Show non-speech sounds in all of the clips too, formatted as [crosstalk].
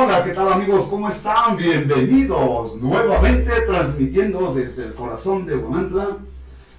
Hola, ¿qué tal amigos? ¿Cómo están? Bienvenidos nuevamente transmitiendo desde el corazón de Guamantla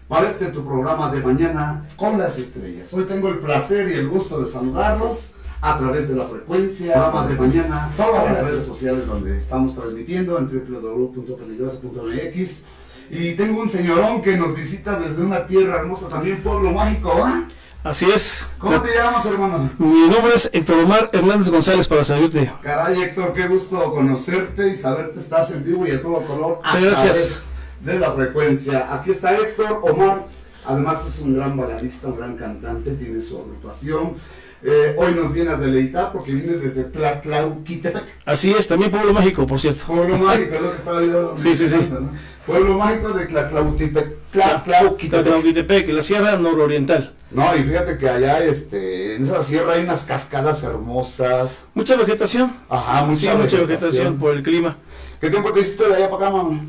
para este tu programa de mañana con las estrellas. Hoy tengo el placer y el gusto de saludarlos a través de la frecuencia, programa de mañana, todas las redes sociales donde estamos transmitiendo en www.peligroso.mx. Y tengo un señorón que nos visita desde una tierra hermosa, también pueblo mágico, ¿ah? Así es. ¿Cómo te llamas, hermano? Mi nombre es Héctor Omar Hernández González para servirte. Caray, Héctor, qué gusto conocerte y saber que estás en vivo y a todo color. Muchas gracias. De la frecuencia. Aquí está Héctor Omar. Además es un gran baladista, un gran cantante, tiene su agrupación. Eh, hoy nos viene a deleitar porque viene desde Tlatlauquitepec. Así es, también Pueblo Mágico, por cierto. Pueblo Mágico, es lo que estaba yo [laughs] Sí, sí, sí. ¿no? Pueblo Mágico de Tlatlauquitepec. La Sierra Nororiental. No, y fíjate que allá este, en esa sierra hay unas cascadas hermosas. Mucha vegetación. Ajá, mucha, Sí, mucha vegetación por el clima. ¿Qué tiempo te hiciste de allá para acá, mamá?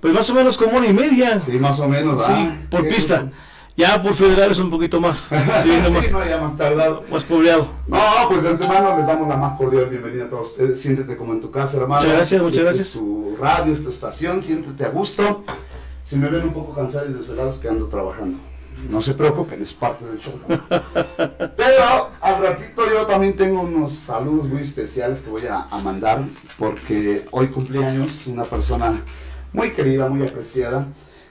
Pues más o menos como una y media. Sí, más o menos, Sí, por Qué pista. Ya por federal es un poquito más. [laughs] Sí, Sí, no más, no, ya más tardado. más pobleado. No, pues de antemano les damos la más cordial bienvenida a todos ustedes. Siéntete como en tu casa, hermano. Muchas gracias, muchas Este gracias. Es tu radio, es tu estación, siéntete a gusto. Si me ven un poco cansados y desvelados, que ando trabajando. No se preocupen, es parte del show. [laughs] Pero al ratito yo también tengo unos saludos muy especiales que voy a, a mandar porque hoy cumpleaños una persona muy querida, muy apreciada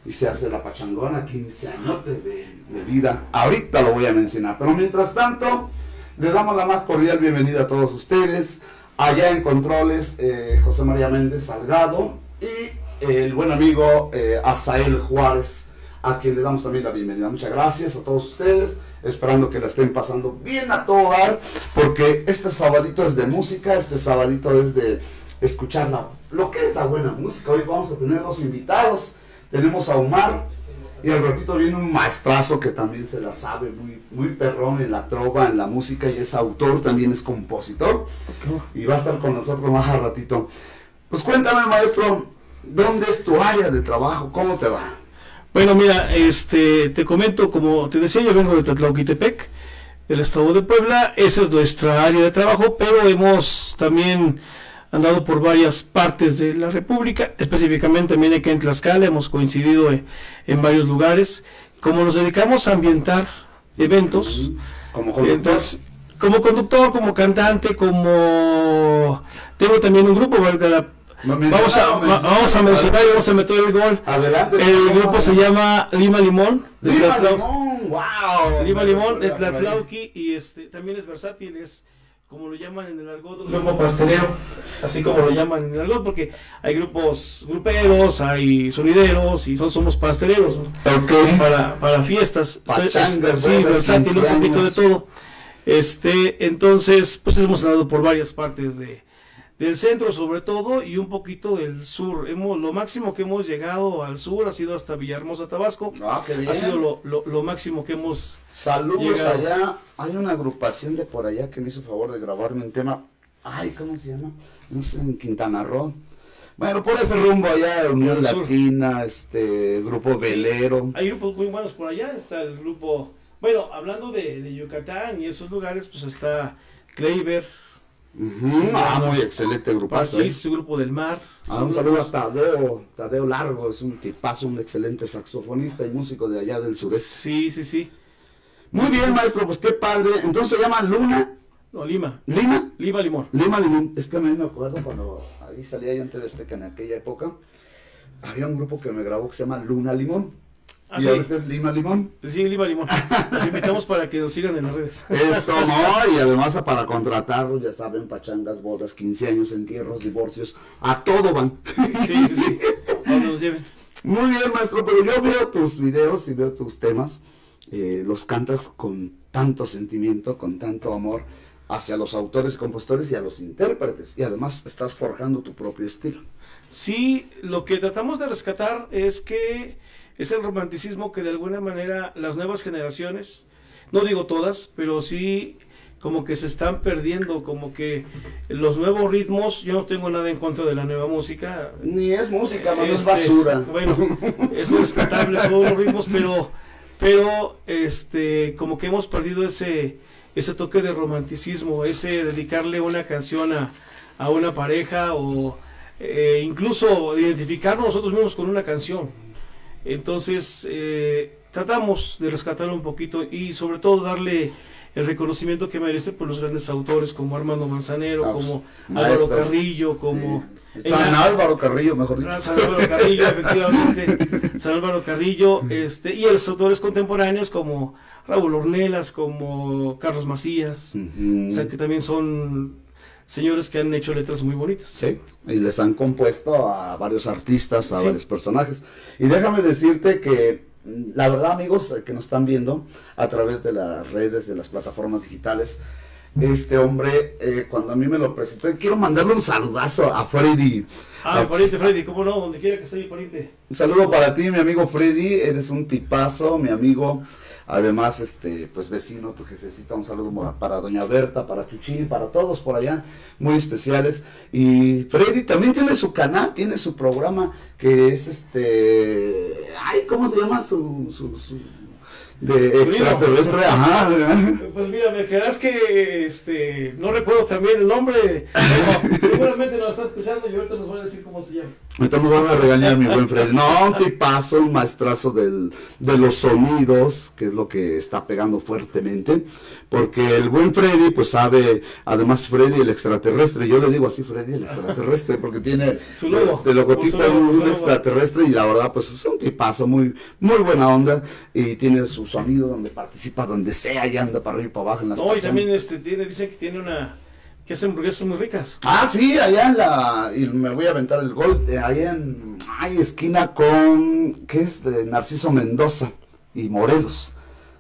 y se hace la pachangona, 15 años de, de vida. Ahorita lo voy a mencionar, pero mientras tanto les damos la más cordial bienvenida a todos ustedes. Allá en Controles, eh, José María Méndez Salgado y el buen amigo eh, Asael Juárez, a quien le damos también la bienvenida. Muchas gracias a todos ustedes, esperando que la estén pasando bien a todo dar, porque este sabadito es de música, este sabadito es de escuchar la- lo que es la buena música. Hoy vamos a tener dos invitados, tenemos a Omar y al ratito viene un maestrazo que también se la sabe, muy, muy perrón en la trova, en la música y es autor, también es compositor y va a estar con nosotros más al ratito. Pues cuéntame maestro, ¿dónde es tu área de trabajo? ¿Cómo te va? Bueno, mira, este, te comento, como te decía, yo vengo de Tlatlauquitepec, del estado de Puebla, esa es nuestra área de trabajo, pero hemos también andado por varias partes de la República, específicamente también aquí en Tlaxcala, hemos coincidido en, en varios lugares. Como nos dedicamos a ambientar eventos, Como conductor. entonces, como conductor, como cantante, como... Tengo también un grupo, valga la- ¿Me Vamos a, va- vamos a mencionar y vamos a meter el gol. Adelante. El grupo se llama Lima Limón. Lima Limón, wow. Lima Limón de Tlatlauqui y este también es versátil, es como lo llaman en el argot, un grupo pastelero, así como lo llaman en el argot, porque hay grupos gruperos, hay sonideros y nosotros somos pasteleros para, para fiestas. Pachangas, sí, versátil, un 15 poquito de todo. Este, entonces, pues hemos andado por varias partes de, del centro sobre todo y un poquito del sur. Hemos, lo máximo que hemos llegado al sur ha sido hasta Villahermosa, Tabasco. Ah, qué bien. Ha sido lo, lo, lo máximo que hemos... Saludos Llegado. allá. Hay una agrupación de por allá que me hizo favor de grabarme un tema. Ay, ¿cómo se llama? No sé, en Quintana Roo. Bueno, por ese rumbo allá, Unión. Latina, este, Grupo Velero. Hay grupos muy buenos por allá, está el grupo... Bueno, hablando de, de Yucatán y esos lugares, pues está Kleiber, Ah, muy excelente grupazo. ¿eh? Parchís, su grupo del mar. Ah, un saludo a Tadeo, Tadeo Largo, es un tipazo, un excelente saxofonista y músico de allá del sureste. Sí, sí, sí. Muy bien, maestro, pues qué padre. Entonces se llama Luna, No, Lima. Lima, Lima Limón. Lima Limón. Es que a mí me acuerdo cuando ahí salía yo en TV Azteca en aquella época, había un grupo que me grabó que se llama Luna Limón. Ah, y sí. ahorita es Lima Limón. Sí, Lima Limón. Los invitamos para que nos sigan en las redes. Eso no, y además para contratarlos, ya saben, pachangas, bodas, 15 años, entierros, divorcios, a todo van. Sí, sí, sí. Nos lleven. Muy bien, maestro, pero yo veo tus videos y veo tus temas, eh, los cantas con tanto sentimiento, con tanto amor hacia los autores, compositores y a los intérpretes. Y además estás forjando tu propio estilo. Sí, lo que tratamos de rescatar es que es el romanticismo que de alguna manera las nuevas generaciones, no digo todas, pero sí como que se están perdiendo, como que los nuevos ritmos, yo no tengo nada en contra de la nueva música. Ni es música, no es Este, basura. bueno, es [laughs] respetable todos los ritmos, pero, pero este, como que hemos perdido ese, ese toque de romanticismo, ese dedicarle una canción a, a una pareja o eh, incluso identificarnos nosotros mismos con una canción. Entonces, eh, tratamos de rescatar un poquito y sobre todo darle el reconocimiento que merece por los grandes autores como Armando Manzanero, Ah, como maestros. Álvaro Carrillo, como... San Álvaro Carrillo, mejor dicho. San Álvaro Carrillo, [laughs] efectivamente. San Álvaro Carrillo, este, y los autores contemporáneos como Raúl Ornelas, como Carlos Macías, o sea que también son señores que han hecho letras muy bonitas. Sí, y les han compuesto a varios artistas, a Sí. varios personajes. Y déjame decirte que, la verdad, amigos que nos están viendo a través de las redes, de las plataformas digitales, este hombre, eh, cuando a mí me lo presentó, quiero mandarle un saludazo a Freddy. Ah, A- pariente Freddy, cómo no, donde quiera que esté mi pariente. un saludo para ti, mi amigo Freddy, eres un tipazo, mi amigo. Además, este, pues vecino, tu jefecita, un saludo para doña Berta, para Chuchín, para todos por allá, muy especiales. Y Freddy también tiene su canal, tiene su programa que es este, ay, ¿cómo se llama? Su, su, su- de extraterrestre, ajá. Pues mira, me creerás que este, no recuerdo también el nombre. pero [laughs] seguramente nos está escuchando y ahorita nos va a decir cómo se llama. Ahorita me van a regañar mi buen Freddy. No, un tipazo, un maestrazo del, de los sonidos, que es lo que está pegando fuertemente. Porque el buen Freddy, pues sabe, además Freddy el extraterrestre, yo le digo así Freddy el extraterrestre, porque tiene Su logo. de, de logotipo Su logo, un, extraterrestre y la verdad, pues es un tipazo, muy, muy buena onda. Y tiene su sonido donde participa, donde sea, y anda para arriba y para abajo en las No, y también este, tiene, dicen que tiene una. Que hace hamburguesas muy ricas. Ah, sí, allá en la. Y me voy a aventar el gol. eh, allá en. Hay esquina con. ¿Qué es? De Narciso Mendoza y Morelos.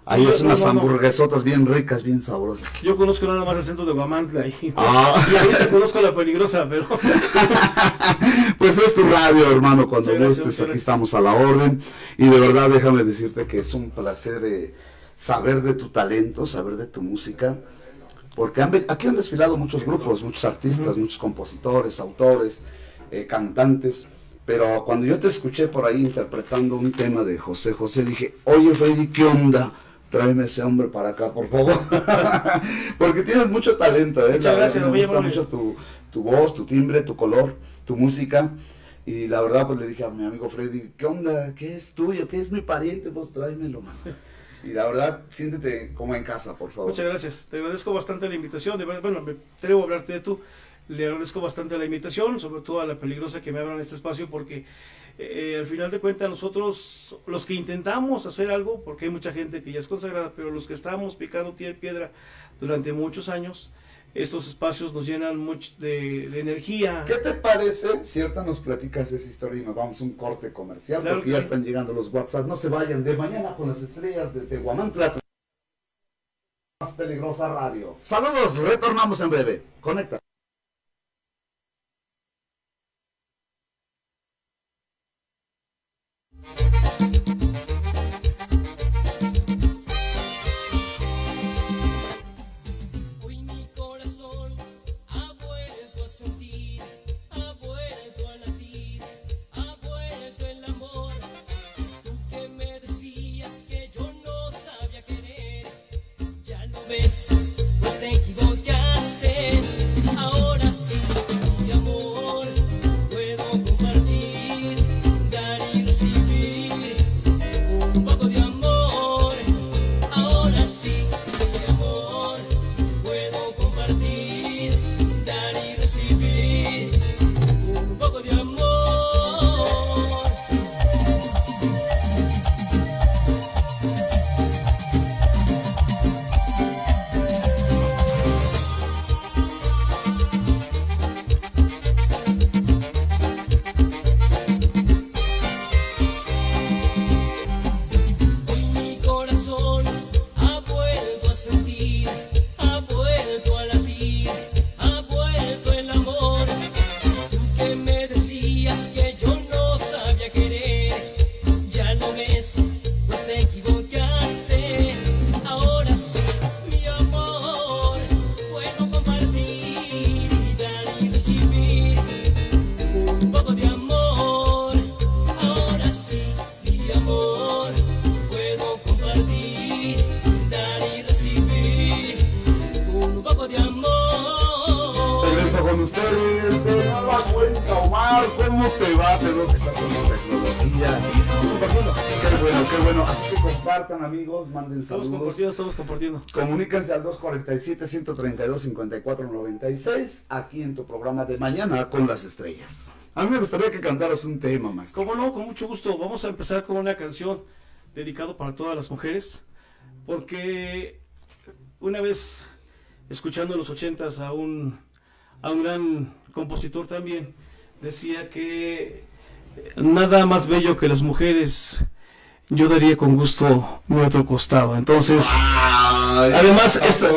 Ahí Sí, es no, unas no, no. hamburguesotas bien ricas, bien sabrosas. Yo conozco nada más el centro de Guamantla [laughs] y, Ah. y ahorita conozco la peligrosa, pero [laughs] Pues es tu radio, hermano. Cuando gracias, gustes, muchas aquí gracias. estamos a la orden. Y de verdad, déjame decirte que es un placer eh, saber de tu talento, saber de tu música. Porque han aquí han desfilado muchos grupos, muchos artistas, muchos compositores, autores, eh, cantantes. Pero cuando yo te escuché por ahí interpretando un tema de José José, dije, oye Freddy, ¿qué onda? Tráeme ese hombre para acá, por favor. [laughs] Porque tienes mucho talento, ¿eh? Muchas gracias, me gusta mucho tu, tu voz, tu timbre, tu color, tu música. Y la verdad, pues le dije a mi amigo Freddy, ¿qué onda? ¿Qué es tuyo? ¿Qué es mi pariente? Pues tráemelo, man. Y la verdad, siéntete como en casa, por favor. muchas gracias. Te agradezco bastante la invitación. Bueno, me atrevo a hablarte de tú. Le agradezco bastante la invitación, sobre todo a la peligrosa que me abran este espacio, porque eh, al final de cuentas nosotros, los que intentamos hacer algo, porque hay mucha gente que ya es consagrada, pero los que estamos picando piedra durante muchos años, estos espacios nos llenan mucho de, de energía. ¿Qué te parece ahorita nos platicas esa historia y nos vamos a un corte comercial? Claro porque que ya sí. están llegando los WhatsApp. No se vayan de mañana con las estrellas desde Guamantla. Más peligrosa radio. Saludos, retornamos en breve. Conecta. Manden Estamos saludos. compartiendo, estamos compartiendo. Comuníquense al 247-132-5496 aquí en tu programa de Mañana con las Estrellas. A mí me gustaría que cantaras un tema, maestro. Como no, con mucho gusto. Vamos a empezar con una canción dedicada para todas las mujeres. Porque una vez escuchando los ochentas a un, a un gran compositor también, decía que nada más bello que las mujeres, yo daría con gusto mi otro costado. Entonces, Ay, Además, esta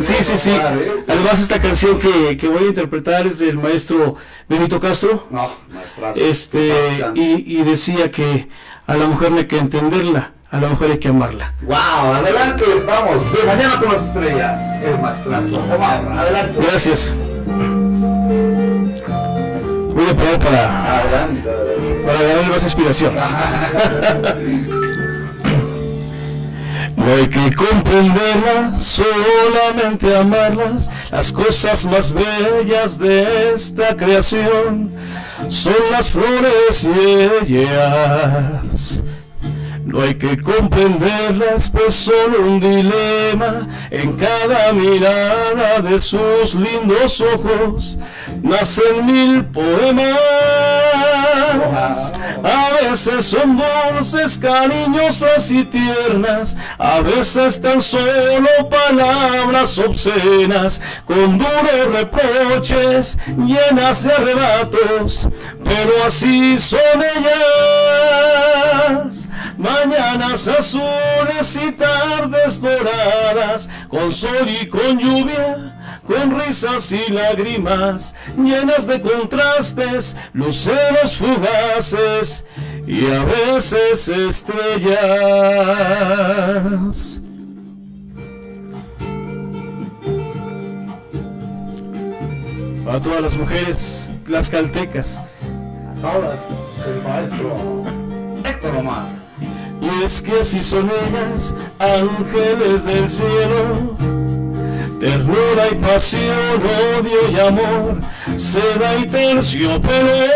sí, sí, sí. ¿eh? Además, esta canción que, que voy a interpretar es del maestro Benito Castro. No, maestrazo. Este, y, y decía que a la mujer no hay que entenderla, a la mujer hay que amarla. Wow, adelante, estamos. De mañana con las estrellas. El maestrazo. Omar, adelante. Gracias. Voy a parar para, Adelante, adelante. Para más inspiración. [laughs] No hay que comprenderlas, solamente amarlas. Las cosas más bellas de esta creación son las flores y ellas. No hay que comprenderlas, pues son un dilema en cada mirada de sus lindos ojos. Nacen mil poemas, a veces son dulces, cariñosas y tiernas, a veces tan solo palabras obscenas, con duros reproches, llenas de arrebatos, pero así son ellas. Mañanas azules y tardes doradas, con sol y con lluvia, con risas y lágrimas, llenas de contrastes, luceros fugaces y a veces estrellas. Para todas las mujeres, las caltecas. Todas, el maestro Héctor Omar. Y es que así son ellas, ángeles del cielo. Ternura y pasión, odio y amor, seda y terciopelos.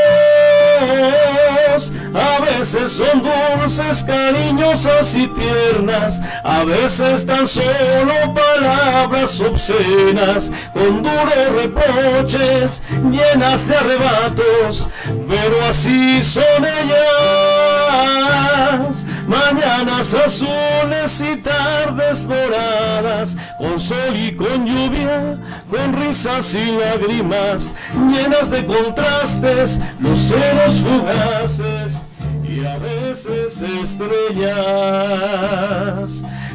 A veces son dulces, cariñosas y tiernas, a veces tan solo palabras obscenas, con duros reproches, llenas de arrebatos, pero así son ellas. Mañanas azules y tardes doradas, con sol y con lluvia, con risas y lágrimas, llenas de contrastes, luceros fugaces y a veces estrellas.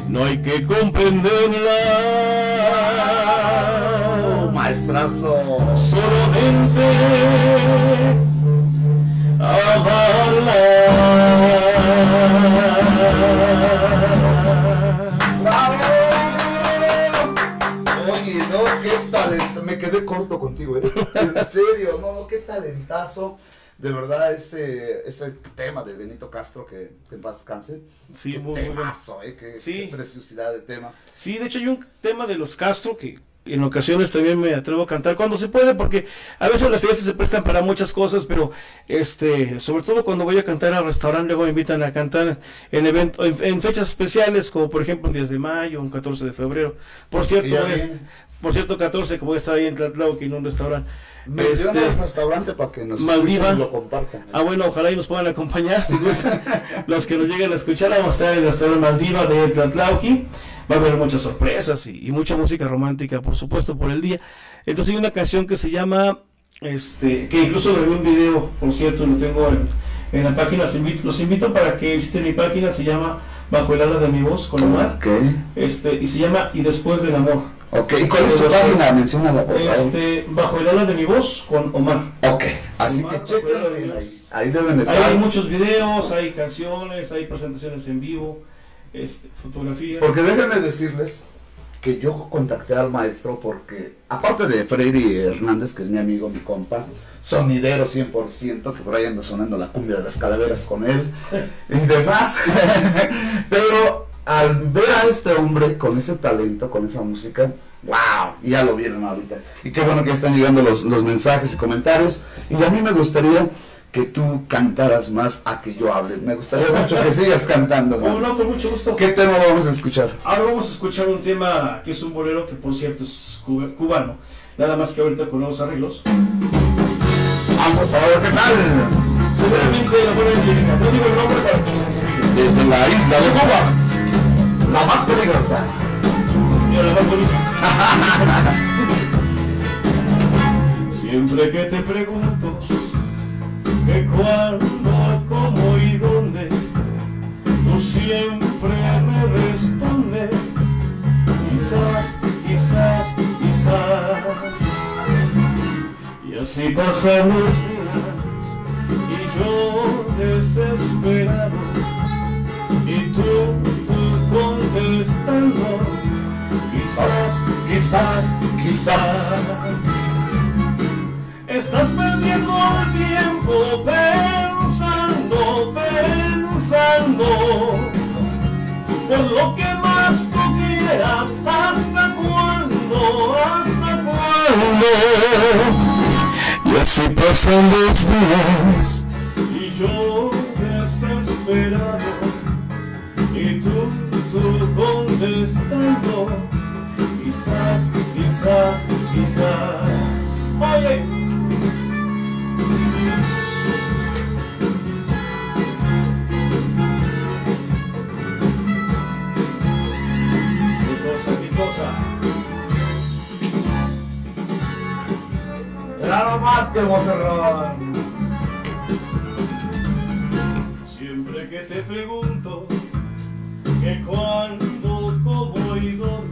No hay que comprenderla, Maestrazo. solamente amarla. Oye, no, qué talento. Me quedé corto contigo, ¿eh? [laughs] En serio, no, qué talentazo. De verdad, ese, ese tema de Benito Castro, que, que en paz descanse. Sí, Qué muy, muy bueno. ¿eh? Qué, Sí. qué preciosidad de tema. Sí, de hecho hay un tema de los Castro que en ocasiones también me atrevo a cantar cuando se puede, porque a veces las fiestas se prestan para muchas cosas, pero este, sobre todo cuando voy a cantar al restaurante, luego me invitan a cantar en evento, en, en fechas especiales, como por ejemplo un 10 de mayo, un 14 de febrero. Por cierto, por cierto 14 que voy a estar ahí en Tlatlauqui en un restaurante. Menciona Este, el restaurante para que nos Maldiva. lo compartan. Ah, bueno, ojalá y nos puedan acompañar si gustan. [laughs] Los que nos lleguen a escuchar, vamos a estar en el restaurante Maldiva de Tlatlauqui. Va a haber muchas sorpresas y, y mucha música romántica, por supuesto, por el día. Entonces hay una canción que se llama, este, que incluso grabé un video, por cierto, lo tengo en, en la página. Los invito, los invito para que visiten mi página, se llama Bajo el ala de mi voz con Omar. Ok. Este, y se llama Y después del amor. Ok, ¿y cuál es tu página? Menciónala, por favor. Este, Bajo el ala de mi voz con Omar. Ok, así Omar, que chequen ahí. Ahí deben Ahí estar. hay muchos videos, hay canciones, hay presentaciones en vivo, este, fotografías. Porque déjenme decirles que yo contacté al maestro porque, aparte de Freddy Hernández, que es mi amigo, mi compa, sonidero 100%, que por ahí ando sonando la cumbia de las calaveras con él [laughs] y demás, [laughs] pero al ver a este hombre con ese talento, con esa música, wow, ya lo vieron ahorita. Y qué bueno que ya están llegando los, los mensajes y comentarios. Y a mí me gustaría que tú cantaras más a que yo hable. Me gustaría mucho que sigas cantando. Man. no, con mucho gusto. ¿Qué tema vamos a escuchar? Ahora vamos a escuchar un tema que es un bolero que por cierto es cuba- cubano. Nada más que ahorita con nuevos arreglos. Vamos a ver qué tal. Seguramente la buena lírica. No digo el nombre para que no olvide. Desde la isla de Cuba, la más peligrosa. Mira, la más bonita. [laughs] Siempre que te pregunto que cuándo, cómo y dónde, tú siempre me respondes. Quizás, quizás, quizás. Y así pasan los días y yo desesperado y tú, tú contestando. Quizás, quizás, quizás. Estás perdiendo el tiempo pensando, pensando por lo que más tú quieras. ¿Hasta cuándo? ¿Hasta cuándo? Y así pasan los días y yo desesperado y tú, tú contestando. Quizás, quizás, quizás. Oye. Nada más que Monserrat. Siempre que te pregunto que cuándo, cómo y dónde,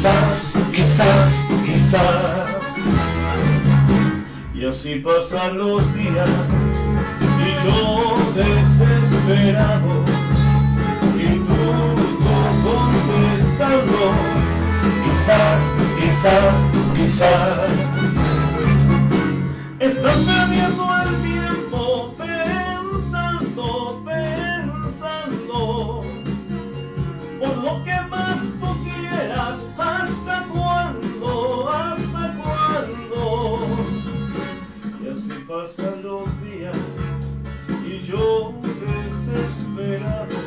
Quizás, quizás, quizás. Y así pasan los días y yo desesperado y tú, contestando. Quizás, quizás, quizás. Estás perdiendo pasan los días y yo desesperado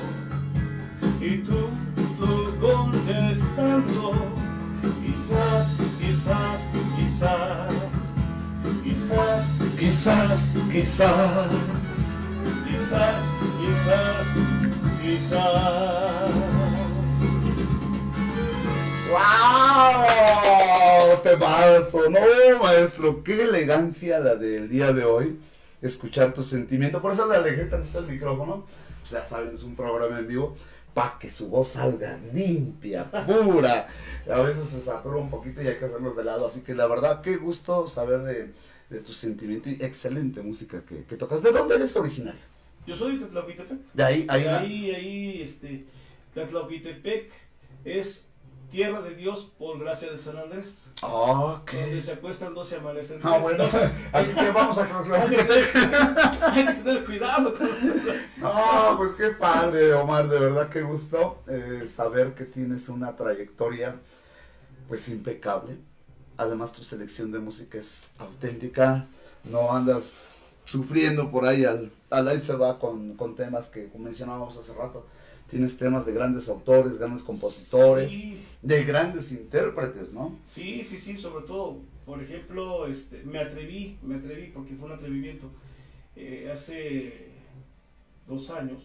y tú, tú contestando. Quizás, quizás, quizás. Quizás, Quizás, quizás. quizás, quizás, quizás. ¡Wow! Temazo, no, maestro, qué elegancia la del día de hoy. Escuchar tu sentimiento. Por eso le alejé tantito el micrófono. Pues ya saben, es un programa en vivo. Para que su voz salga limpia, pura. A veces se satura un poquito y hay que hacerlos de lado. Así que la verdad, qué gusto saber de, de tu sentimiento y excelente música que, que tocas. ¿De dónde eres originario? Yo soy de Tlahuitepec. De ahí, ahí. Ahí, ahí, este, Tlahuitepec es tierra de Dios por gracia de San Andrés. Ah, ok. Donde se acuestan 12 amanecen Ah, bueno, Entonces, [laughs] así que vamos a [laughs] hay que, tener, hay que tener cuidado con No, pues qué padre, Omar, de verdad qué gusto eh, saber que tienes una trayectoria pues impecable. Además tu selección de música es auténtica, no andas sufriendo por ahí, al, al ahí se va con, con temas que mencionábamos hace rato. Tienes temas de grandes autores, grandes compositores, Sí, de grandes intérpretes, ¿no? sí, sí, sí, sobre todo, por ejemplo, este, me atreví, me atreví porque fue un atrevimiento. Eh, hace dos años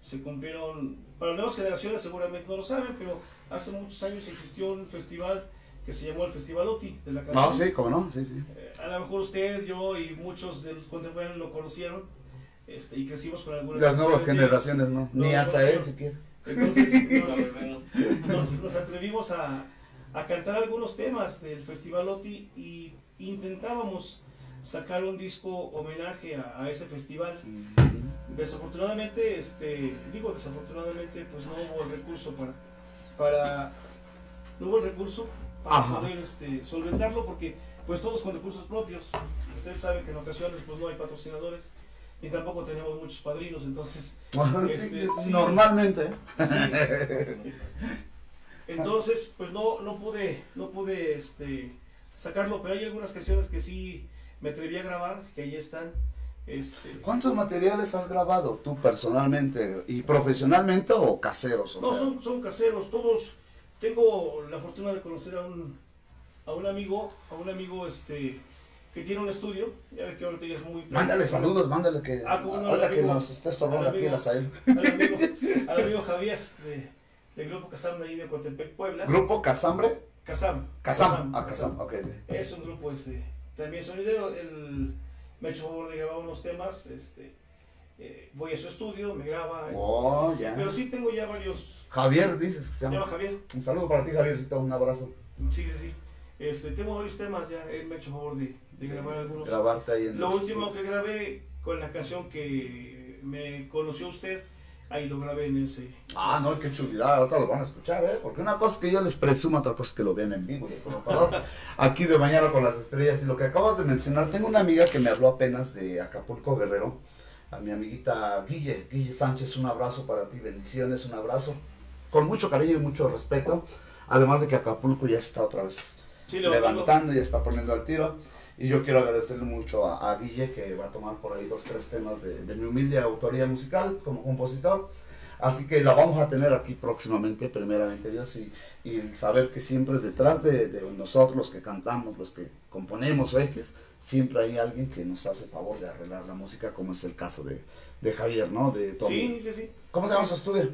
se cumplieron, para nuevas generaciones seguramente no lo saben, pero hace muchos años existió un festival que se llamó el Festival OTI de la canción. No, sí, cómo no, sí, sí. Eh, a lo mejor usted, yo y muchos de los contemporáneos lo conocieron este, y crecimos con algunas Las nuevas generaciones, ¿no? No, Ni no, hasta no. él siquiera. Entonces [laughs] nos, nos- nos atrevimos a, a cantar algunos temas del Festival OTI y intentábamos sacar un disco homenaje a, a ese festival. Desafortunadamente, este, digo desafortunadamente, pues no hubo el recurso para, para no hubo el recurso para Ajá. poder este, solventarlo porque pues todos con recursos propios. Ustedes saben que en ocasiones pues no hay patrocinadores. Y tampoco tenemos muchos padrinos, entonces, Este, sí. Normalmente. sí. [laughs] entonces, pues no, no pude, no pude, este, sacarlo, pero hay algunas canciones que sí me atreví a grabar, que ahí están, este, ¿Cuántos materiales has grabado tú personalmente y profesionalmente o caseros? O No, sea? son, son caseros, todos. Tengo la fortuna de conocer a un, a un amigo, a un amigo este que tiene un estudio, ya ves que ahorita ya es muy... Mándale saludos, mándale que Ah, no, ahorita que nos esté estorbando al aquí la Sael. Al amigo, al amigo Javier, de, del grupo Casam de ahí de Coatepec, Puebla. Grupo Casambre. Casam. Casam. Ah, Casam, ok. Es un grupo este, también sonidero, él me ha hecho favor de grabar unos temas, este, eh, voy a su estudio, me graba. Oh, Sí, ya. Pero sí tengo ya varios... Javier dices que se Se llama llama. Javier. Un saludo para ti, Javiercito, un abrazo. Sí, sí, sí. Este, tengo varios temas ya, él me ha hecho favor de, de grabar algunos. Grabarte ahí en Lo último que grabé con la canción que me conoció usted, ahí lo grabé en ese. Ah, no, es que chulidad, ahorita lo van a escuchar, ¿eh? Porque una cosa que yo les presumo, otra cosa que lo vean en vivo. [laughs] Aquí de mañana con las estrellas. Y lo que acabas de mencionar, tengo una amiga que me habló apenas de Acapulco Guerrero, a mi amiguita Guille, Guille Sánchez, un abrazo para ti, bendiciones, un abrazo, con mucho cariño y mucho respeto. Además de que Acapulco ya está otra vez Sí, levantando. levantando y está poniendo al tiro. Y yo quiero agradecerle mucho a, a Guille que va a tomar por ahí dos, tres temas de, de mi humilde autoría musical como compositor. Así que la vamos a tener aquí próximamente, primeramente Dios, y, y saber que siempre detrás de, de nosotros, los que cantamos, los que componemos X, siempre hay alguien que nos hace favor de arreglar la música, como es el caso de, de Javier, ¿no? De Tommy. Sí, sí, sí. ¿Cómo se llama su estudio?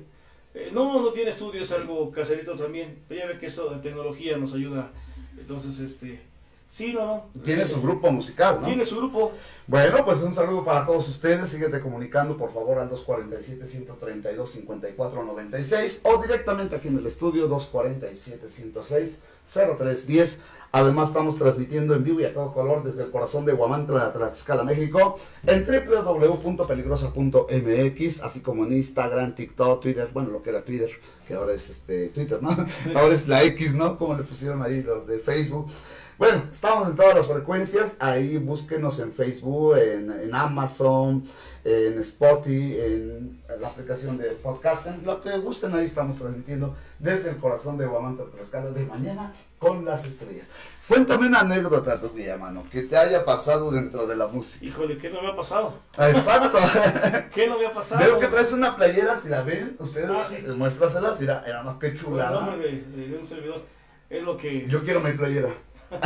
Eh, no, no tiene estudio, es algo caserito también. Pero ya ve que eso de tecnología nos ayuda. Entonces, este. Sí, no, no. Tiene su grupo musical, ¿no? Tiene su grupo. Bueno, pues un saludo para todos ustedes. Síguete comunicando, por favor, al 247-132-5496 o directamente aquí en el estudio 247-106-0310. Además, estamos transmitiendo en vivo y a todo color desde el corazón de Guamantla, Tlaxcala, México, en www.peligrosa.mx, así como en Instagram, TikTok, Twitter, bueno, lo que era Twitter, que ahora es este Twitter, ¿no? Ahora es la X, ¿no? Como le pusieron ahí los de Facebook. Bueno, estamos en todas las frecuencias. Ahí búsquenos en Facebook, en, en Amazon, en Spotify, en la aplicación de podcast, en lo que gusten. Ahí estamos transmitiendo desde el corazón de Guamanta Tlaxcala de mañana con las estrellas. Cuéntame una anécdota, tu mano, que te haya pasado dentro de la música. Híjole, ¿qué no me ha pasado? Exacto. [laughs] ¿Qué no me ha pasado? Veo que traes una playera, si la ven, ustedes Ah, sí. muéstraselas, mira, era más que Por chula. el ¿no? de un servidor. Es lo que. Yo quiero mi playera. [laughs]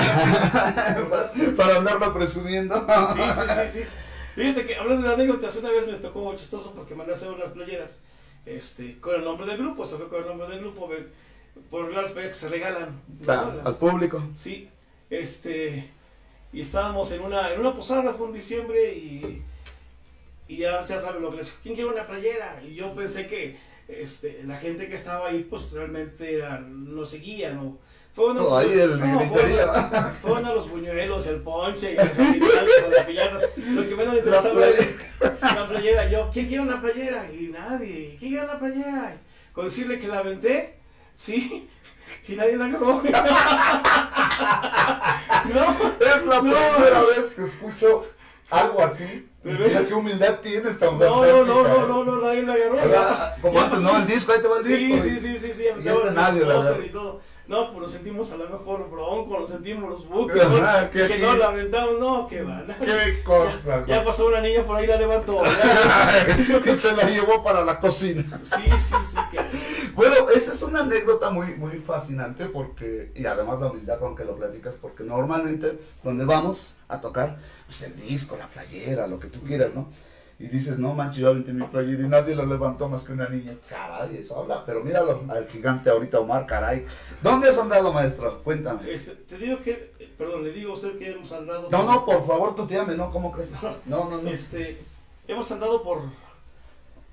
para, para andarla presumiendo. Sí, sí, sí, sí. Fíjate que hablando de anécdotas, una vez me tocó chistoso porque mandé a hacer unas playeras este, con el nombre del grupo, se fue con el nombre del grupo, por las playeras que se regalan. ¿no? Claro, al público. Sí, este, y estábamos en una, en una posada, fue en diciembre, y, y ya, ya saben lo que les digo, ¿quién quiere una playera? Y yo pensé que este, la gente que estaba ahí, pues realmente eran, nos seguían, ¿no? Fueron a No, ahí el no, griterío. fueron, fueron a los buñuelos, el ponche y las piñatas. Lo que menos me interesaba La era la playera. Yo, ¿quién quiere una playera? Y nadie, ¿quién quiere una playera? Con decirle que la aventé, sí, y nadie la agarró. [laughs] no, Es la No. primera vez que escucho algo así. ¿De Mira qué humildad tienes tan no, no, fantástica. no, no, ¿eh? no, no, nadie la agarró. Como antes. ¿no? El disco, ahí te va el Sí, disco. sí, sí, sí, sí. Y aventaban este nadie la agarró. No, pues nos sentimos a lo mejor bronco, nos sentimos los buques, que que no la aventamos, no, que va. no. [laughs] Qué cosas. Ya pasó una niña por ahí, la levantó. [laughs] y [laughs] se la llevó para la cocina. Sí, sí, sí. Que... Bueno, esa es una anécdota muy, muy fascinante porque, y además la humildad con que lo platicas, porque normalmente donde vamos a tocar, pues el disco, la playera, lo que tú quieras, ¿no? Y dices, no manches, yo aventé mi playera y nadie la levantó más que una niña. Caray, eso habla, pero míralo, al gigante ahorita Omar, caray. ¿Dónde has andado, maestro? Cuéntame. Este, te digo que, perdón, le digo a usted que hemos andado. No, no, por favor, tú llame, ¿no? ¿Cómo crees? No, no, no. Este, hemos andado por,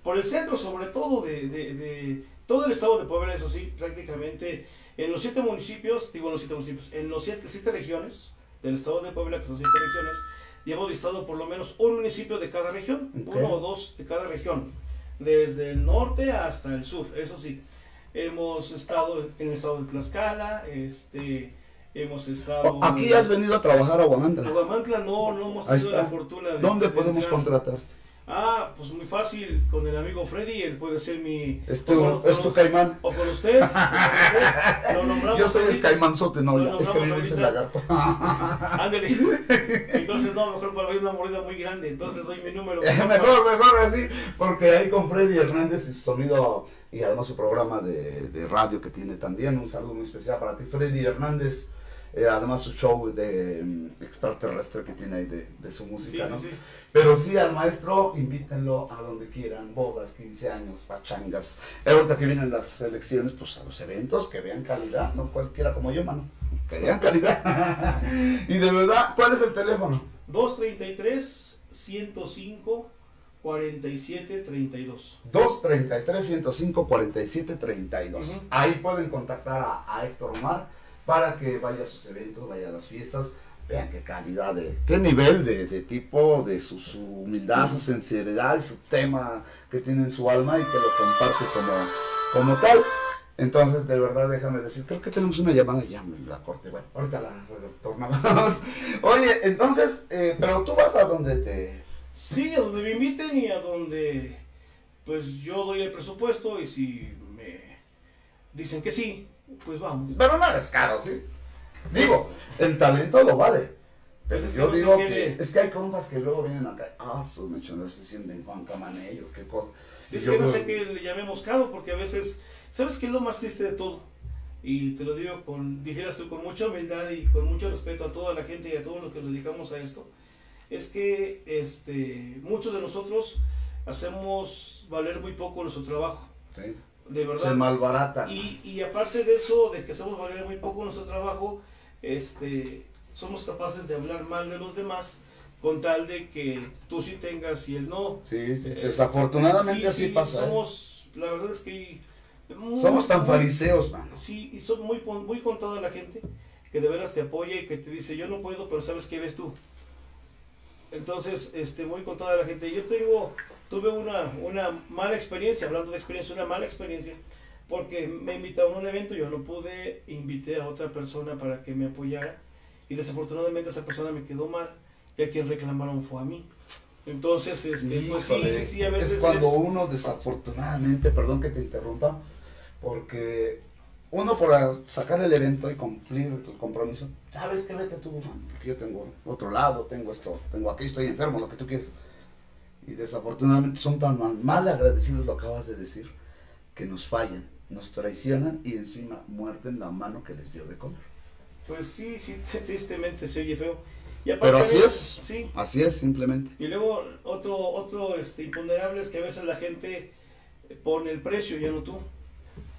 por el centro, sobre todo de, de, de todo el estado de Puebla, eso sí, prácticamente en los siete municipios, digo en los siete municipios, en los siete, siete regiones del estado de Puebla, que son siete regiones, y hemos visitado por lo menos un municipio de cada región, uno o dos de cada región, desde el norte hasta el sur, eso sí. Hemos estado en el estado de Tlaxcala, este, hemos estado... Oh, Aquí has venido a trabajar a Guamantla. Aguamantla no, no hemos tenido la fortuna de... ¿Dónde de podemos entrar. Ah, pues muy fácil, con el amigo Freddy, él puede ser mi... Es o tu, con- es tu con- caimán. O con usted. o. Lo nombramos Yo soy el caimanzote, no, ya, es que me dice ahorita. lagarto. [laughs] Ándale. Entonces, no, mejor para mí es una mordida muy grande. Entonces, doy mi número. [laughs] mejor, mejor así, porque ahí con Freddy Hernández y su sonido y además su programa de, de radio que tiene también, un saludo muy especial para ti, Freddy Hernández, eh, además su show de mm, extraterrestre que tiene ahí de, de su música, sí, ¿no? sí. Pero sí, al maestro, invítenlo a donde quieran, bodas, 15 años, pachangas. Eh, Ahorita que vienen las elecciones, pues a los eventos, que vean calidad, no cualquiera como yo, mano. Que vean [laughs] calidad. y de verdad, ¿cuál es el teléfono? 233 105 47 32. 233-105-4732. Ujú. Ahí pueden contactar a, a Héctor Omar para que vaya a sus eventos, vaya a las fiestas. Vean qué calidad, de, qué nivel de, tipo, de su, humildad, su sinceridad su tema que tiene en su alma y que lo comparte como, como tal. Entonces, de verdad, déjame decir, creo que tenemos una llamada ya, me la corte. Bueno, ahorita la retornamos. [laughs] Oye, entonces, eh, pero tú vas a donde te... Sí, a donde me inviten y a donde pues yo doy el presupuesto y si me dicen que sí, pues vamos. Pero no eres caro, ¿sí? Digo, el talento lo vale. Pero Pues es que yo no digo que es que hay compas que luego vienen acá, ah, su mechonera se sienten Juan Camanello, qué cosa. Sí, es que no sé qué le llamemos caro porque a veces, ¿sabes qué es lo más triste de todo? Y te lo digo con, dijeras tú, con mucha humildad y con mucho respeto a toda la gente y a todos los que nos dedicamos a esto, es que este, muchos de nosotros hacemos valer muy poco nuestro trabajo, Sí, de se verdad. malbarata. Y, y aparte de eso, de que hacemos valer muy poco nuestro trabajo, este, somos capaces de hablar mal de los demás con tal de que tú sí tengas y él no. Sí, sí, Es- desafortunadamente sí, así sí, pasa. ¿eh? Somos, la verdad es que... muy- Somos tan fariseos, mano. Sí, y son muy, muy contada la gente que de veras te apoya y que te dice, yo no puedo, pero ¿sabes qué ves tú? Entonces, este, muy contada la gente. Yo tengo, tuve una, una mala experiencia, hablando de experiencia, una mala experiencia, porque me invitaron a un evento, yo no pude, invité a otra persona para que me apoyara y desafortunadamente esa persona me quedó mal y a quien reclamaron fue a mí. Entonces, este, pues sí, sí, a veces es cuando es- uno desafortunadamente, perdón que te interrumpa, porque uno por sacar el evento y cumplir el compromiso, sabes que vete tú, man, porque yo tengo otro lado, tengo esto, tengo aquí, estoy enfermo, lo que tú quieras. Y desafortunadamente son tan mal, mal agradecidos, lo acabas de decir, que nos fallan, nos traicionan y encima muerden la mano que les dio de comer. Pues sí, sí, [laughs] tristemente se oye feo. Y aparte Pero así veces- es. Sí. Así es, simplemente. Y luego otro, otro este, imponderable es que a veces la gente pone el precio, ya no tú.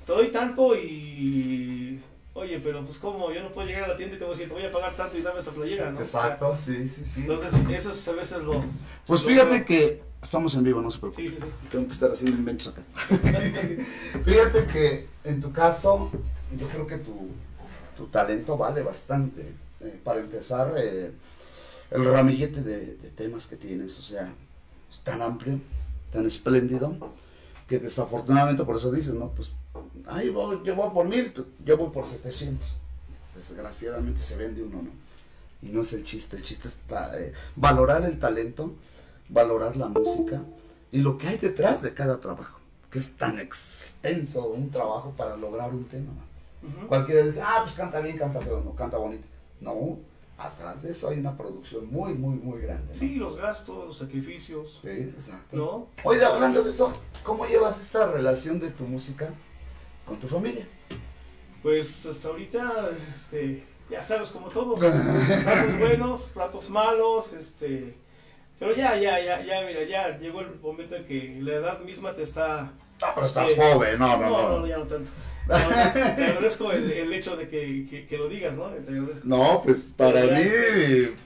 Te doy tanto y... Oye, pero pues como yo no puedo llegar a la tienda y te voy a decir, te voy a pagar tanto y dame esa playera, ¿no? Exacto, sí, sí, sí. Entonces, eso es a veces lo... Pues lo fíjate que estamos en vivo, no se preocupe. Sí, sí, sí. Tengo que estar haciendo inventos acá. [laughs] Fíjate que en tu caso, yo creo que tu, tu talento vale bastante. Eh, para empezar, eh, el ramillete de, de temas que tienes, o sea, es tan amplio, tan espléndido, que desafortunadamente por eso dices, ¿no? Pues, ahí voy, yo voy por mil, yo voy por 700. Desgraciadamente se vende uno, ¿no? Y no es el chiste, el chiste es eh, valorar el talento, valorar la música y lo que hay detrás de cada trabajo, que es tan extenso un trabajo para lograr un tema. Cualquiera dice, ah, pues canta bien, canta feo, no, canta bonito. No, atrás de eso hay una producción muy, muy, muy grande. ¿no? Sí, los gastos, los sacrificios, Sí, exacto. ¿no? Oye, hablando de eso, ¿cómo llevas esta relación de tu música con tu familia? Pues hasta ahorita, este, ya sabes, como todo, [laughs] platos buenos, platos malos, este, pero ya, ya, ya, ya, mira, ya llegó el momento en que la edad misma te está... No, pero estás Eh, joven, no, No, no, no, no. ya no tanto. No, [laughs] te agradezco el, el hecho de que, que, que lo digas, ¿no? Te agradezco. No, pues para mí,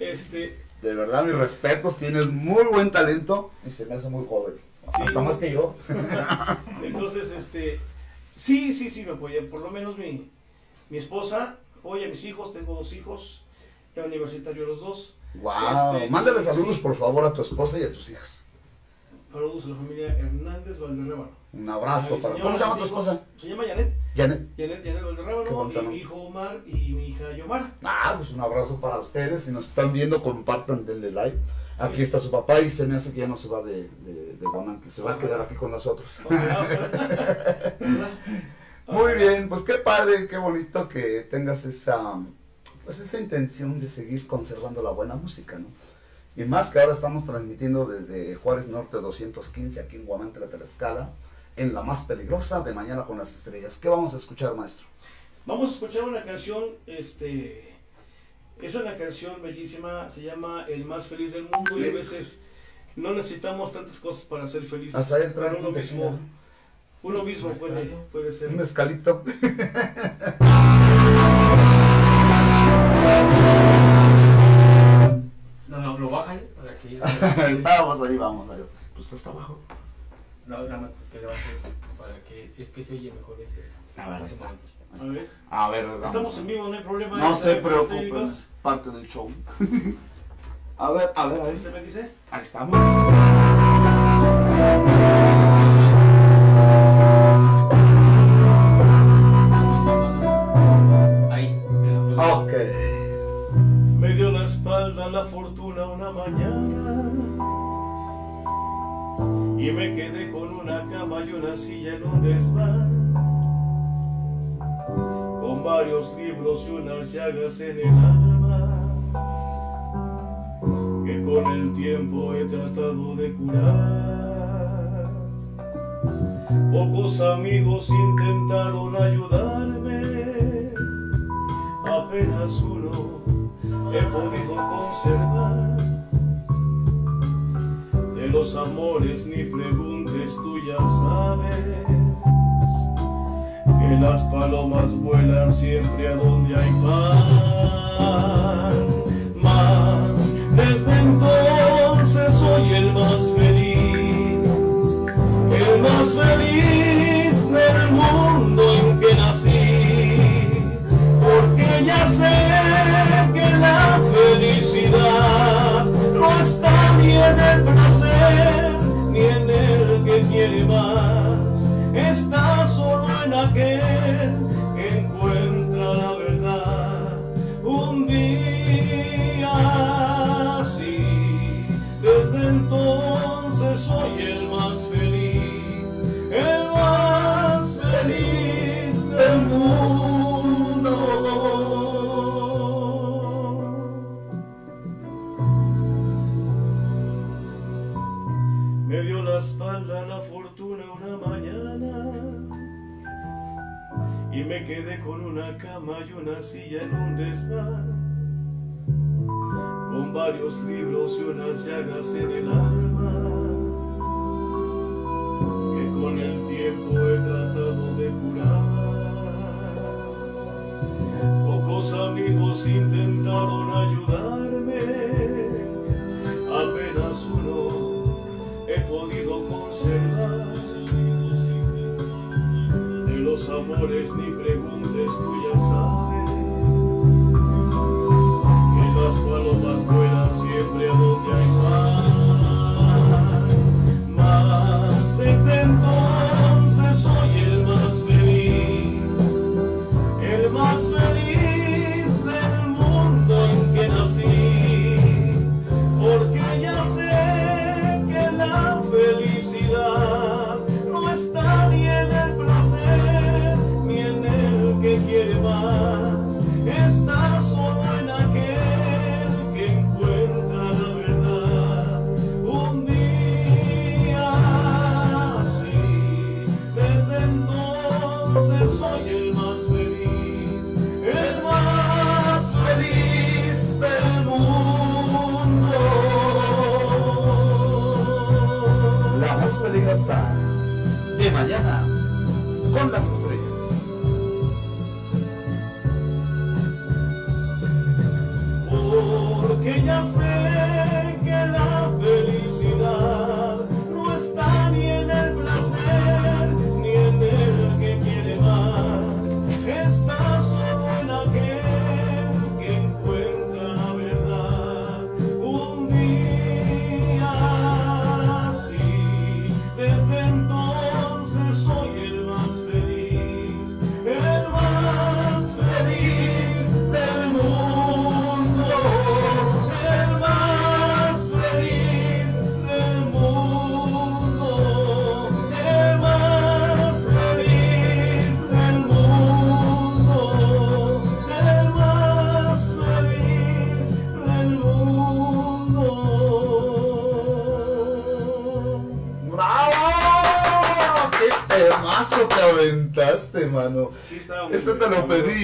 Este, de verdad, mis respetos, tienes muy buen talento y se me hace muy joven. Sí. Hasta más que yo. [laughs] entonces, este, sí, sí, sí me apoya. Por lo menos mi, mi esposa apoya a mis hijos, tengo dos hijos, ya universitarios los dos. Wow. Este, Mándale sí. saludos, por favor, a tu esposa y a tus hijas. Saludos a la familia Hernández Valderrábano. Un abrazo para. ¿Cómo se llama tu esposa? Se llama Janet. Janet. Janet, Janet Valderrábano, y mi hijo Omar y mi hija Yomara. Ah, pues un abrazo para ustedes. Si nos están viendo, compartan, denle like. Aquí está su papá y se me hace que ya no se va de, de, de se va a quedar aquí con nosotros. [laughs] Muy bien, pues qué padre, qué bonito que tengas esa, pues esa intención de seguir conservando la buena música, ¿no? Y más que ahora estamos transmitiendo desde Juárez Norte 215, aquí en Guamantla, Tlaxcala, en la más peligrosa de Mañana con las Estrellas. ¿Qué vamos a escuchar, maestro? Vamos a escuchar una canción, este, es una canción bellísima, se llama El más feliz del mundo y a veces no necesitamos tantas cosas para ser felices. Hasta ahí trae uno un mismo, tequila, uno mismo puede, puede ser. Un mezcalito. No, no, lo bajan para que. [laughs] Estábamos ahí, vamos, Dario. Pues tú está abajo. No, nada más pues que le baje para que. Es que se oye mejor ese. A ver, ahí ese está. A ver, A ver, vamos. estamos en vivo, no hay problema. No se preocupen, parte del show. [laughs] a ver, a ver, ahí ¿Usted está. me dice? Ahí estamos. Ahí. Ok. Me dio la espalda la fortuna una mañana y me quedé con una cama y una silla en un desván con varios libros y unas llagas en el alma que con el tiempo he tratado de curar. Pocos amigos intentaron ayudarme, apenas uno he podido conservar. Los amores ni preguntes, tú ya sabes que las palomas vuelan siempre a donde hay pan. Mas desde entonces soy el más feliz, el más feliz del mundo en que nací, porque ya sé ni en el que quiere más, está solo en aquel quedé con una cama y una silla en un desván, con varios libros y unas llagas en el alma, que con el tiempo he tratado de curar. Pocos amigos intentaron ayudarme, apenas uno he podido conservar. De los amores ni preguntes,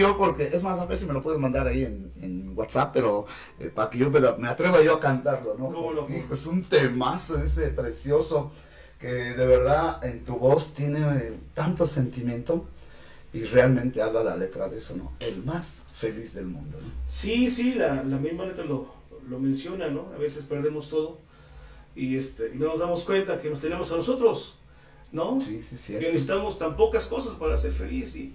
yo porque, es más, a ver si me lo puedes mandar ahí en, en WhatsApp, pero eh, para que yo me, me atreva yo a cantarlo, ¿no? Es un temazo ese precioso que de verdad en tu voz tiene eh, tanto sentimiento y realmente habla la letra de eso, ¿no? El más feliz del mundo, ¿no? Sí, sí, la, la misma letra lo, lo menciona, ¿no? A veces perdemos todo y, este, y no nos damos cuenta que nos tenemos a nosotros, ¿no? Sí, sí, sí. que necesitamos tan pocas cosas para ser feliz. Y,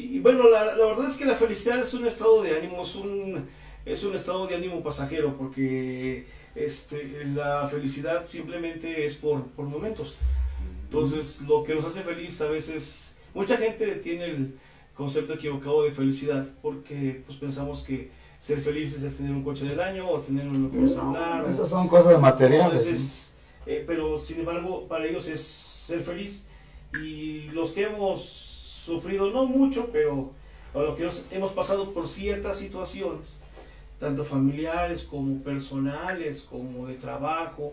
y- y bueno, la, la verdad es que la felicidad es un estado de ánimo, es un, es un estado de ánimo pasajero, porque este, la felicidad simplemente es por, por momentos. Entonces, lo que nos hace feliz a veces, mucha gente tiene el concepto equivocado de felicidad, porque pues pensamos que ser felices es tener un coche del año o tener un mejor celular. Esas son cosas materiales. eh, pero sin embargo, para ellos es ser feliz. Y los que hemos sufrido, no mucho, pero o los que nos- hemos pasado por ciertas situaciones, tanto familiares como personales, como de trabajo,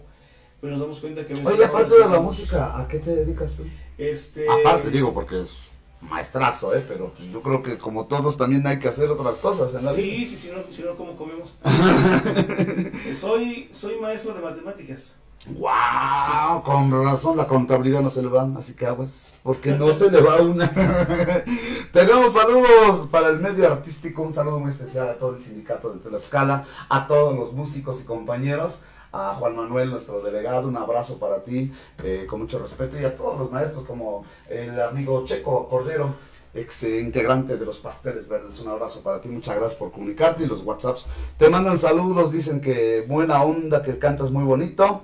pues nos damos cuenta que a ¿no? veces Oye, aparte de la música, ¿a qué te dedicas tú? Este, Aparte, digo, porque es maestrazo, ¿eh? Pero pues, yo creo que como todos también hay que hacer otras cosas en la vida. Sí, sí, si no, si no, ¿cómo comemos? [laughs] soy, soy maestro de matemáticas. ¡Wow! Con razón la contabilidad no se le va, así que aguas, porque no se le va una. [laughs] Tenemos saludos para el medio artístico, un saludo muy especial a todo el sindicato de Tlaxcala, a todos los músicos y compañeros, a Juan Manuel, nuestro delegado, un abrazo para ti, eh, con mucho respeto, y a todos los maestros, como el amigo Checo Cordero, ex eh, integrante de los Pasteles Verdes. Un abrazo para ti, muchas gracias por comunicarte y los WhatsApps te mandan saludos, dicen que buena onda, que cantas muy bonito.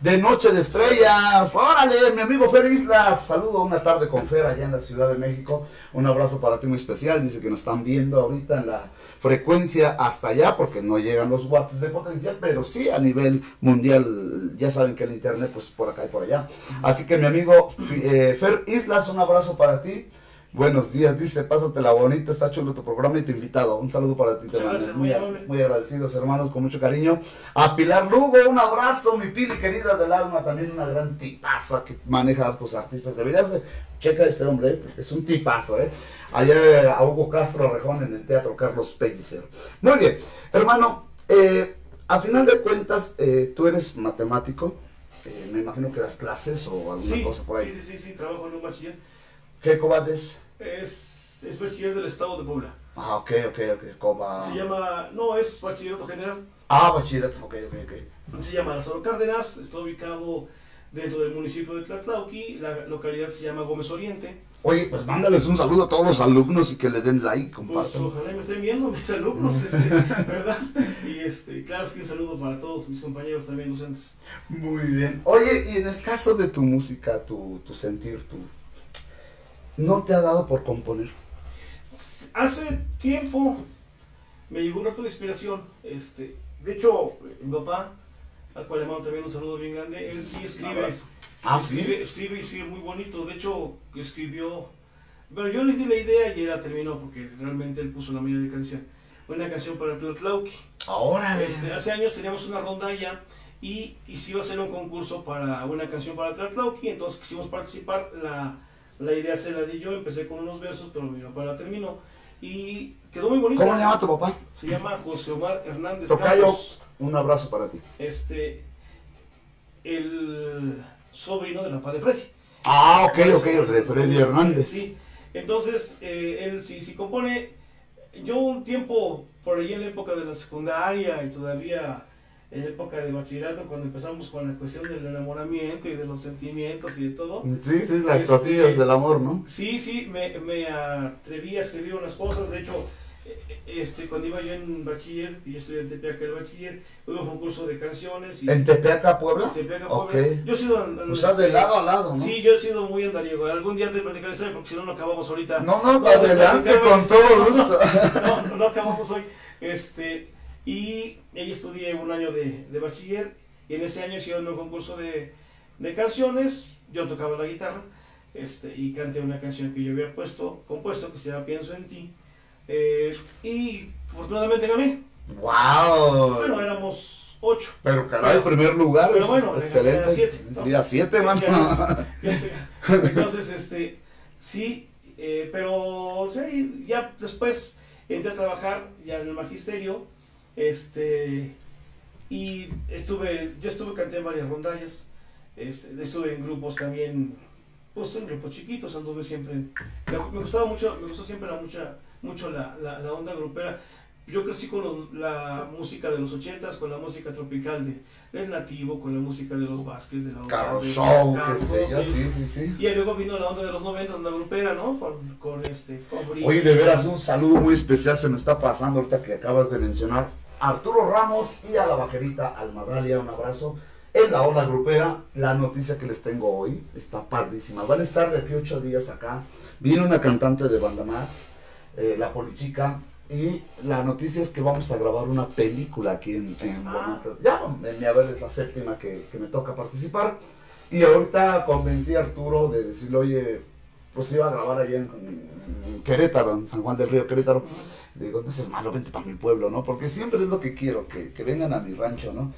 De Noche de Estrellas, órale, mi amigo Fer Islas, saludo una tarde con Fer allá en la Ciudad de México, un abrazo para ti muy especial, dice que nos están viendo ahorita en la frecuencia hasta allá, porque no llegan los watts de potencia, pero sí a nivel mundial, ya saben que el internet pues por acá y por allá. Así que mi amigo eh, Fer Islas, un abrazo para ti. Buenos días, dice, pásatela bonita, está chulo tu programa y tu invitado. Un saludo para ti, te gracias, muy, muy agradecidos, hermanos, con mucho cariño. A Pilar Lugo, un abrazo, mi Pili querida del alma, también una gran tipaza que maneja a tus artistas. Deberías de- checa a este hombre, eh, es un tipazo, ¿eh? Allá a Hugo Castro Rejón en el Teatro Carlos Pellicer. Muy bien, hermano, eh, a final de cuentas, eh, tú eres matemático, eh, me imagino que das clases o alguna Sí, cosa por ahí. sí, sí, sí, sí, trabajo en un bachiller. ¿Qué cobates? Es, es bachiller del estado de Puebla. Ah, ok, ok, ok, coba. Se llama, no, es bachillerato general. Ah, bachillerato, ok, ok, ok. Se llama Lázaro Cárdenas, está ubicado dentro del municipio de Tlatlauqui, la localidad se llama Gómez Oriente. Oye, pues mándales un saludo a todos los alumnos y que le den like, Pues compartan. ojalá me estén viendo mis alumnos, este, [laughs] ¿verdad? Y este, claro, es que un saludo para todos mis compañeros también docentes. Muy bien. Oye, y en el caso de tu música, tu, tu sentir, tu... ¿No te ha dado por componer? Hace tiempo me llegó un rato de inspiración. Este, de hecho, mi papá, al cual le mando también un saludo bien grande, él sí escribe. Ah, ¿sí? escribe, escribe y escribe muy bonito. De hecho, escribió. Bueno, yo le di la idea y él la terminó porque realmente él puso la mayoría de canción. Una canción para Tlatlauqui. Ahora, Este, hace años teníamos una rondalla y, y se iba a hacer un concurso para una canción para Tlatlauqui, entonces quisimos participar, la, la idea se la di yo, empecé con unos versos, pero mi papá la terminó y quedó muy bonita. ¿Cómo se llama tu papá? Se llama José Omar Hernández Tocayo, Campos, un abrazo para ti. este, el sobrino de la papá de Freddy. Ah, ok, ok, de Freddy Hernández. Sí, entonces eh, él sí, sí compone. Yo un tiempo, por ahí en la época de la secundaria y todavía en época de bachillerato, cuando empezamos con la cuestión del enamoramiento y de los sentimientos y de todo. Sí, sí, las Este- cosillas del amor, ¿no? Sí, sí, me, me atreví a escribir unas cosas. De hecho, eh, este, cuando iba yo en bachiller, y yo estudié en Tepeaca el bachiller, hubo un concurso de canciones. Y ¿En Tepeaca, Puebla? Tepeaca. Puebla. Yo he sido. an- O sea, de lado a lado, ¿no? Sí, yo he sido muy andariego. Algún día te platicaré esa, porque si no, no acabamos ahorita. No, no, adelante, con todo gusto. [laughs] No, no, no acabamos hoy. Este, y ahí estudié un año de, de bachiller. Y en ese año hicieron un concurso de, de canciones. Yo tocaba la guitarra. Este, y canté una canción que yo había puesto, compuesto, que se llama Pienso en ti. Eh, y afortunadamente gané. ¡Wow! Bueno, éramos ocho. Pero caray, primer lugar. Pero bueno, excelente. siete, ¿no? Sí, a siete, Sí, mano. ya, [laughs] ya sé. Entonces, este, Sí, eh, pero sí, ya después entré a trabajar ya en el magisterio, este, y estuve, yo estuve, canté en varias rondallas, este, estuve en grupos también, pues en grupos chiquitos, anduve siempre, me, me gustaba mucho, me gustó siempre la mucha, mucho la, la, la onda grupera, yo crecí con los- la música de los ochentas, con la música tropical de, del nativo, con la música de los Vázquez, de la onda Carlos de Show, yo, Campos, sí, sí, sí. y luego vino la onda de los 90, onda grupera, ¿no? Con, con este, con. Oye, de veras, un saludo muy especial se me está pasando ahorita que acabas de mencionar. Arturo Ramos y a la vaquerita Almadalia, un abrazo. En la ola grupera, la noticia que les tengo hoy está padrísima. Van a estar de aquí ocho días acá. Viene una cantante de banda más, eh, la Polichica. Y la noticia es que vamos a grabar una película aquí en, en Ah. Ya, en mi haber es la séptima que, que me toca participar. Y ahorita convencí a Arturo de decirle, oye, pues iba a grabar allá en, en Querétaro, en San Juan del Río, Querétaro. Le digo, no seas malo, vente para mi pueblo, ¿no? Porque siempre es lo que quiero, que, que vengan a mi rancho, ¿no?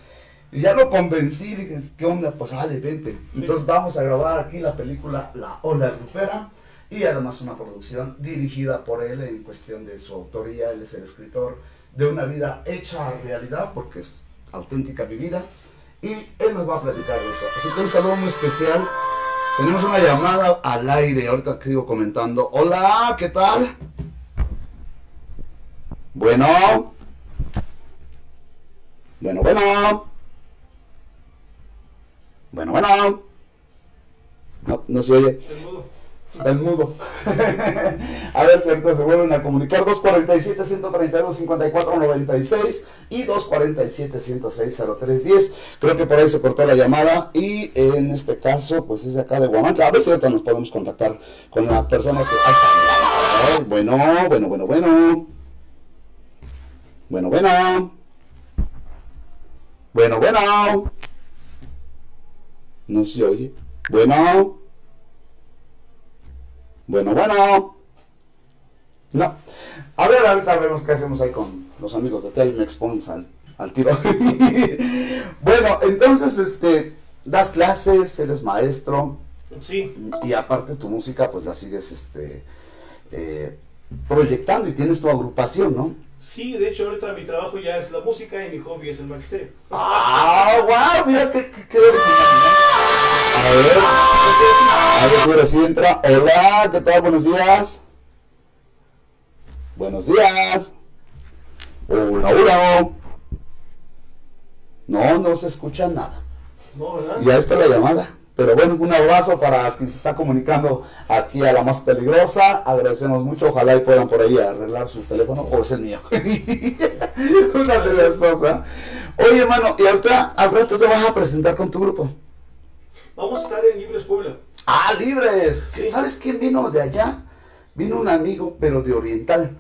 Y ya lo convencí, dije, ¿qué onda? Pues dale, vente. Entonces vamos a grabar aquí la película La Ola Grupera y además una producción dirigida por él en cuestión de su autoría, él es el escritor de una vida hecha realidad, porque es auténtica mi vida, y él nos va a platicar de eso. Así que un saludo muy especial. Tenemos una llamada al aire, ahorita que sigo comentando. Hola, ¿qué tal? Bueno. Bueno, bueno. Bueno, bueno. No, no se oye. Se mudó. Está en mudo. [laughs] a ver si ahorita se vuelven a comunicar. 247-132-5496 y 247-106-0310. Creo que por ahí se cortó la llamada. Y en este caso, pues es de acá de Guamantla. A ver si ahorita nos podemos contactar con la persona que. Ahí está. Bueno, bueno, bueno, bueno. Bueno, bueno. Bueno, bueno. No se oye. Bueno. Bueno, bueno. No. A ver, ahorita vemos qué hacemos ahí con los amigos de Telmex. Ponnos al, al tiro. [laughs] bueno, entonces, este, das clases, eres maestro Sí, y aparte tu música, pues la sigues, este, eh, proyectando y tienes tu agrupación, ¿no? sí, de hecho ahorita mi trabajo ya es la música y mi hobby es el magisterio. ¡Ah, wow! Mira qué, qué, qué. A ver. A ver si ahora sí entra. Hola, ¿qué tal? Buenos días. Buenos días. Hola, hola. No, no se escucha nada. No, ¿verdad? Y ahí está la llamada. Pero bueno, un abrazo para quien se está comunicando aquí a la más peligrosa. Agradecemos mucho. Ojalá y puedan por ahí arreglar su teléfono. O es el mío. [laughs] Una de las dos. ¿ah? Oye, hermano, y ahorita al rato te vas a presentar con tu grupo. Vamos a estar en Libres Puebla. Ah, libres. Sí. ¿Sabes quién vino de allá? Vino un amigo, pero de Oriental.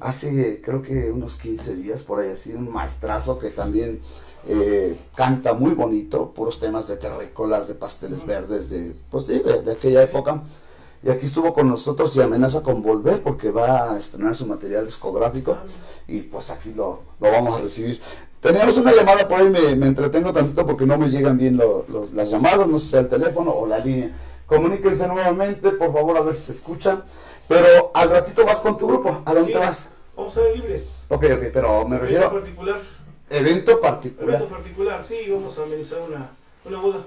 Hace creo que unos 15 días por ahí así, un maestrazo que también eh, canta muy bonito, puros temas de terrícolas, de pasteles verdes, de pues sí, de, de aquella época. Y aquí estuvo con nosotros y amenaza con volver porque va a estrenar su material discográfico y pues aquí lo, lo vamos a recibir. Teníamos una llamada por ahí, me, me entretengo tantito porque no me llegan bien lo- los- las llamadas, no sé si el teléfono o la línea. Comuníquense nuevamente, por favor, a ver si se escuchan. Pero al ratito vas con tu grupo, ¿a dónde Sí, vas? Vamos a en Libres. Ok, ok, pero me refiero particular. Evento particular. Evento particular, sí, vamos a amenizar una, una boda.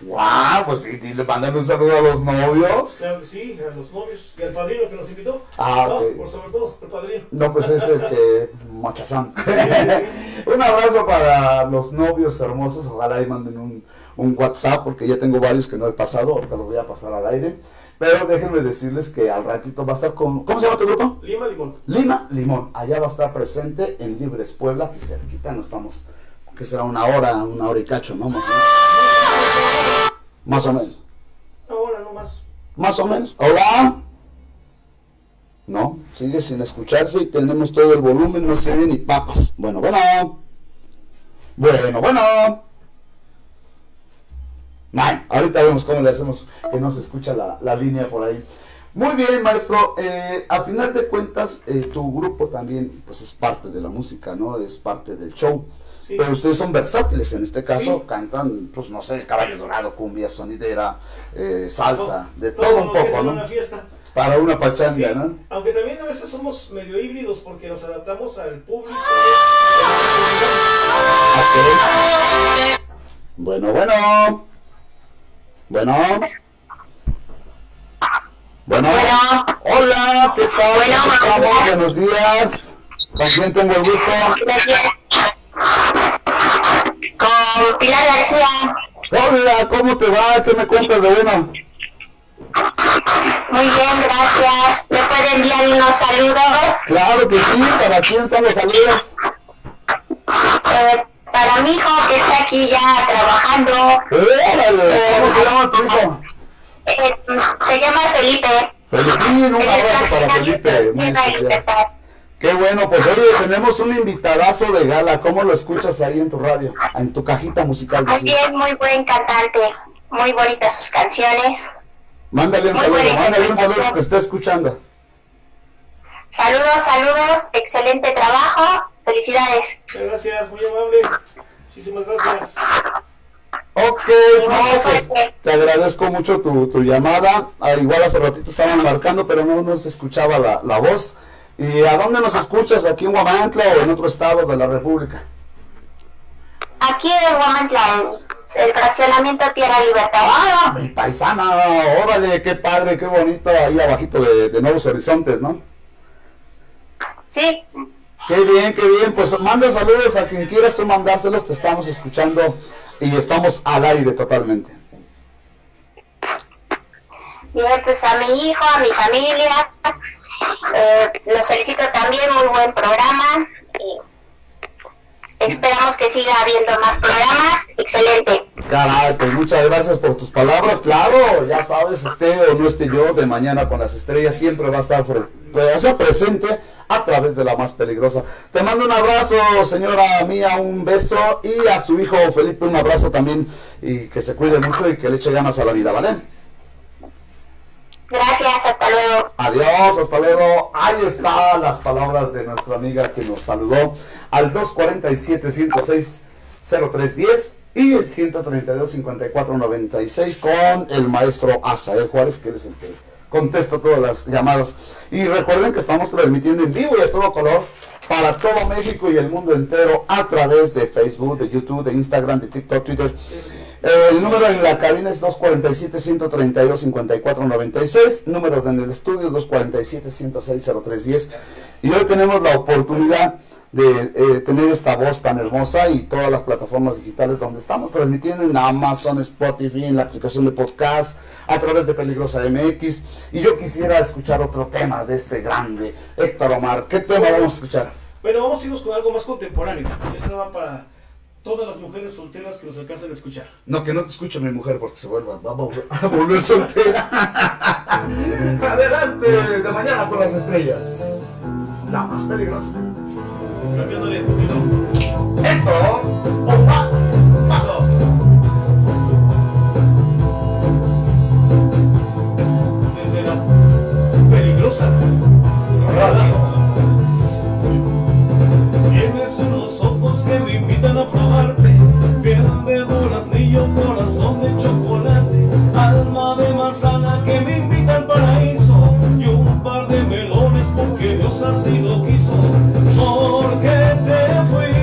¡Guau! Pues sí, dile, mándale un saludo a los novios. Claro que sí, a los novios y al padrino que nos invitó. Ah, ok. por sobre todo, el padrino. No, pues es el que... [laughs] Machachán. [laughs] un abrazo para los novios hermosos. Ojalá y manden un, un WhatsApp porque ya tengo varios que no he pasado. Ahorita lo voy a pasar al aire. Pero déjenme decirles que al ratito va a estar con... ¿Cómo se llama tu grupo? Lima, Limón. Lima Limón. Allá va a estar presente en Libres Puebla, aquí cerquita. No estamos... Que será una hora, una hora y cacho, ¿no? Más o menos. Más o menos. Ahora no más. Más o menos. Hola. No, sigue sin escucharse y tenemos todo el volumen, no se oye ni papas. Bueno, bueno. Bueno, bueno. Ahorita vemos cómo le hacemos que no se escucha la, la línea por ahí. Muy bien, maestro. Eh, a final de cuentas, eh, tu grupo también pues es parte de la música, ¿no? Es parte del show. Sí. Pero ustedes son versátiles, en este caso Sí. cantan, pues no sé, caballo dorado, cumbia, sonidera, eh, salsa, de Todo todo un poco, ¿no? Una fiesta. Para una Sí, pachanga, ¿no? Aunque también a veces somos medio híbridos porque nos adaptamos al público. Ok. Bueno, bueno. Bueno. Bueno. Bueno. Hola, ¿qué tal? Bueno, buenos días. ¿Con quién tengo el gusto? Con Pilar García. Hola, ¿cómo te va? ¿Qué me cuentas de bueno? Muy bien, gracias. ¿Me puede enviar unos saludos? Claro que sí, ¿para quién son los saludos? Eh, para mi hijo que está aquí ya trabajando. Órale, ¿cómo se llama tu hijo? Eh, se llama Felipe. Felipín, un abrazo está para Felipe, muy especial. Qué bueno, pues oye, tenemos un invitadazo de gala. ¿Cómo lo escuchas ahí en tu radio? En tu cajita musical. Decía. bien, muy buen cantante. Muy bonitas sus canciones. Mándale un Muy saludo, mándale un saludo que esté escuchando. Saludos, saludos. Excelente trabajo. Felicidades. Muchas gracias, muy amable. Muchísimas gracias. Ok, no, pues te agradezco mucho tu, tu llamada. Ah, igual hace ratito estaban marcando, pero no nos escuchaba la, la voz. ¿Y a dónde nos escuchas? ¿Aquí en Guamantla o en otro estado de la República? Aquí en Guamantla, en el fraccionamiento Tierra Libertad. ¡Ah, mi paisana! ¡Órale, qué padre, qué bonito! Ahí abajito de, de Nuevos Horizontes, ¿no? Sí, Qué bien, qué bien. Pues manda saludos a quien quieras tú mandárselos. Te estamos escuchando y estamos al aire totalmente. bien, pues a mi hijo, a mi familia. Eh, los felicito también, muy buen programa. Y esperamos que siga habiendo más programas. Excelente. Caray, pues muchas gracias por tus palabras. Claro, ya sabes, esté o no esté yo, de mañana con las estrellas siempre va a estar o sea, presente a través de la más peligrosa. Te mando un abrazo, señora mía, un beso y a su hijo Felipe un abrazo también y que se cuide mucho y que le eche ganas a la vida, ¿vale? Gracias, hasta luego. Adiós, hasta luego. Ahí están las palabras de nuestra amiga que nos saludó al 247-106-0310 y el 132-5496 con el maestro Asael Juárez, que es el que contesta todas las llamadas. Y recuerden que estamos transmitiendo en vivo y a todo color para todo México y el mundo entero a través de Facebook, de YouTube, de Instagram, de TikTok, Twitter. Eh, el número en la cabina es 247-132-5496. Número en el estudio 247-106-0310. Y hoy tenemos la oportunidad de eh, tener esta voz tan hermosa y todas las plataformas digitales donde estamos transmitiendo en Amazon, Spotify, en la aplicación de podcast, a través de Peligrosa MX. Y yo quisiera escuchar otro tema de este grande Héctor Omar. ¿Qué tema vamos a escuchar? Bueno, vamos a irnos con algo más contemporáneo. Esta va para todas las mujeres solteras que nos alcanzan a escuchar. No, que no te escuche mi mujer porque se vuelva va a volver, [laughs] a volver soltera. [laughs] Adelante, de mañana con las estrellas. La más peligrosa. Cambiándole un poquito. Radio. Tienes unos ojos que me invitan a probarte Piel de duraznillo, corazón de chocolate Alma de manzana que me invita al paraíso Dios así lo quiso Porque te fuiste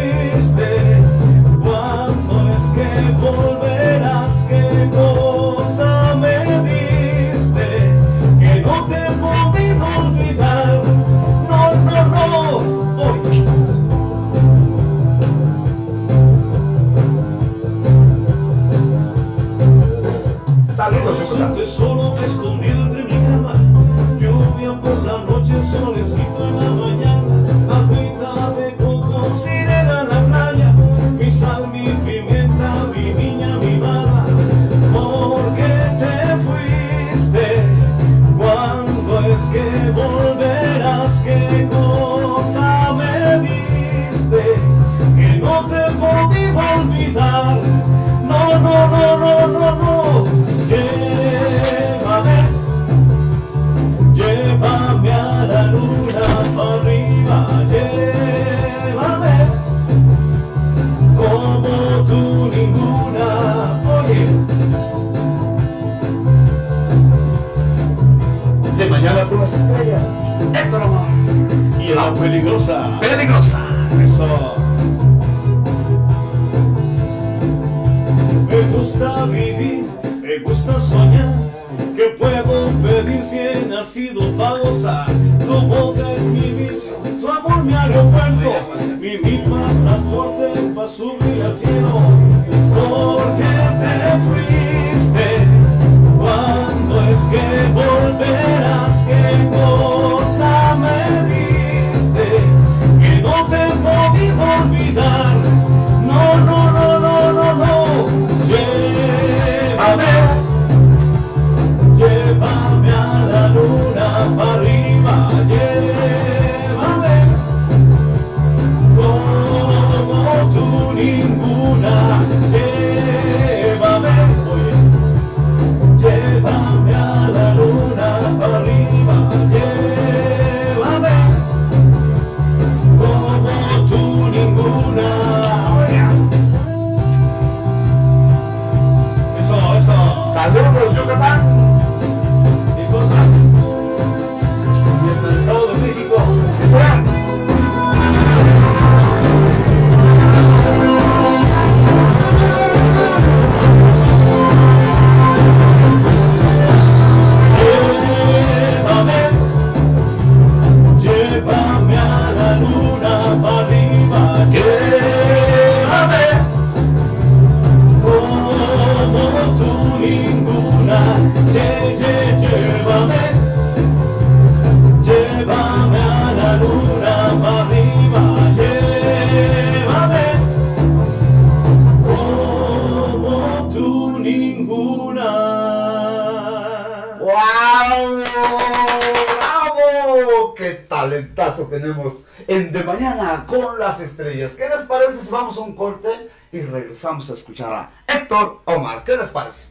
vamos a escuchar a Héctor Omar. ¿Qué les parece?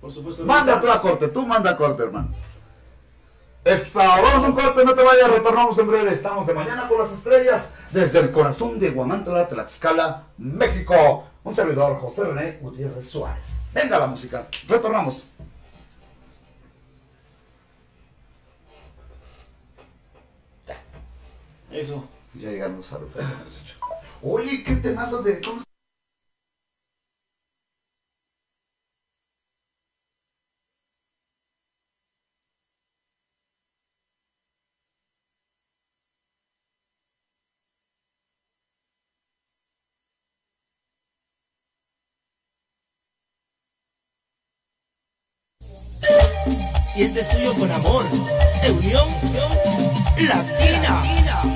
Por supuesto. Manda tú a corte, tú manda a corte, hermano. Esa, vamos a un corte, no te vayas, retornamos en breve. Estamos de mañana con las estrellas desde el corazón de Guamantla, Tlaxcala, México. Un servidor, José René Gutiérrez Suárez. Venga la música, retornamos. Eso. Ya llegaron los aros. Oye, ¿qué te pasa de.? ¿Cómo y este es tuyo con amor de Unión Latina.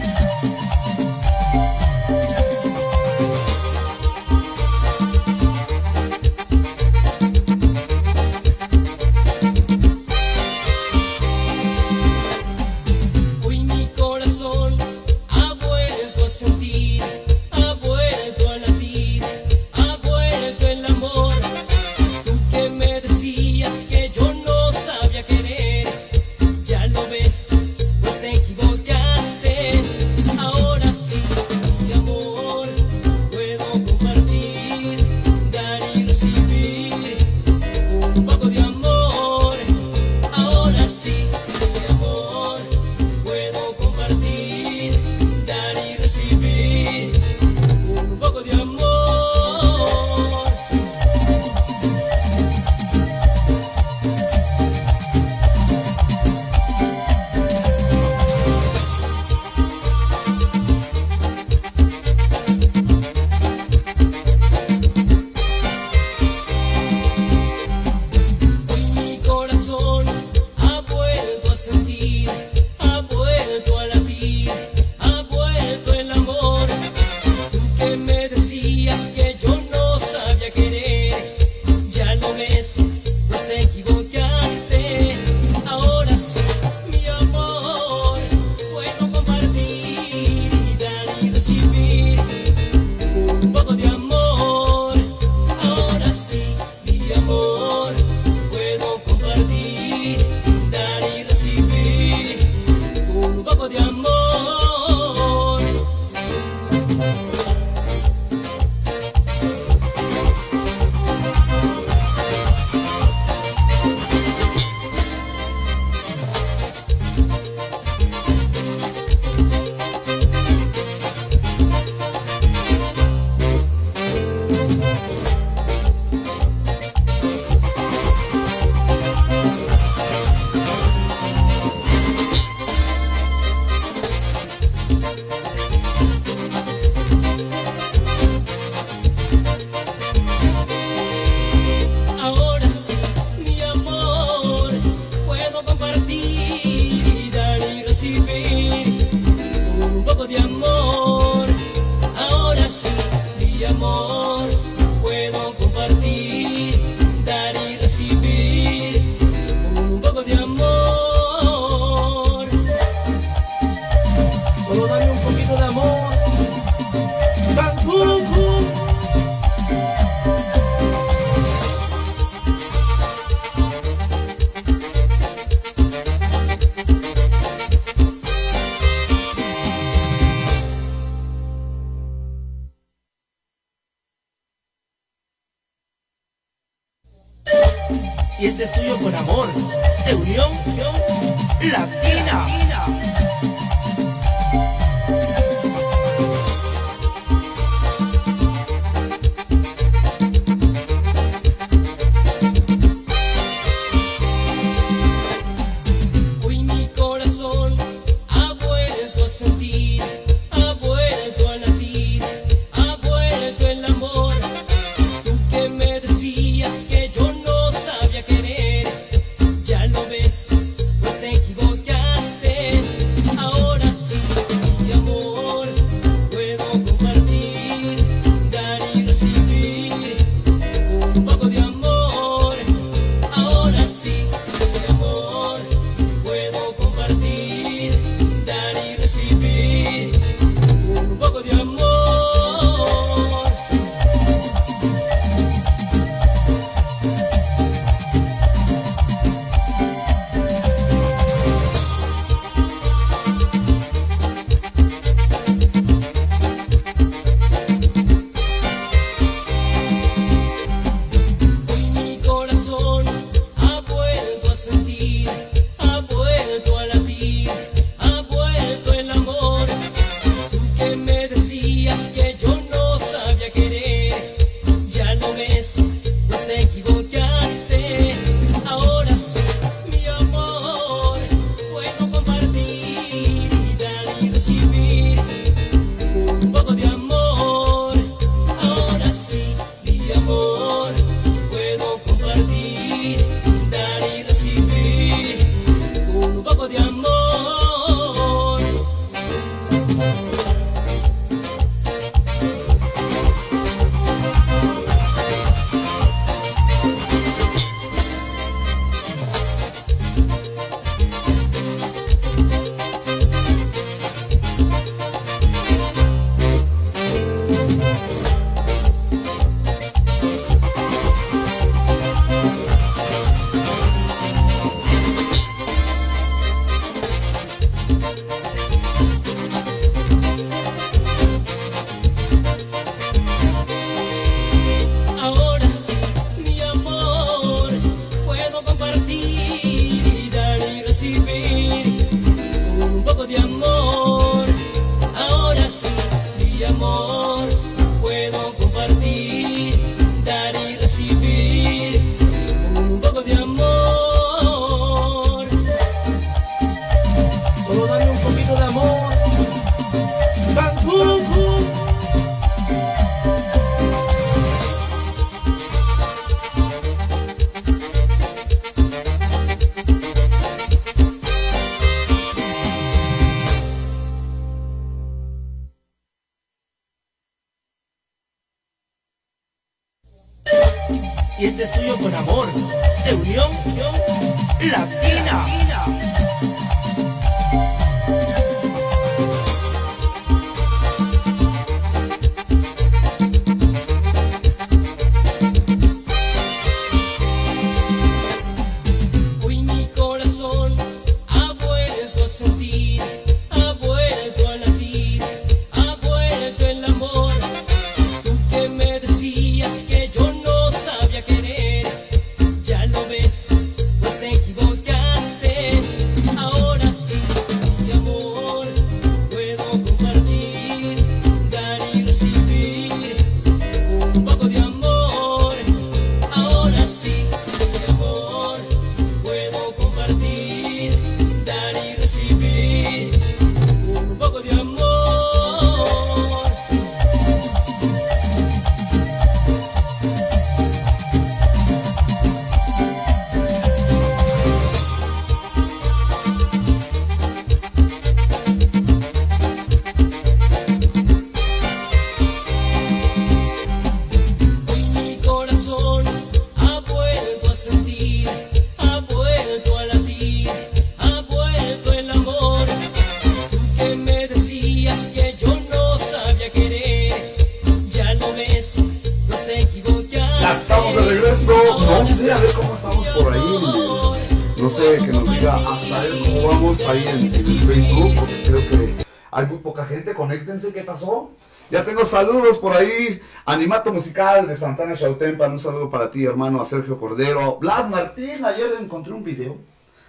Saludos por ahí. Animato musical de Santana Chautempan. Un saludo para ti, hermano, a Sergio Cordero. Blas Martín, ayer encontré un video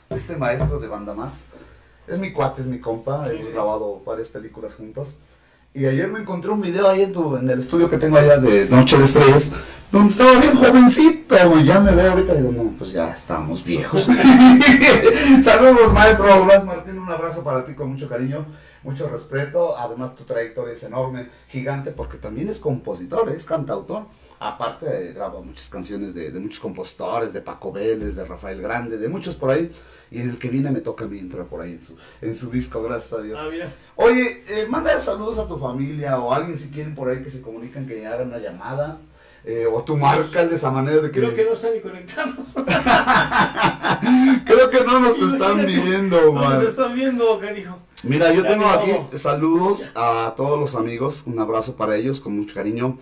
este maestro de Banda Max. Es mi cuate, es mi compa, hemos grabado varias películas juntos. Y ayer me encontré un video ahí en, tu- en el estudio que tengo allá de Noche de Estrellas, donde estaba bien jovencito. Ya me veo ahorita y digo, no, pues ya estamos viejos. [laughs] Saludos, maestro Blas Martín. Un abrazo para ti con mucho cariño, mucho respeto. Además, tu trayectoria es enorme, gigante, porque también es compositor, es cantautor. Aparte, eh, graba muchas canciones de, de muchos compositores, de Paco Vélez, de Rafael Grande, de muchos por ahí. Y el que viene me toca a mí entrar por ahí en su, en su disco, gracias a Dios. Ah, mira. Oye, eh, manda saludos a tu familia o alguien si quieren por ahí que se comunican que hagan una llamada. eh, o tú márcale de esa manera de que... Creo que no están ni conectados. [laughs] Creo que no nos están viendo, No man. nos están viendo, carijo. Mira, yo tengo aquí saludos a todos los amigos, un abrazo para ellos con mucho cariño.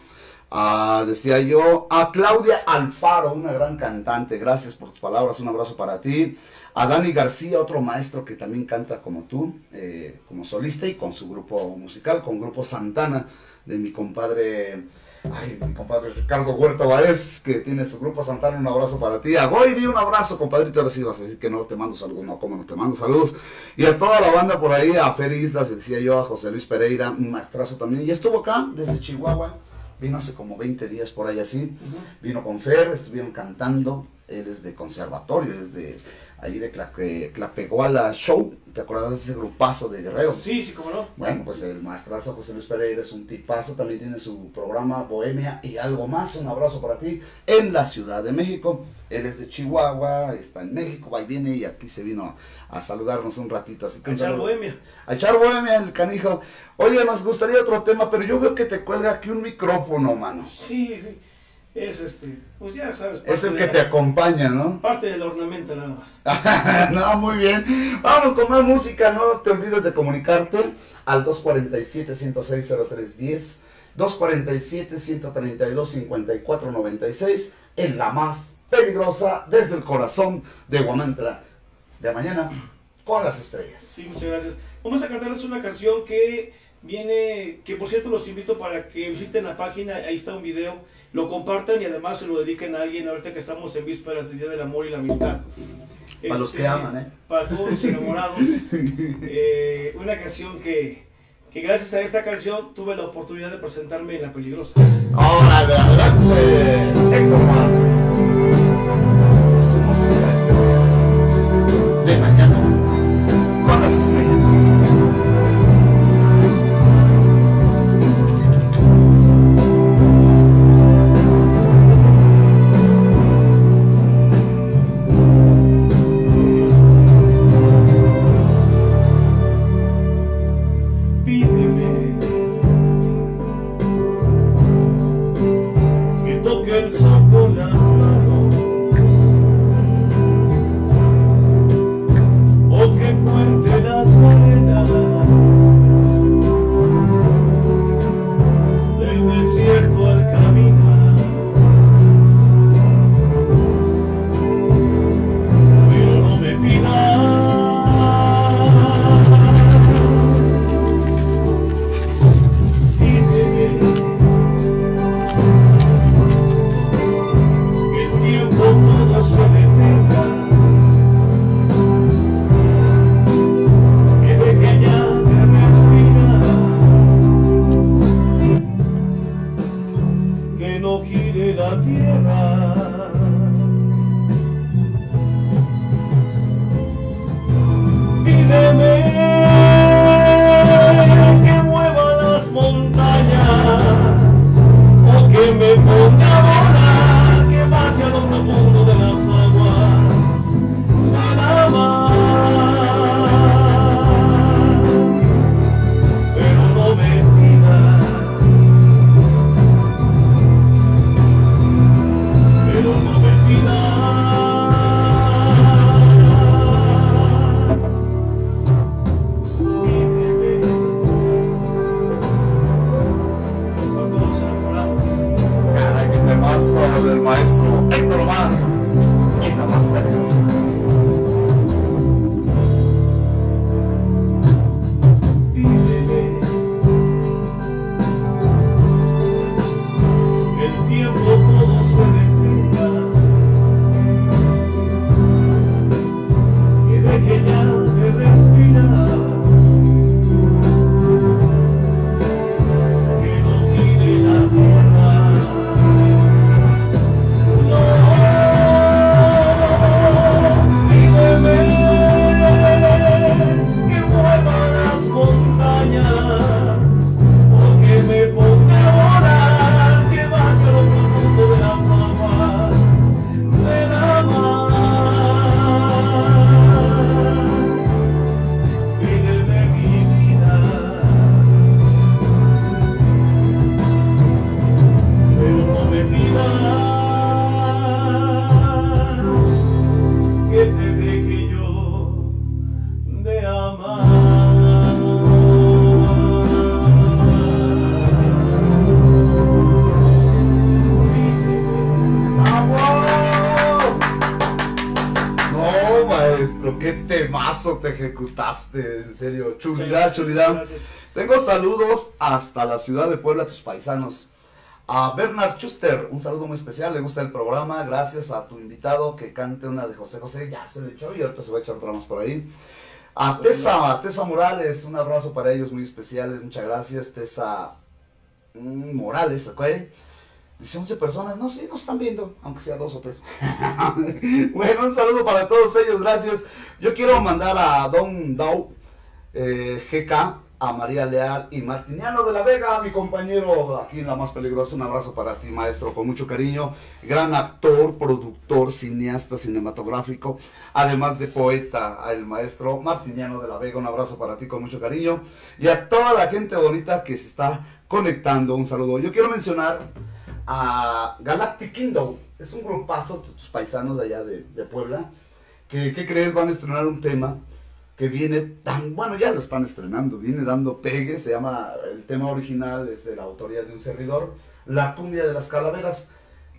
Ah, decía yo a Claudia Alfaro, una gran cantante, gracias por tus palabras, un abrazo para ti. A Dani García, otro maestro que también canta como tú, eh, como solista y con su grupo musical, con Grupo Santana, de mi compadre, ay, mi compadre Ricardo Huerta Baez, que tiene su Grupo Santana, un abrazo para ti. A Goiri, un abrazo, compadrito, ahora sí vas a decir que no te mando saludos, no, como no te mando saludos. Y a toda la banda por ahí, a Fer Islas, decía yo, a José Luis Pereira, un maestrazo también, y estuvo acá desde Chihuahua. Vino hace como 20 días por ahí así. Vino con Fer, estuvieron cantando. Él es de conservatorio, es de ahí de Clape- Clapeguala Show. ¿Te acuerdas de ese grupazo de Guerrero? Sí, sí, cómo no. Bueno, pues el maestrazo José Luis Pereira es un tipazo, también tiene su programa Bohemia y algo más. Un abrazo para ti en la Ciudad de México. Él es de Chihuahua, está en México, va y viene y aquí se vino a, a saludarnos un ratito. Así que un Echar saludo. bohemia. A echar bohemia el canijo. Oye, nos gustaría otro tema, pero yo veo que te cuelga aquí un micrófono, mano. Sí, sí. Es este, pues ya sabes. Es el que te acompaña, ¿no? Parte del ornamento nada más. [laughs] no, muy bien. Vamos con más música. No te olvides de comunicarte al 247-106-0310, 247-132-5496, en la más peligrosa desde el corazón de Guamantla. De mañana con las estrellas. Sí, muchas gracias. Vamos a cantarles una canción que viene, que por cierto los invito para que visiten la página, ahí está un video, lo compartan y además se lo dediquen a alguien ahorita que estamos en vísperas del Día del Amor y la Amistad. Para los que aman, ¿eh? Para todos los enamorados. [laughs] Eh, una canción que, que gracias a esta canción tuve la oportunidad de presentarme en La Peligrosa. Órale, adelante, Héctor Tengo saludos hasta la ciudad de Puebla, tus paisanos. A Bernard Schuster, un saludo muy especial, le gusta el programa, gracias a tu invitado que cante una de José José, ya se le echó y ahorita se va a echar otra más por ahí. A Tessa, a Tessa Morales, un abrazo para ellos muy especiales, muchas gracias, Tessa mm, Morales, ¿ok? Dice 11 personas, no, sí, nos están viendo, aunque sea dos o tres. [laughs] bueno, un saludo para todos ellos, gracias. Yo quiero mandar a Don Dau, eh, GK, a María Leal y Martiniano de la Vega, mi compañero aquí en La Más Peligrosa. Un abrazo para ti, maestro, con mucho cariño. Gran actor, productor, cineasta cinematográfico, además de poeta, el maestro Martiniano de la Vega. Un abrazo para ti con mucho cariño. Y a toda la gente bonita que se está conectando, un saludo. Yo quiero mencionar a Galactic Kingdom. Es un grupazo, tus paisanos de allá de, de Puebla, que, ¿qué crees? Van a estrenar un tema que viene tan, bueno, ya lo están estrenando, viene dando pegue, se llama, el tema original es de la autoría de un servidor, La cumbia de las calaveras.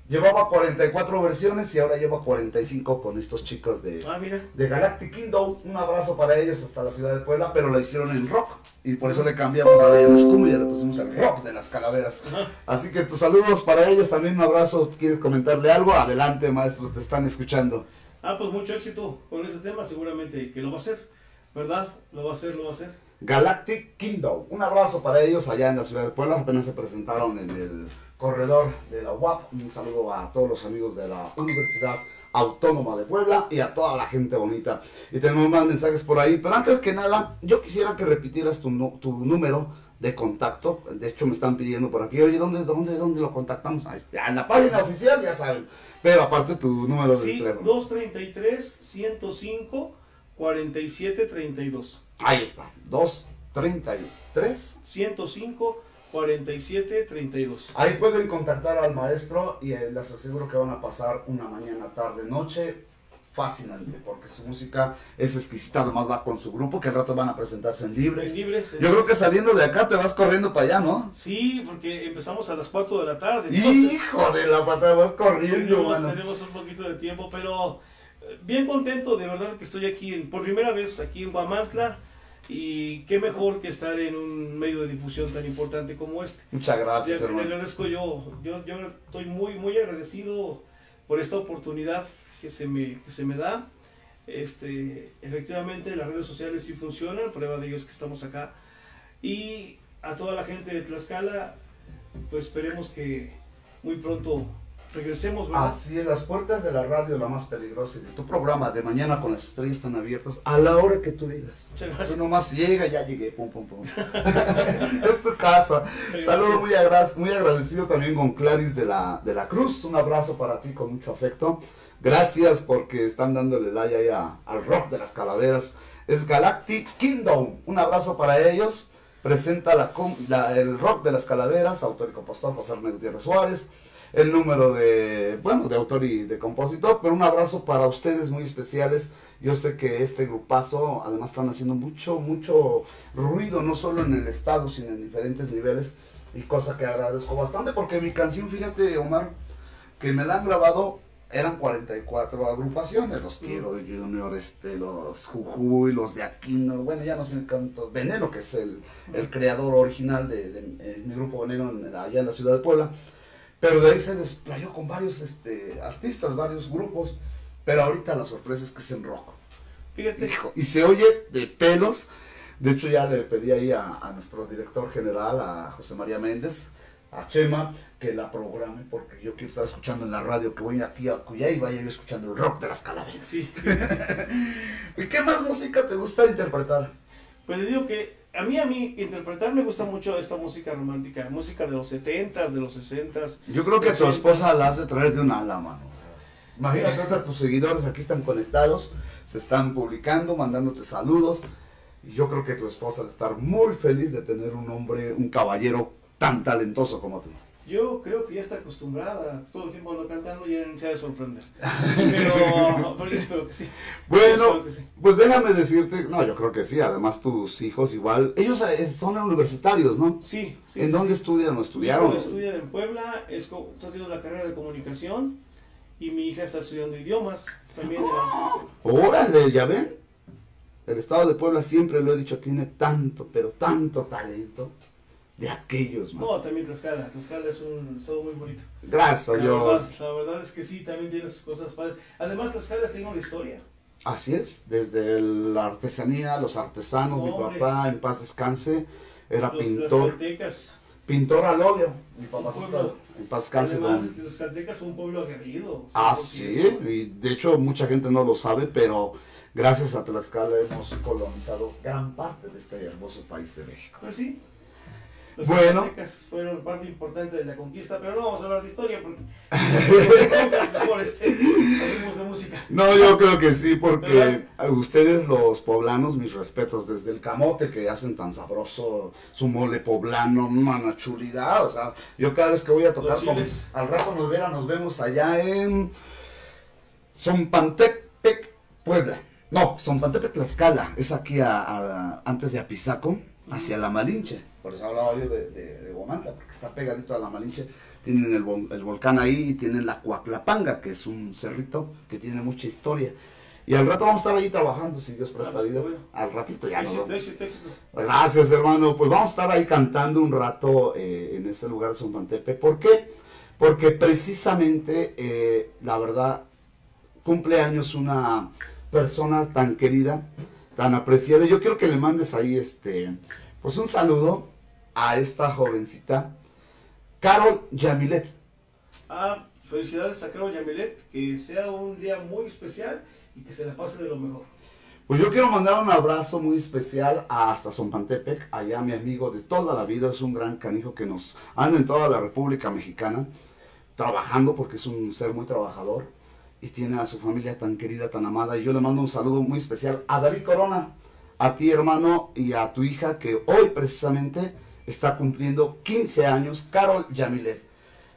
Llevaba 44 versiones y ahora lleva 45 con estos chicos de, Ah, mira. de Galactic Kingdom. Un abrazo para ellos hasta la ciudad de Puebla, pero la hicieron en rock. Y por eso le cambiamos, ahora ya no es cumbia, le pusimos el rock de las calaveras. Así que tus saludos para ellos, también un abrazo. ¿Quieres comentarle algo? Adelante, maestro, te están escuchando. Ah, pues mucho éxito con ese tema, seguramente que lo va a hacer, ¿verdad? Lo va a hacer, lo va a hacer. Galactic Kingdom. Un abrazo para ellos allá en la ciudad de Puebla. Apenas se presentaron en el corredor de la UAP. Un saludo a todos los amigos de la Universidad Autónoma de Puebla y a toda la gente bonita. Y tenemos más mensajes por ahí. Pero antes que nada, yo quisiera que repitieras tu, tu número de contacto. De hecho, me están pidiendo por aquí. Oye, ¿dónde, dónde, dónde lo contactamos? En la página oficial, ya saben. Pero aparte tu número de Sí, teléfono. 233 105 47 32. Ahí está. 233. 105 47 32. Ahí pueden contactar al maestro y les aseguro que van a pasar una mañana, tarde, noche fascinante porque su música es exquisita, además va con su grupo que al rato van a presentarse en libres. En libres, Yo creo que saliendo de acá te vas corriendo para allá, ¿no? Sí, porque empezamos a las 4 de la tarde. entonces- Hijo de la patada, vas corriendo, Tenemos, un poquito de tiempo, pero bien contento de verdad que estoy aquí en- por primera vez aquí en Guamantla y qué mejor que estar en un medio de difusión tan importante como este. Muchas gracias, Le, le hermano. agradezco yo, yo, yo estoy muy, muy agradecido por esta oportunidad que se me, que se me da. Este, efectivamente las redes sociales sí funcionan, prueba de ello es que estamos acá. Y a toda la gente de Tlaxcala, pues esperemos que muy pronto regresemos, ¿verdad? Así es, las puertas de la radio, la más peligrosa, y de tu programa de mañana con las estrellas están abiertas a la hora que tú digas. Tú nomás llega, ya llegué, pum, pum, pum. [laughs] es tu casa. Muchas Saludo gracias. muy, agra- muy agradecido también con Claris de la, de la Cruz. Un abrazo para ti con mucho afecto. Gracias porque están dándole like ahí a- al rock de las calaveras. Es Galactic Kingdom. Un abrazo para ellos. Presenta la, la- el rock de las calaveras, autor y compositor José Gutiérrez Suárez. El número de, bueno, de autor y de compositor, pero un abrazo para ustedes muy especiales. Yo sé que este grupazo, además, están haciendo mucho, mucho ruido, no solo en el estado, sino en diferentes niveles. Y cosa que agradezco bastante, porque mi canción, fíjate, Omar, que me la han grabado, eran 44 agrupaciones. Los Quiero de Junior, este, los Jujuy, los de Aquino, bueno, ya no sé cuántos. Veneno, que es el, el creador original de, de, eh, mi grupo Veneno en- allá en la ciudad de Puebla. Pero de ahí se desplayó con varios este, artistas, varios grupos. Pero ahorita la sorpresa es que es en rock. Fíjate, Hijo, y se oye de pelos. De hecho, ya le pedí ahí a, a nuestro director general, a José María Méndez, a Chema, que la programe, porque yo quiero estar escuchando en la radio, que voy aquí a Cuyá y vaya yo escuchando el rock de las calaveras. sí, sí. [laughs] ¿Y qué más música te gusta interpretar? Pues le digo que a mí, a mí, interpretar me gusta mucho esta música romántica, música de los 70s, de los 60s. Yo creo que a tu esposa la has de traer de una ala, mano. O sea, imagínate ahorita tus seguidores aquí están conectados, se están publicando, mandándote saludos. Y yo creo que tu esposa debe estar muy feliz de tener un hombre, un caballero tan talentoso como tú. Yo creo que ya está acostumbrada, todo el tiempo ando cantando y ya se ha de sorprender. [laughs] Pero, pero yo espero que sí. Yo Bueno, espero que sí. pues déjame decirte, no, yo creo que sí, además tus hijos igual, ellos eh, son universitarios, ¿no? Sí, sí. ¿En sí, dónde sí. estudian o estudiaron? hijo estudia en Puebla, está haciendo la carrera de comunicación y mi hija está estudiando idiomas también la- Órale, ya ven. El estado de Puebla siempre lo he dicho, tiene tanto, pero tanto talento de aquellos, man. No, también Tlaxcala. Tlaxcala es un estado muy bonito. Gracias a Dios. la verdad es que sí, también tiene sus cosas padres. Además, Tlaxcala tiene una historia. Así es, desde la artesanía, los artesanos, mi Hombre. papá en paz descanse, era Los pintor, tlaxcaltecas. pintor al óleo, mi pueblo. en paz descanse. Además, este, los caltecas son un pueblo aguerrido. Ah, 100%. sí, y de hecho mucha gente no lo sabe, pero gracias a Tlaxcala hemos colonizado gran parte de este hermoso país de México. Pues sí. Los Bueno. tlaxcaltecas fueron parte importante de la conquista, pero no vamos a hablar de historia porque [laughs] mejor este, hablemos de música. No, yo creo que sí, porque ¿Verdad? ustedes los poblanos, mis respetos, desde el camote que hacen tan sabroso, su mole poblano, una chulidad, o sea, yo cada vez que voy a tocar, con- al rato nos verán, nos vemos allá en Zompantepec, Puebla. No, Zompantepec, Tlaxcala, es aquí a- a- antes de Apizaco, hacia la Malinche, por eso hablaba yo de, de, de Huamantla, porque está pegadito a la Malinche, tienen el, vol- el volcán ahí y tienen la Cuaclapanga, que es un cerrito que tiene mucha historia. Y al rato vamos a estar ahí trabajando, si Dios presta Ah, pues, vida. Al ratito ya Éxito, éxito, éxito. Gracias, hermano. Pues vamos a estar ahí cantando un rato eh, en este lugar de Zumpantepe. ¿Por qué? Porque precisamente, eh, la verdad, cumpleaños una persona tan querida, tan apreciada. Yo quiero que le mandes ahí este, pues un saludo a esta jovencita, Carol Yamilet. Ah, felicidades a Carol Yamilet, que sea un día muy especial y que se la pase de lo mejor. Pues yo quiero mandar un abrazo muy especial hasta Zompantepec, allá mi amigo de toda la vida, es un gran canijo que nos anda en toda la República Mexicana, trabajando porque es un ser muy trabajador y tiene a su familia tan querida, tan amada. Y yo le mando un saludo muy especial a David Corona, a ti hermano y a tu hija que hoy precisamente está cumpliendo 15 años, Carol Yamilet.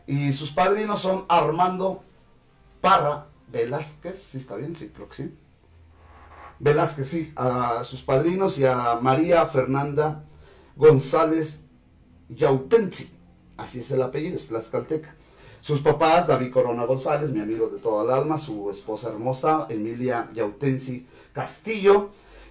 Y sus padrinos son Armando Parra Velázquez, ¿sí está bien? Sí, creo que sí. Velázquez, sí, a sus padrinos y a María Fernanda González Yautensi, así es el apellido, es tlaxcalteca. Sus papás, David Corona González, mi amigo de toda el alma, su esposa hermosa, Emilia Yautensi Castillo,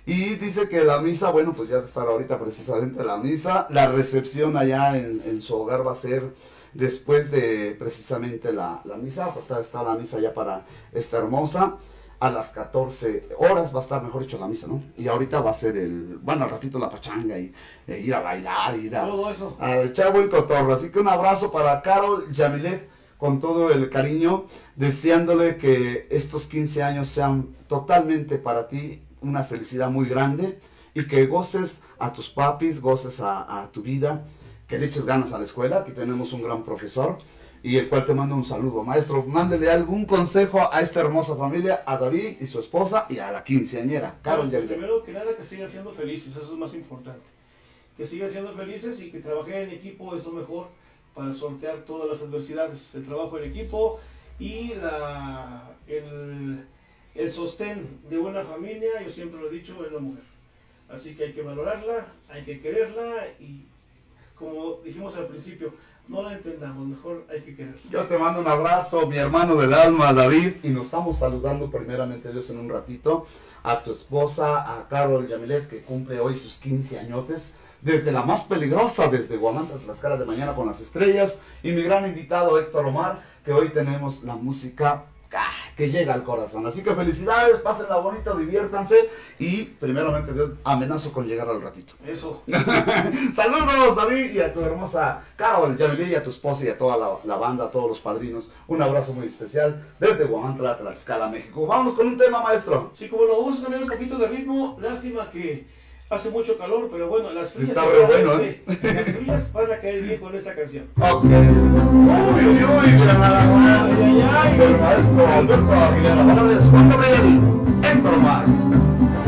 y dice que la misa, bueno, pues ya estará ahorita precisamente la misa, la recepción allá en, en su hogar va a ser después de precisamente la, la misa, está la misa ya para esta hermosa, a las 14 horas va a estar, mejor dicho, la misa, ¿no? Y ahorita va a ser el, bueno, al ratito la pachanga y e ir a bailar, ir a, Todo eso. a echar buen cotorro. Así que un abrazo para Carol Yamilet con todo el cariño, deseándole que estos 15 años sean totalmente para ti una felicidad muy grande y que goces a tus papis, goces a, a tu vida, que le eches ganas a la escuela. Aquí tenemos un gran profesor y el cual te manda un saludo. Maestro, mándele algún consejo a esta hermosa familia, a David y su esposa y a la quinceañera, Carol Bueno, primero que nada que sigan siendo felices, eso es más importante. Que sigan siendo felices y que trabajen en equipo es lo mejor para sortear todas las adversidades. El trabajo en equipo y la, el, el sostén de una familia, yo siempre lo he dicho, es la mujer. Así que hay que valorarla, hay que quererla y como dijimos al principio, no la entendamos, mejor hay que quererla. Yo te mando un abrazo, mi hermano del alma, David, y nos estamos saludando primeramente Dios en un ratito a tu esposa, a Carol Yamilet, que cumple hoy sus 15 añotes, desde la más peligrosa, desde Guamanta, Tlaxcala de Mañana con las Estrellas, y mi gran invitado Héctor Omar, que hoy tenemos la música que llega al corazón. Así que felicidades, pásenla bonito, diviértanse, y primeramente Dios, amenazo con llegar al ratito. Eso. [laughs] Saludos David y a tu hermosa Carol Yamilet y a tu esposa y a toda la, la banda, a todos los padrinos. Un abrazo muy especial desde Guamantla, Tlaxcala, México. Vamos con un tema, maestro. Sí, como lo vamos a cambiar un poquito de ritmo, lástima que Hace mucho calor, pero bueno, las frías, Está re bueno, ¿eh? las frías van a caer bien con esta canción. [laughs] Ok. Uy, uy, uy, mira nada más. Ay, ay, ay. El maestro Alberto Aguilera. Ahora les cuento bien. En broma.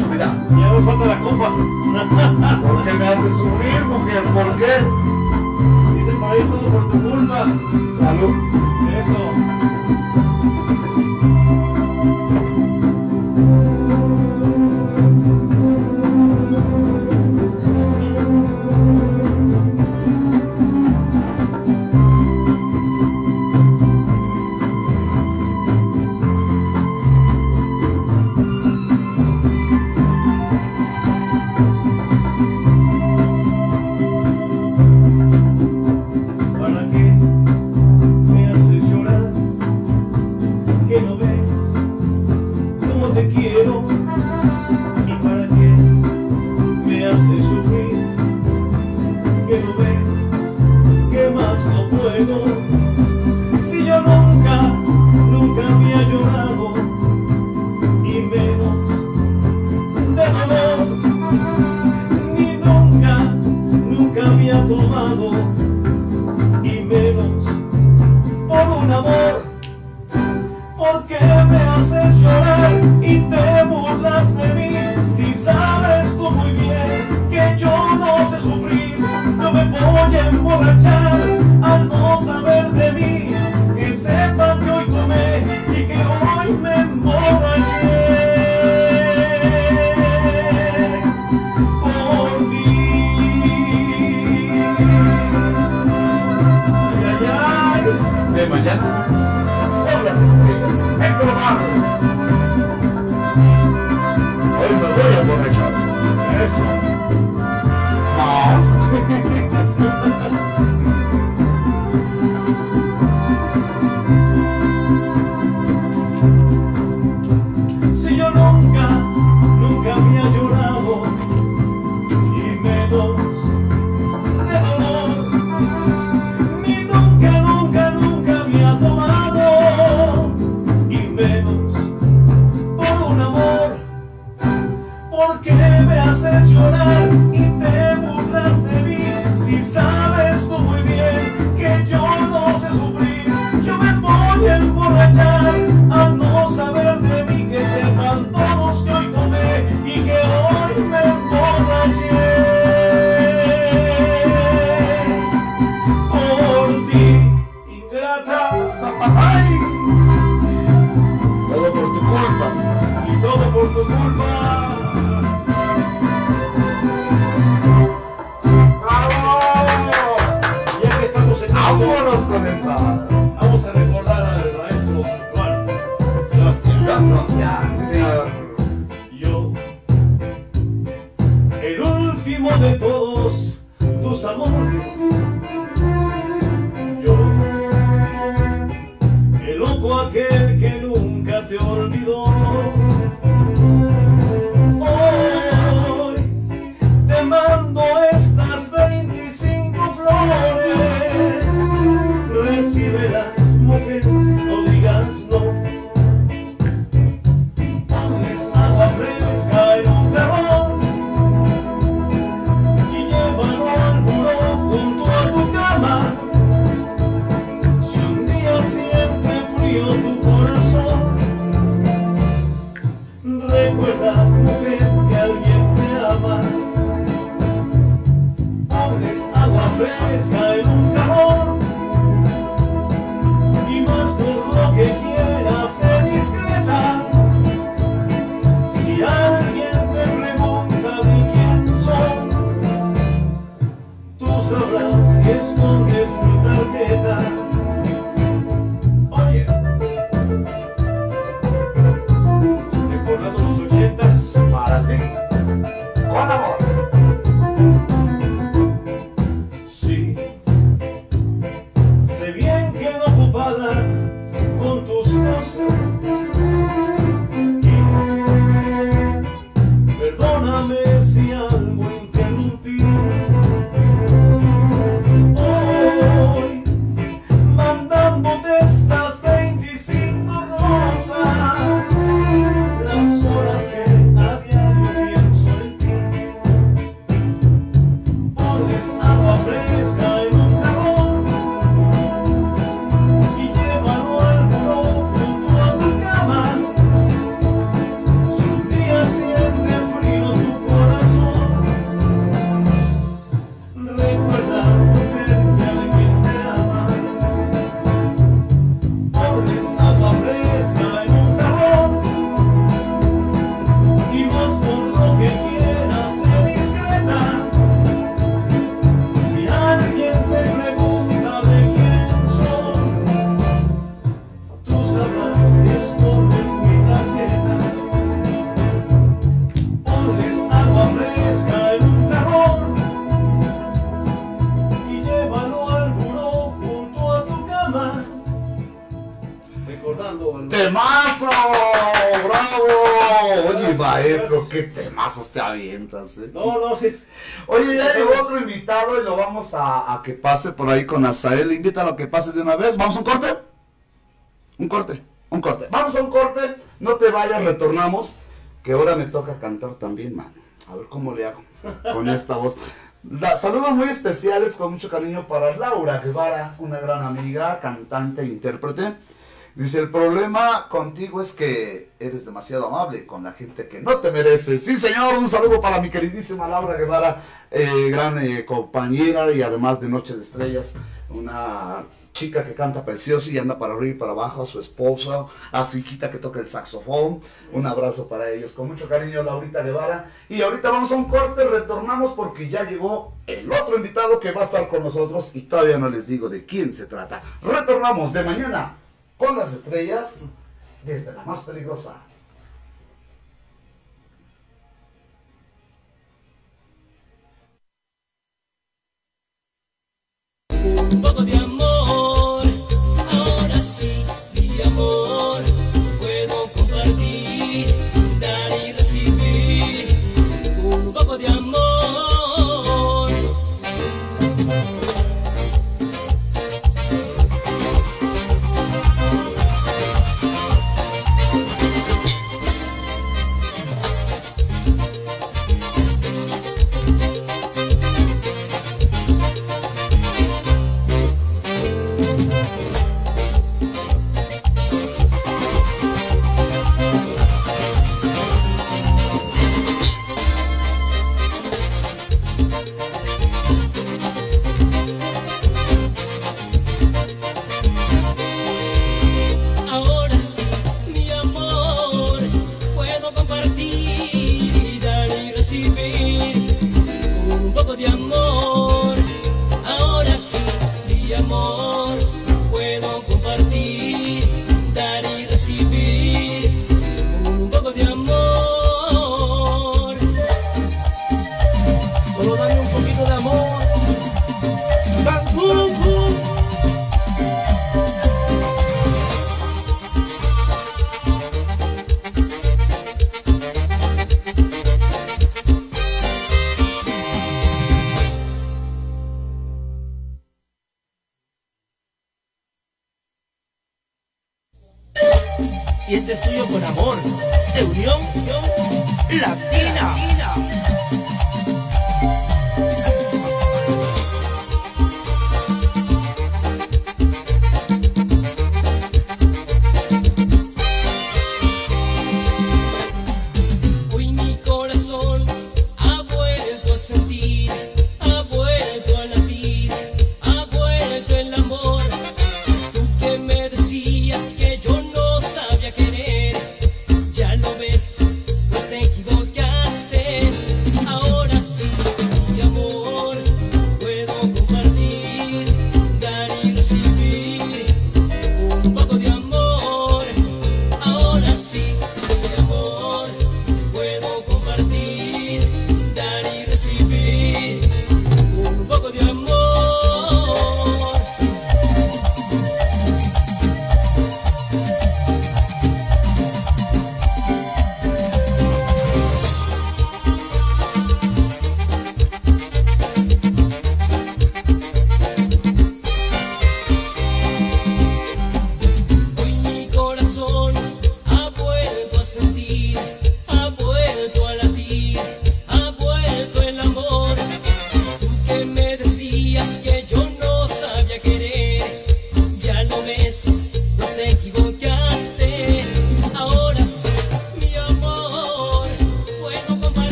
Subida. Ya nos falta la copa. [laughs] ¿Por qué me haces subir, mujer? ¿Por qué? Dice para ir todo por tu culpa. Salud. Eso. Te avientas. ¿eh? No, no, es, Oye, ya llegó otro invitado y lo vamos a, a que pase por ahí con Azael. Invítalo a que pase de una vez. ¿Vamos a un corte? Un corte, un corte. Vamos a un corte. No te vayas, retornamos. Que ahora me toca cantar también, man. A ver cómo le hago con esta voz. La- saludos muy especiales con mucho cariño para Laura Guevara, una gran amiga, cantante e intérprete. Dice, el problema contigo es que eres demasiado amable con la gente que no te merece. Sí, señor, un saludo para mi queridísima Laura Guevara, eh, gran eh, compañera y además de Noche de Estrellas, una chica que canta precioso y anda para arriba y para abajo, a su esposo, a su hijita que toca el saxofón. Un abrazo para ellos, con mucho cariño, Laurita Guevara. Y ahorita vamos a un corte, retornamos porque ya llegó el otro invitado que va a estar con nosotros y todavía no les digo de quién se trata. Retornamos de mañana con las estrellas desde la más peligrosa.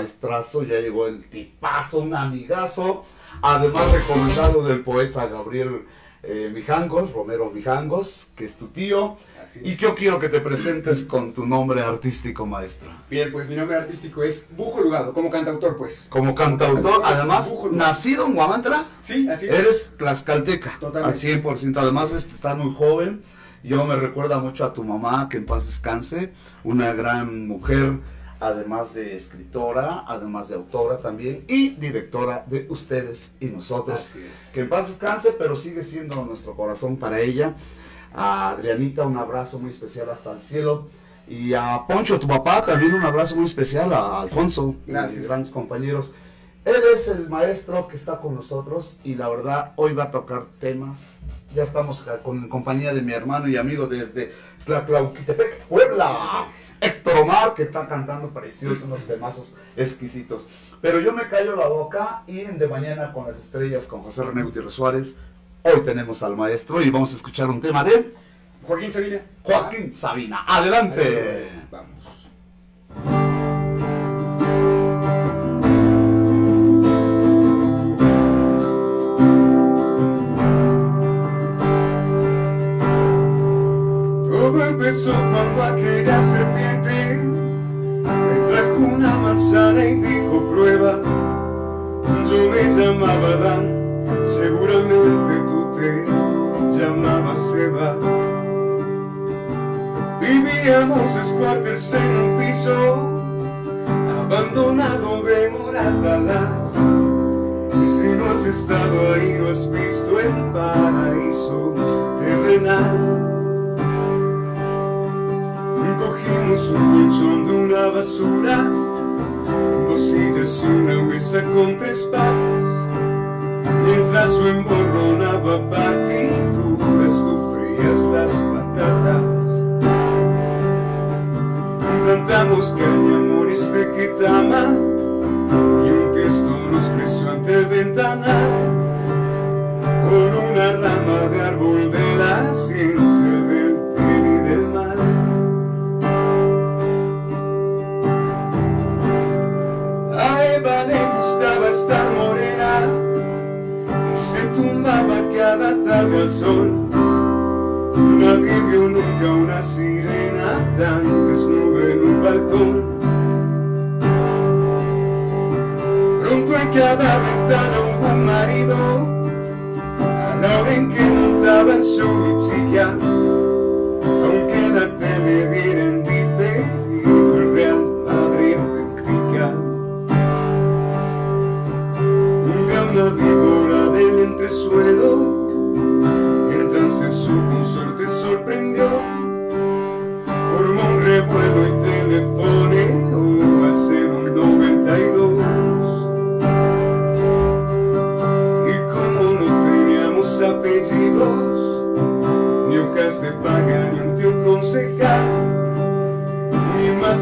Maestrazo, ya llegó el tipazo, un amigazo. Además recomendado del poeta Gabriel eh, Mijangos, Romero Mijangos, que es tu tío. Así Y es. que yo quiero que te presentes con tu nombre artístico, maestro. Bien, pues mi nombre artístico es Bujo Lugado, como cantautor, pues. Como cantautor, además, nacido en Guamantla. Sí, así es. Eres tlaxcalteca, Totalmente. al 100%. Además, este, estás muy joven. Yo me recuerda mucho a tu mamá, que en paz descanse. Una gran mujer, además de escritora, además de autora también, y directora de Ustedes y Nosotros. Así es. Que en paz descanse, pero sigue siendo nuestro corazón para ella. A Adrianita, un abrazo muy especial hasta el cielo. Y a Poncho, tu papá, también un abrazo muy especial. A Alfonso, Gracias. mis grandes compañeros. Él es el maestro que está con nosotros y la verdad hoy va a tocar temas. Ya estamos ca- con compañía de mi hermano y amigo desde Tlatlauquitepec, Puebla. Héctor Omar, que está cantando preciosos, unos temazos exquisitos. Pero yo me callo la boca y en De Mañana con las Estrellas, con José René Gutiérrez Suárez, hoy tenemos al maestro y vamos a escuchar un tema de Joaquín Sabina. Joaquín Sabina. Adelante. Vamos. Cuando aquella serpiente me trajo una manzana y dijo prueba. Yo me llamaba Adán, seguramente tú te llamabas Eva. Vivíamos descuartes en un piso abandonado de moratalas. Y si no has estado ahí, no has visto el paraíso terrenal. Cogimos un colchón de una basura, dos sillas y una mesa con tres patas. Mientras yo emborronaba partituras, tú frías las patatas. Plantamos cañamones de Ketama y un texto nos creció ante el ventanal con una rama de árbol de la ciencia cada tarde al sol. Nadie vio nunca una sirena tan desnuda en un balcón. Pronto en cada ventana hubo un marido, a la hora en que montaba en su chica, aunque la tele diera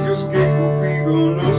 que Cupido no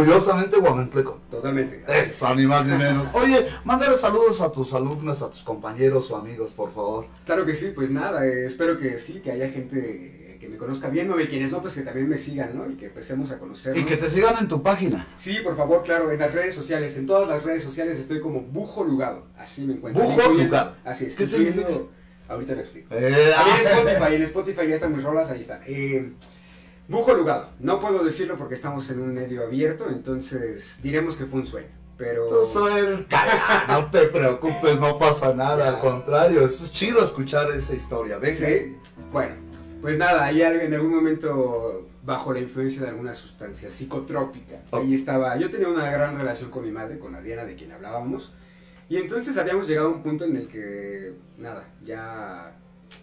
orgullosamente guamantleco. Totalmente. Eso, ni más ni menos. [laughs] Oye, mándale saludos a tus alumnos, a tus compañeros o amigos, por favor. Claro que sí, pues nada, eh, espero que sí, que haya gente eh, que me conozca bien, ¿no? Y quienes no, pues que también me sigan, ¿no? Y que empecemos a conocernos. Y que te sigan en tu página. Sí, por favor, claro, en las redes sociales, en todas las redes sociales estoy como Bujo Lugado, así me encuentro. Bujo Lugado. Así es. ¿Qué significa? Ahorita lo explico. Eh, También en ah, Spotify, en Spotify ya están mis rolas, ahí están. Eh, Bujo Lugado, no puedo decirlo porque estamos en un medio abierto, entonces diremos que fue un sueño, pero... Suel- Calla, no te preocupes, no pasa nada, al contrario, es chido escuchar esa historia, ¿ves? Sí, bueno, pues nada, ahí en algún momento, bajo la influencia de alguna sustancia psicotrópica, Oh. ahí estaba, yo tenía una gran relación con mi madre, con Adriana, de quien hablábamos, y entonces habíamos llegado a un punto en el que, nada, ya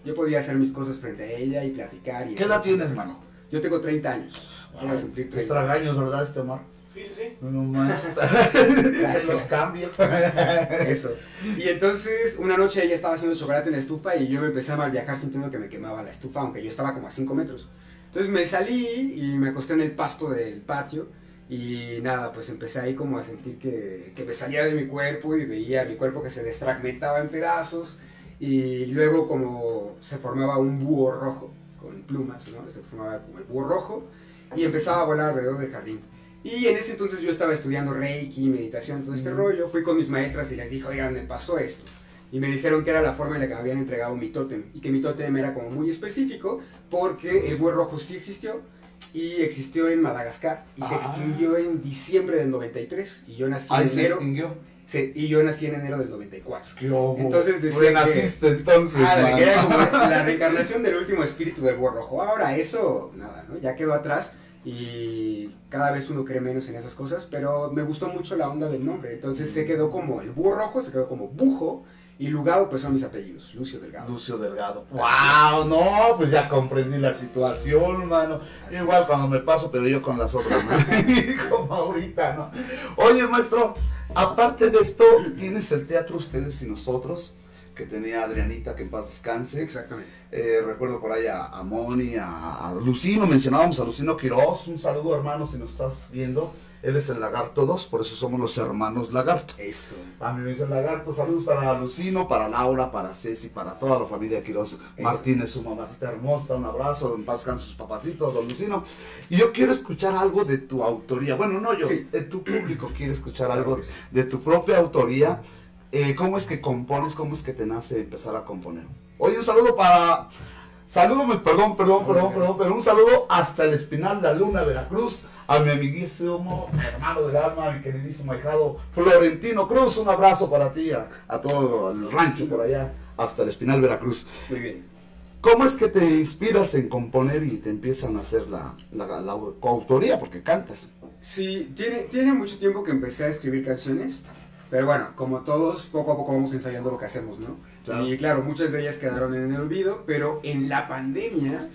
yo podía hacer mis cosas frente a ella y platicar. Y ¿Qué edad tienes, hermano? Yo tengo 30 años, voy a cumplir Es 30. tragaños, ¿verdad, este Mar? Sí, sí, sí. No más. [laughs] Los cambio. [laughs] Eso. Y entonces, una noche ella estaba haciendo chocolate en la estufa y yo me empecé a mal viajar sintiendo que me quemaba la estufa, aunque yo estaba como a 5 metros. Entonces me salí y me acosté en el pasto del patio y nada, pues empecé ahí como a sentir que, que me salía de mi cuerpo y veía mi cuerpo que se desfragmentaba en pedazos y luego como se formaba un búho rojo con plumas, ¿no? Se formaba como el búho rojo y empezaba a volar alrededor del jardín. Y en ese entonces yo estaba estudiando Reiki, meditación, todo este rollo. Fui con mis maestras y les dije, oigan, me pasó esto. Y me dijeron que era la forma en la que me habían entregado mi tótem. Y que mi tótem era como muy específico porque el búho rojo sí existió. Y existió en Madagascar. Y se Ah. extinguió en diciembre del 93. Y yo nací Ahí en se enero. extinguió. Y yo nací en enero del 94. ¿Qué hubo? Entonces decía Renaciste entonces, Ah, que era como [laughs] la reencarnación del último espíritu del búho rojo. Ahora eso, nada, ¿no? Ya quedó atrás y cada vez uno cree menos en esas cosas, pero me gustó mucho la onda del nombre. Entonces se quedó como el búho rojo, se quedó como bujo y Lugado pues son mis apellidos, Lucio Delgado. Lucio Delgado. ¡Wow! No, pues ya comprendí la situación, mano. Así Igual es. cuando me paso, pero yo con las otras, ¿no? [laughs] Como ahorita, ¿no? Oye, maestro, aparte de esto, tienes el teatro Ustedes y Nosotros, que tenía Adrianita, que en paz descanse. Exactamente. Eh, recuerdo por ahí a, a Moni, a, a Lucino, mencionábamos a Lucino Quiroz. Un saludo, hermano, si nos estás viendo. Él es el Lagarto 2, por eso somos los hermanos Lagarto. Eso. A mí me dice el Lagarto. Saludos para Lucino, para Laura, para Ceci, para toda la familia Quiroz. Martínez, su mamacita hermosa. Un abrazo, en paz descanse sus papacitos, don Lucino. Y yo quiero escuchar algo de tu autoría. Bueno, no yo, Sí. de tu público quiere escuchar algo de tu propia autoría. Eh, ¿Cómo es que compones? ¿Cómo es que te nace empezar a componer? Oye, un saludo para. Saludo, perdón, perdón, perdón, perdón, pero un saludo hasta el Espinal, la Luna, Veracruz, a mi amiguísimo hermano del alma, mi queridísimo ahijado Florentino Cruz. Un abrazo para ti, a, a todo el rancho por allá, hasta el Espinal, Veracruz. Muy bien. ¿Cómo es que te inspiras en componer y te empiezan a hacer la, la, la coautoría? Porque cantas. Sí, tiene, tiene mucho tiempo que empecé a escribir canciones, pero bueno, como todos, poco a poco vamos ensayando lo que hacemos, ¿no? Claro. Y claro, muchas de ellas quedaron en el olvido, pero en la pandemia,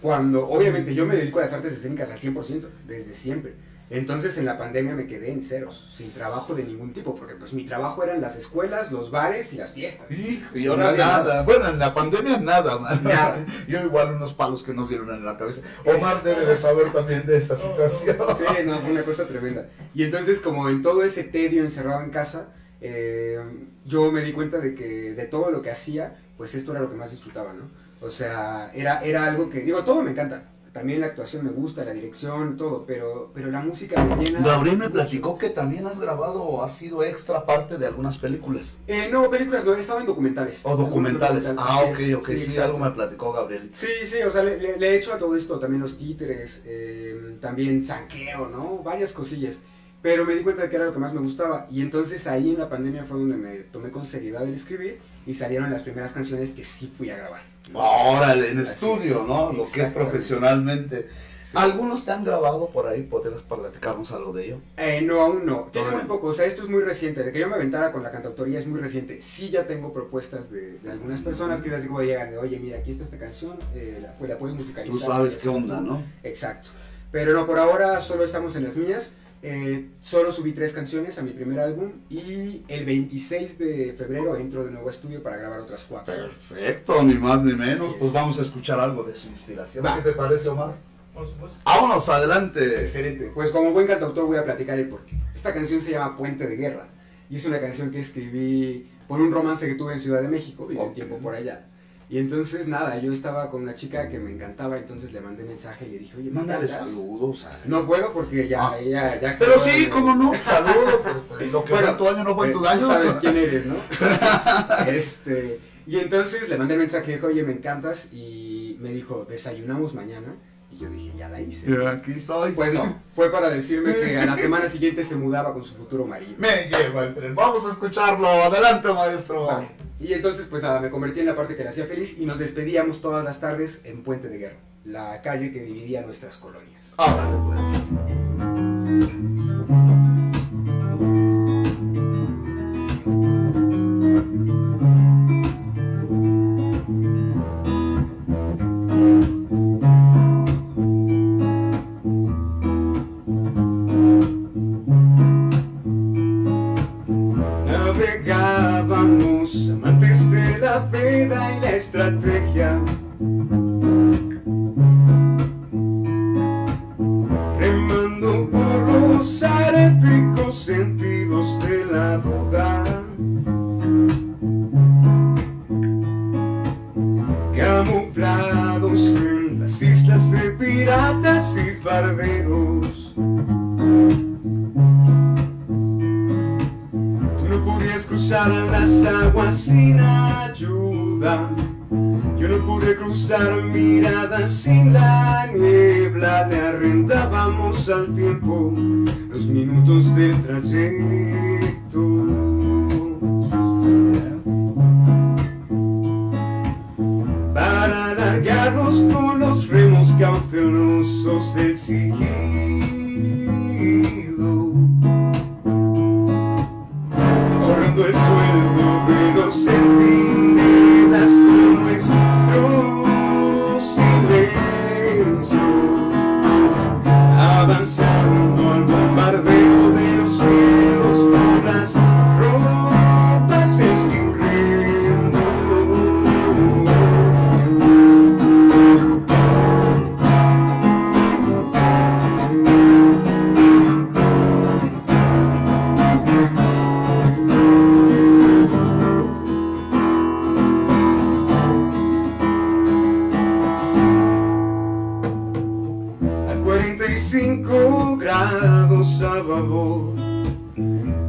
cuando obviamente yo me dedico a las artes escénicas al 100%, desde siempre. Entonces en la pandemia me quedé en ceros, sin trabajo de ningún tipo, porque pues mi trabajo eran las escuelas, los bares y las fiestas. Hijo, y No ahora había nada. Bueno, en la pandemia nada, man. Nada. [laughs] Yo igual unos palos que nos dieron en la cabeza. Omar debe de saber también de esa situación. [laughs] Sí, no, fue una cosa tremenda. Y entonces, como en todo ese tedio encerrado en casa, eh, yo me di cuenta de que de todo lo que hacía, pues esto era lo que más disfrutaba, ¿no? O sea, era, era algo que, digo, todo me encanta. También la actuación me gusta, la dirección, todo, pero, pero la música me llena. Gabriel me mucho. platicó que también has grabado o has sido extra parte de algunas películas. Eh, no, películas no, he estado en documentales. O documentales. Algunos Ah, ok, documentales, ok. Sí, algo me platicó Gabriel. Sí, sí, o sea, le, le- le he hecho a todo esto, también los títeres, eh, también sanqueo, ¿no? Varias cosillas. Pero me di cuenta de que era lo que más me gustaba. Y entonces ahí en la pandemia fue donde me tomé con seriedad el escribir y salieron las primeras canciones que sí fui a grabar. ¿no? Órale, en Así estudio, es, ¿no? Lo que es profesionalmente. Sí. ¿Algunos te han grabado por ahí? ¿Podrías platicarnos algo de ello? Eh, no, aún no. Tiene muy poco. O sea, esto es muy reciente. De que yo me aventara con la cantautoría es muy reciente. Sí ya tengo propuestas de, de algunas personas que así como llegan de, oye, mira, aquí está esta canción, eh, la, pues la puedes musicalizar. Tú sabes qué onda, ¿no? Exacto. Pero no, por ahora solo estamos en las mías. Eh, solo subí tres canciones a mi primer álbum y el 26 de febrero entro de nuevo a estudio para grabar otras cuatro. Perfecto, ni más ni menos. Pues vamos a escuchar algo de su inspiración. Va. ¿Qué te parece, Omar? Por supuesto. Vámonos, adelante. Excelente. Pues como buen cantautor voy a platicar el porqué. Esta canción se llama Puente de Guerra y es una canción que escribí por un romance que tuve en Ciudad de México, viví un Ok. tiempo por allá. Y entonces nada, yo estaba con una chica que me encantaba, entonces le mandé mensaje y le dije, oye, ¿me Mándale cantas?". saludos. a- No puedo porque ya, Ah. ya, ya Pero sí, cómo no. [laughs] Saludos. pero Lo que Bueno, fue tu año no fue Eh, tu tú daño. sabes quién eres, ¿no? [laughs] este, y entonces le mandé mensaje, dije, oye, me encantas, y me dijo, desayunamos mañana, y yo dije, ya la hice. Y aquí estoy. Pues no, fue para decirme que a la [laughs] semana siguiente se mudaba con su futuro marido. Me lleva el tren. Vamos a escucharlo. Adelante, maestro. Vale. Y entonces, pues nada, me convertí en la parte que le hacía feliz y nos despedíamos todas las tardes en Puente de Guerra, la calle que dividía nuestras colonias. Ándale, pues. Al tiempo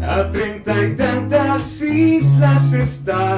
a treinta y tantas islas estaba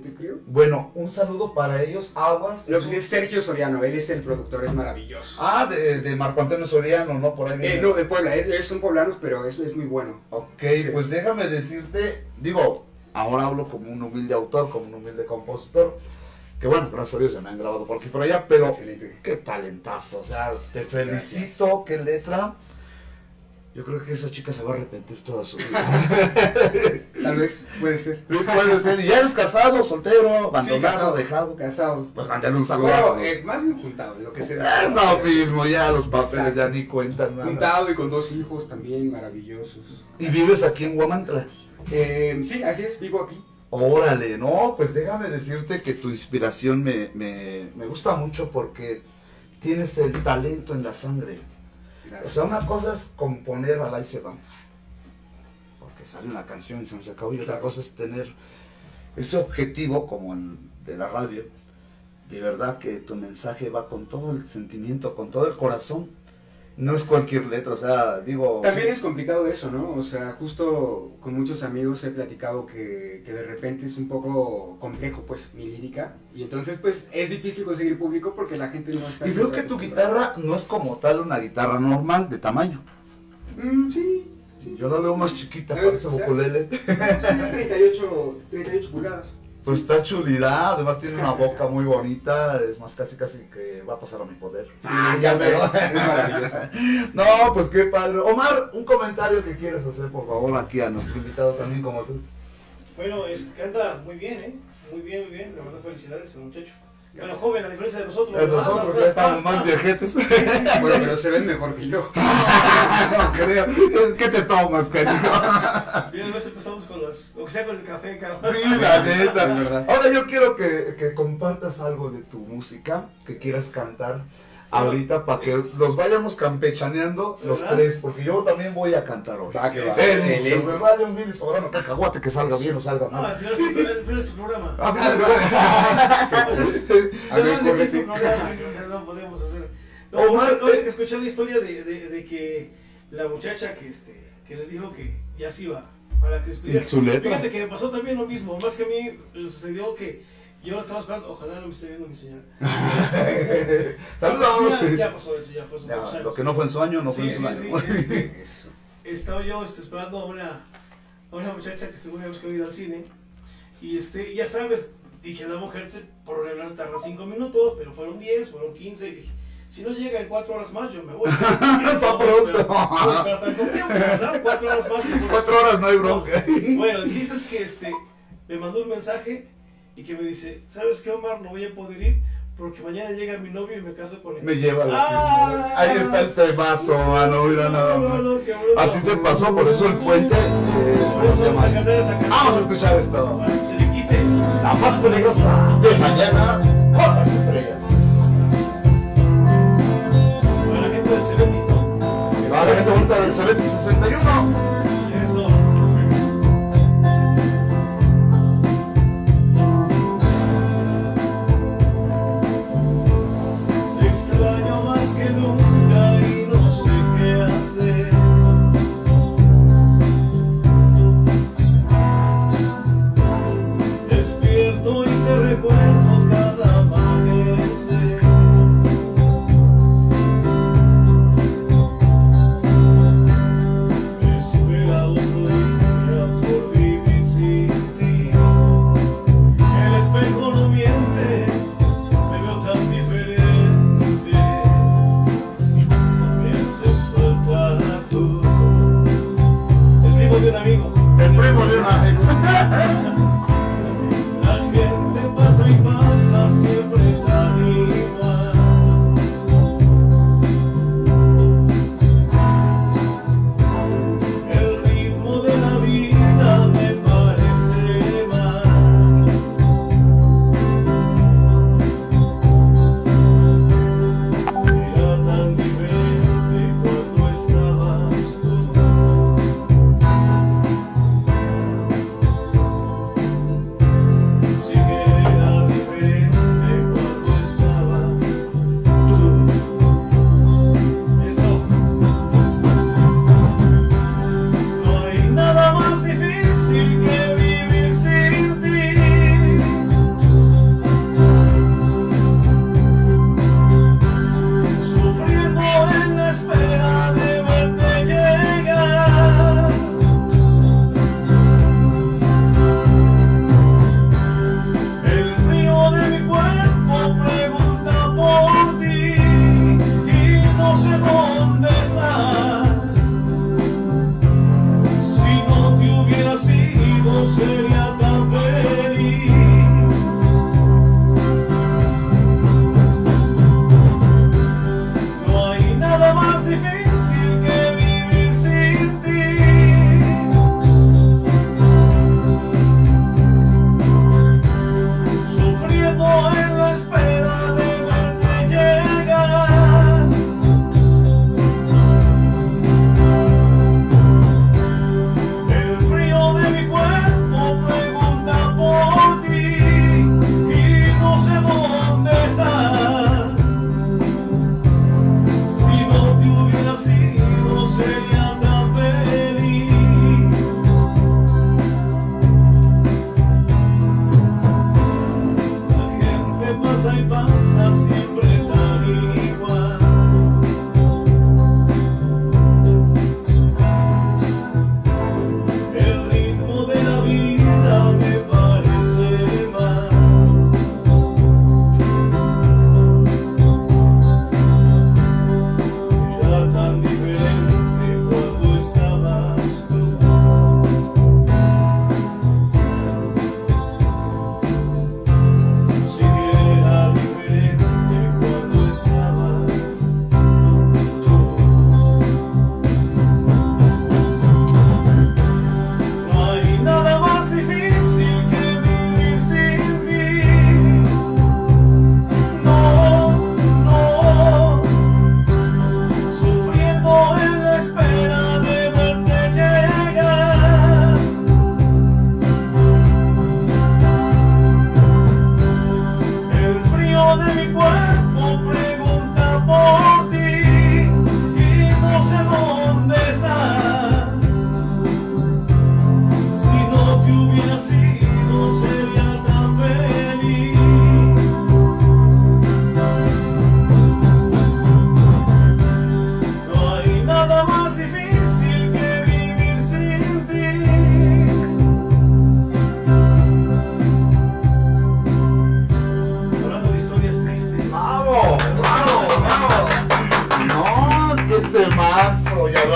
10.7 creo. Bueno, un saludo para ellos, Aguas. Lo que un- es Sergio Soriano, él es el productor, es maravilloso. Ah, de, de Marco Antonio Soriano, ¿no? Por ahí. Eh, no, de Puebla, es, es- son poblanos, pero es, es muy bueno. Ok, Sí. pues déjame decirte, digo, ahora hablo como un humilde autor, como un humilde compositor, que bueno, gracias a Dios ya me han grabado por aquí por allá, pero Excelente. qué talentazo, o sea, te felicito, qué letra. Yo creo que esa chica se va a arrepentir toda su vida. [laughs] Tal vez, puede ser. Sí, puede ser. ¿Y ya eres casado, soltero, Sí, abandonado, casado, dejado? Casado. Pues mándale un saludo. Bueno, eh, más bien juntado, de lo que sea. es lo mismo, ya los papeles Exacto. ya ni cuentan nada. Juntado y con dos hijos también maravillosos. ¿Y vives aquí en Guamantla? Eh, sí, así es, vivo aquí. Órale, no, pues déjame decirte que tu inspiración me, me, me gusta mucho porque tienes el talento en la sangre. O Gracias. sea, una cosa es componer al ahí se va, porque sale una canción y se acabó, y otra cosa es tener ese objetivo como el de la radio, de verdad que tu mensaje va con todo el sentimiento, con todo el corazón. No es cualquier letra, o sea, digo... También sí, es complicado eso, ¿no? O sea, justo con muchos amigos he platicado que, que de repente es un poco complejo, pues, mi lírica. Y entonces, pues, es difícil conseguir público porque la gente no está... Y veo que tu guitarra no es como tal una guitarra normal de tamaño. Mm, sí. Yo la veo más chiquita, parece ukulele. Sí, es 38, 38 pulgadas. Pues está chulidad, además tiene una boca muy bonita, es más casi casi que va a pasar a mi poder. Sí, Ah, ya ves, es maravilloso. No, pues qué padre. Omar, un comentario que quieres hacer, por favor, aquí a nuestro invitado también como tú. Bueno, es, canta muy bien, ¿eh? Muy bien, muy bien. La verdad, felicidades al muchacho. Bueno, joven, a diferencia de nosotros. Eh, Nosotros ya estamos más viejetes. [laughs] Bueno, pero se ven mejor que yo. [laughs] no creo. ¿Qué te tomas, cariño? Diez veces empezamos con las. O sea, con el café, cabrón. Sí, la neta. Ahora yo quiero que, que compartas algo de tu música que quieras cantar ahorita para que los vayamos campechaneando los ¿Verdad? tres, porque yo también voy a cantar hoy. Va, que. Sí, sí, me vale un mil sobrano cacahuate que salga bien o salga No, al mal. final, es tu- al final es tu programa. Ah, [laughs] Ah, A ver, [laughs] este sea, no podemos hacer. No, eh. que escuché la historia de, de, de que la muchacha que, este, que le dijo que ya se iba para que despidiera. ¿Y su letra? Fíjate que me pasó también lo mismo, más que a mí le sucedió que yo la estaba esperando, ojalá no me esté viendo mi señora. [laughs] Saludos. Ya, ya pasó eso, ya fue hace Ya, lo que no fue en su año, no fue Sí, en su año. sí, [laughs] Eso. estaba yo este, esperando a una, a una muchacha que según habíamos que ir al cine. Y este, ya sabes, dije, la mujer por lo regular se tarda 5 minutos, pero fueron 10, fueron 15. Y dije, si no llega en 4 horas más, yo me voy. [laughs] Pronto. No puedo esperar tanto tiempo, ¿verdad? 4 horas más. me voy. Cuatro horas no hay bronca. Bueno, el chiste es que este, me mandó un mensaje y que me dice, ¿sabes qué, Omar? No voy a poder ir porque mañana llega mi novio y me caso con él. Me lleva la Ah, Ahí está el temazo, mano, mira nada No, más. no. Así te pasó, por eso el puente. eh, Por eso vamos a cantar esa. Vamos a escuchar esto. Para que se le quite. La más peligrosa de mañana con las estrellas. Para la gente del Cebetis, ¿no? Va la gente del Celeste 61.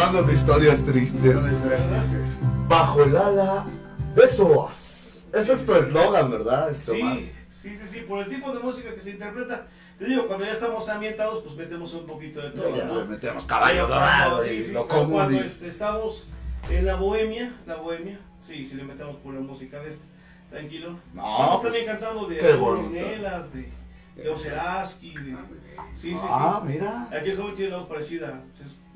Son tristes. historias tristes. Bajo el ala de Soas. Ese es tu eslogan, ¿verdad? Este, Omar? Sí, sí, sí, sí, por el tipo de música que se interpreta. Te digo, cuando ya estamos ambientados, pues metemos un poquito de todo, Ya ¿no? metemos caballo dorado sí, y sí, lo común. Cuando este, estamos en la bohemia, la bohemia, sí, sí le metemos por la música de este. Tranquilo. No, Estamos pues, también cantando de. Ornelas, de, de Oceraski, de... Sí, sí, sí. Ah, mira. Aquí el joven tiene la voz parecida.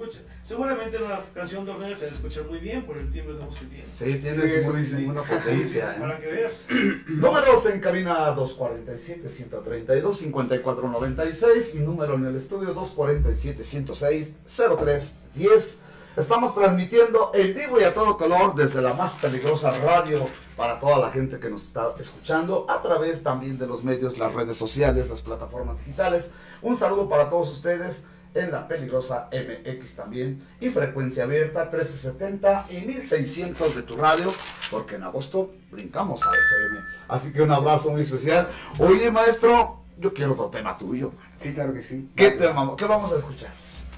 Escucha. Seguramente una canción de Ornelas se va a escuchar muy bien por el timbre de voz que tiene. Sí, tienes Sí, eso muy- dicen. una potencia. ¿eh? Para que veas. [clears throat] Números en cabina 247-132-5496 y número en el estudio 247-106-0310. Estamos transmitiendo en vivo y a todo color desde la más peligrosa radio para toda la gente que nos está escuchando a través también de los medios, las redes sociales, las plataformas digitales. Un saludo para todos ustedes en la peligrosa MX también y frecuencia abierta 1370 y 1600 de tu radio porque en agosto brincamos a FM. Así que un abrazo muy especial. Oye maestro, yo quiero otro tema tuyo. Sí, claro que sí. ¿Qué tema? ¿Qué vamos a escuchar?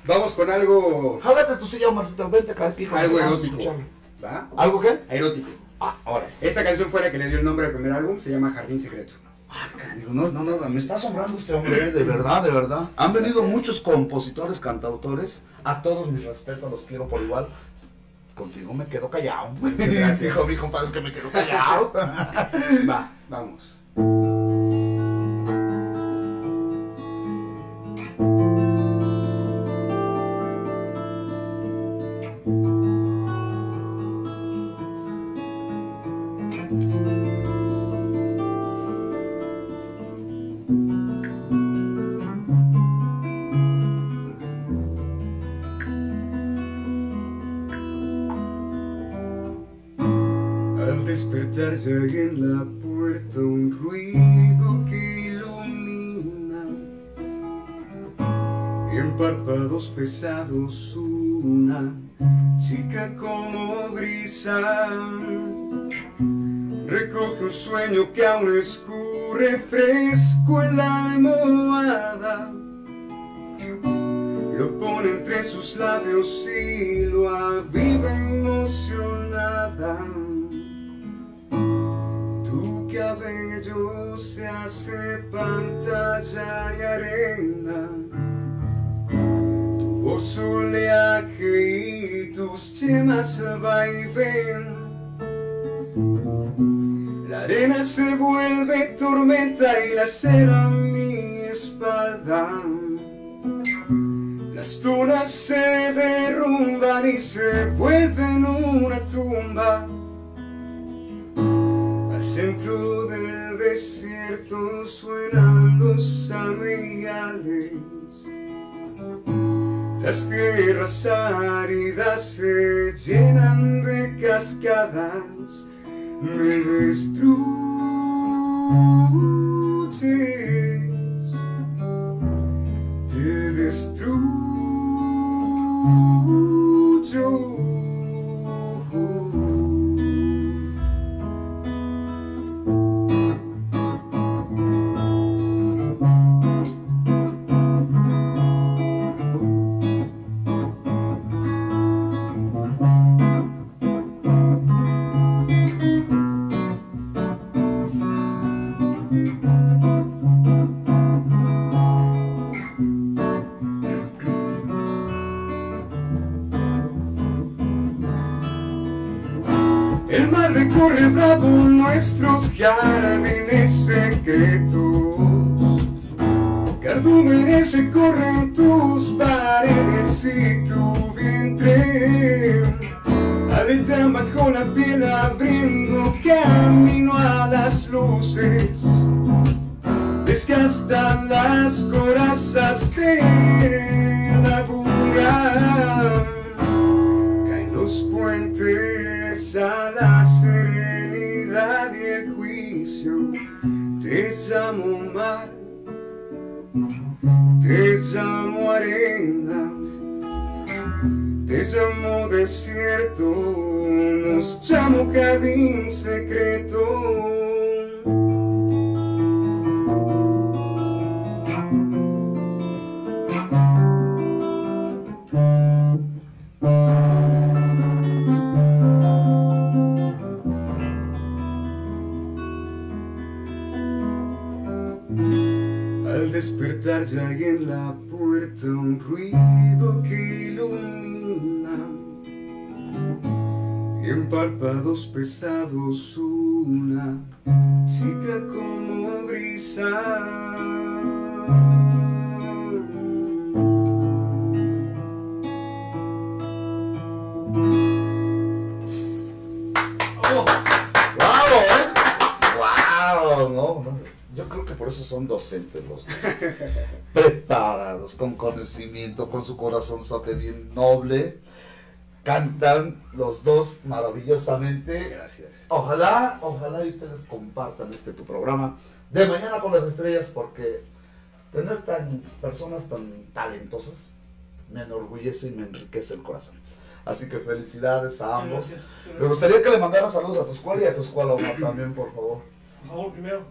Vamos con algo, Jálate tu silla, Omarcito, vente vez que algo vamos erótico. ¿Va? ¿Algo qué? Erótico. Ah, ahora. Esta canción fue la que le dio el nombre al primer álbum, se llama Jardín Secreto. Digo, no, no, no, me está asombrando este hombre, eh, de verdad, de verdad. Han venido muchos compositores, cantautores. A todos mis respetos, los quiero por igual. Contigo me quedo callado. Muchas gracias. [laughs] Dijo mi compadre que me quedo callado. [laughs] Va, vamos. Hay en la puerta un ruido que ilumina y en párpados pesados una chica como brisa recoge un sueño que aún escurre fresco en la almohada lo pone entre sus labios y lo aviva emocionada. Cabello se hace pantalla y arena. Tu voz oleaje y tus yemas vaivén. La arena se vuelve tormenta y la cera mi espalda. Las dunas se derrumban y se vuelven una tumba. Centro del desierto suenan los amiales. Las tierras áridas se llenan de cascadas. Me destruyes te destruyo. Bajo la piel abriendo camino a las luces. Desgastan las corazas de la bulla. Caen los puentes a la serenidad y el juicio. Te llamo mar, te llamo arena, te llamo desierto, nos chama secreto. Al despertar ya hay en la puerta un ruido que ilumina en párpados pesados una chica como brisa. ¡Wow! ¡Wow! No, no. Yo creo que por eso son docentes los dos. [laughs] Preparados, con conocimiento, con su corazonzote bien noble. Cantan los dos maravillosamente. Gracias. Ojalá, ojalá y ustedes compartan este tu programa de Mañana con las Estrellas porque tener tan personas tan talentosas me enorgullece y me enriquece el corazón. Así que felicidades a ambos. Gracias. Me gustaría que le mandara saludos a tu escuela y a tu escuela, Omar, también, por favor. Por favor, primero.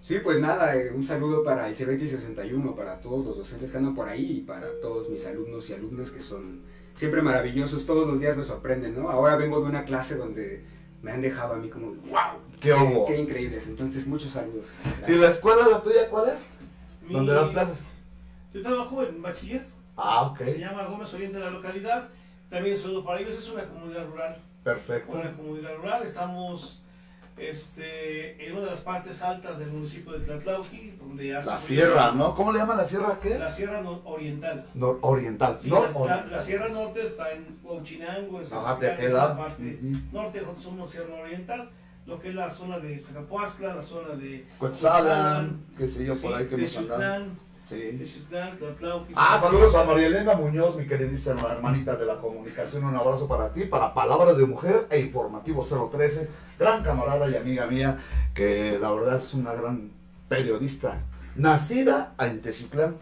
Sí, pues nada, eh, un saludo para el CBT 61, para todos los docentes que andan por ahí y para todos mis alumnos y alumnas que son siempre maravillosos, todos los días me sorprenden, ¿no? Ahora vengo de una clase donde me han dejado a mí como, wow, ¡Qué hubo! qué increíbles, entonces muchos saludos. ¿Y la escuela, la tuya, cuál es? Mi- ¿Dónde das clases? Yo trabajo en bachiller. Ah, ok. Se llama Gómez Oriente de la localidad. También saludo para ellos. Es una comunidad rural. Perfecto. Una comunidad rural. Estamos este, en una de las partes altas del municipio de Tlatlauqui, donde hace La sierra, ¿no? ¿Cómo le llaman la sierra qué? La sierra no- oriental. Nor- oriental. Sí, la, la- oriental. la sierra norte está en Huachinango, en Ajá, la parte norte, nosotros somos sierra oriental. Lo que es la zona de Zacapuazcla, la zona de Cuetzalan, qué sé yo, por sí, ahí que. Xutlán, Sí. Ah, Zacapuazla. saludos a María Elena Muñoz, mi queridísima hermanita de la comunicación. Un abrazo para ti, para Palabra de Mujer e Informativo 013. Gran camarada y amiga mía, que la verdad es una gran periodista. Nacida en Teciutlán,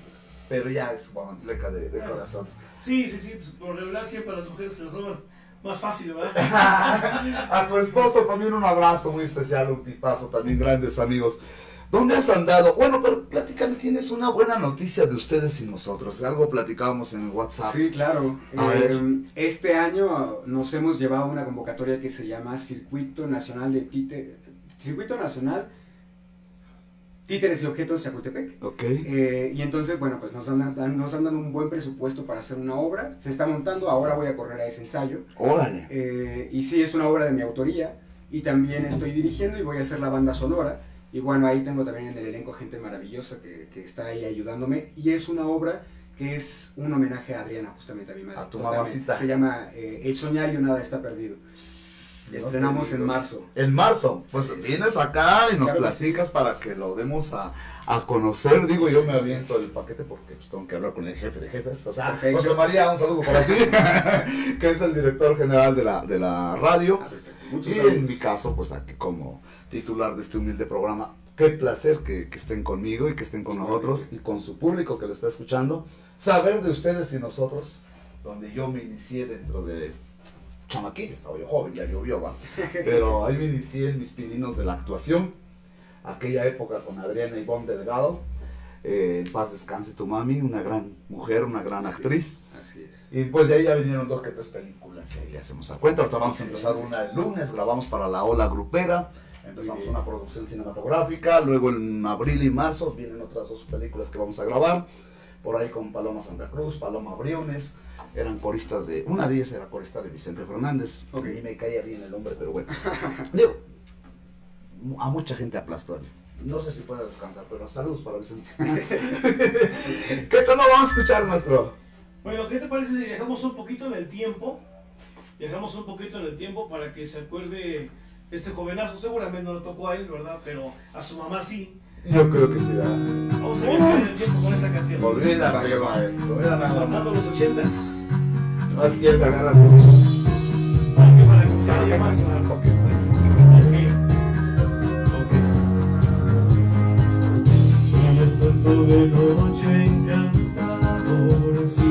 pero ya es guamantleca de, de corazón. Sí, sí, sí, pues, por regular siempre a las mujeres se les roban más fácil, ¿verdad? [laughs] a tu esposo también un abrazo muy especial, un tipazo, también grandes amigos. ¿Dónde has andado? Bueno, pero platícame, tienes una buena noticia de ustedes y nosotros. Algo platicábamos en el WhatsApp. Sí, claro. Eh, este año nos hemos llevado una convocatoria que se llama Circuito Nacional de Títeres. Circuito Nacional Títeres y Objetos Chapultepec. Ok. Eh, y entonces, bueno, pues nos han, nos han dado un buen presupuesto para hacer una obra. Se está montando, ahora voy a correr a ese ensayo. Órale. Eh, y sí, es una obra de mi autoría. Y también estoy dirigiendo y voy a hacer la banda sonora. Y bueno, ahí tengo también en el elenco gente maravillosa que, que está ahí ayudándome. Y es una obra que es un homenaje a Adriana, justamente a mi madre. A tu mamacita. Se llama eh, El soñar y nada está perdido. Estrenamos en marzo. En marzo, pues Sí, vienes acá y nos Claro que sí. platicas para que lo demos a, a conocer. Digo, yo me aviento el paquete porque pues, tengo que hablar con el jefe de jefes. O sea. José María, un saludo para ti, [laughs] que es el director general de la, de la radio. Ah, perfecto. Muchos Y saludos. en mi caso, pues aquí como titular de este humilde programa, qué placer que, que estén conmigo y que estén con nosotros y con su público que lo está escuchando. Saber de ustedes y nosotros, donde yo me inicié dentro de chamaquillo, estaba yo joven, ya llovió, va. [laughs] Pero ahí me inicié en mis pininos de la actuación. Aquella época con Adriana Ivonne Delgado. Eh, en paz descanse tu mami, una gran mujer, una gran Sí. actriz. Así es. Y pues de ahí ya vinieron dos que tres películas y ahí le hacemos a cuenta. Ahorita vamos a empezar una el lunes, grabamos para la Ola Grupera, empezamos una producción cinematográfica, luego en abril y marzo vienen otras dos películas que vamos a grabar, por ahí con Paloma Santa Cruz, Paloma Briones, eran coristas de, una de ellas era corista de Vicente Fernández, Ok. ni me caía bien el nombre, pero bueno. [laughs] Digo, a mucha gente aplastó. No sé si puede descansar, pero saludos para Vicente. [laughs] ¿Qué tal lo vamos a escuchar, maestro? Bueno, ¿qué te parece si viajamos un poquito en el tiempo? Viajamos un poquito en el tiempo para que se acuerde este jovenazo. Seguramente no le tocó a él, ¿verdad? Pero a su mamá sí. Yo creo que será. Vamos a viajar en el tiempo con esta canción. Mira nada Recordando más. los ochentas. Más para que se haya más. De noche encantador, sí,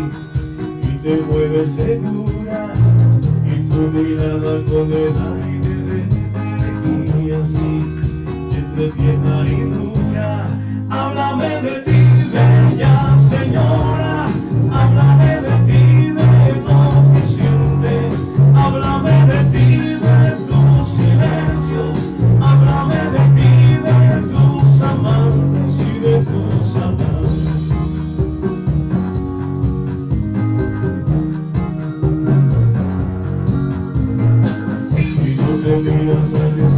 y te mueves segura, y tu mirada con el aire de y así, entre tierna y dura. Háblame de ti, bella señora, te miras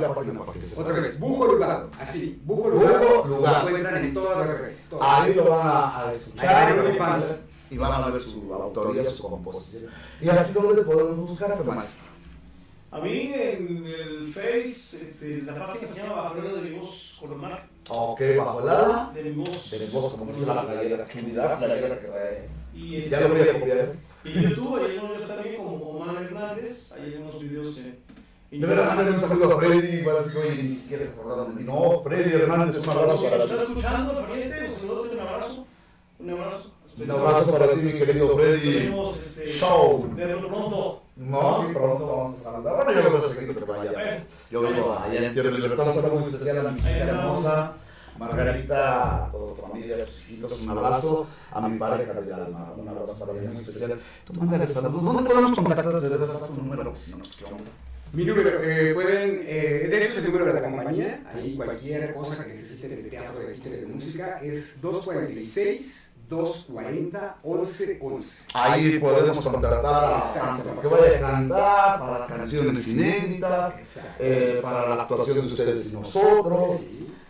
La página para que se Otra vez, Bujo Lugado, así, Bujo Bujo Lugado, Lugado. lo encuentran en todas las redes. todas. Ahí lo van a, a Ahí escuchar van a ver fans. y van a ver su autoría, su composición. ¿Y a ti dónde te podemos buscar a tu maestro? A mí en el Face, este, la página se llama Alfredo de mi voz Colomar. Ok, bajo el ala. De mi voz. De voz, como dice la playera, chulidad, la playera que trae. Y, Ya lo voy a este, copiar. y YouTube, ahí estoy también como Omar Hernández. Ahí hay unos videos en. En De verdad, mándale un saludo a Freddy, vas a decir, oye, ni siquiera te acordaron de mí. No, Freddy Hernández, un abrazo para nos ti. está escuchando, pariente, un saludo, un abrazo. Un abrazo. Un abrazo para ti, mi querido Freddy. Este, Show. verlo pronto. No, sí, pronto vamos a saludar. Bueno, yo creo que sí que te vaya. Yo vivo allá en Tierra de Libertad, un saludo muy especial a mi hija hermosa, Margarita, a toda tu familia, a tus hijos, un abrazo, a mi pareja de alma, un abrazo para ella muy especial. Tú mándale saludos. ¿Dónde podemos contactarte? De verdad, da tu número, si no, pues qué onda. Mi número, eh, pueden, eh, de hecho es el número de la compañía, ahí cualquier cosa que necesiten de teatro, de títeres, de música, es 246 240 1111. Ahí podemos contratar a que vaya a cantar, para canciones inéditas, eh, para la actuación de ustedes y nosotros.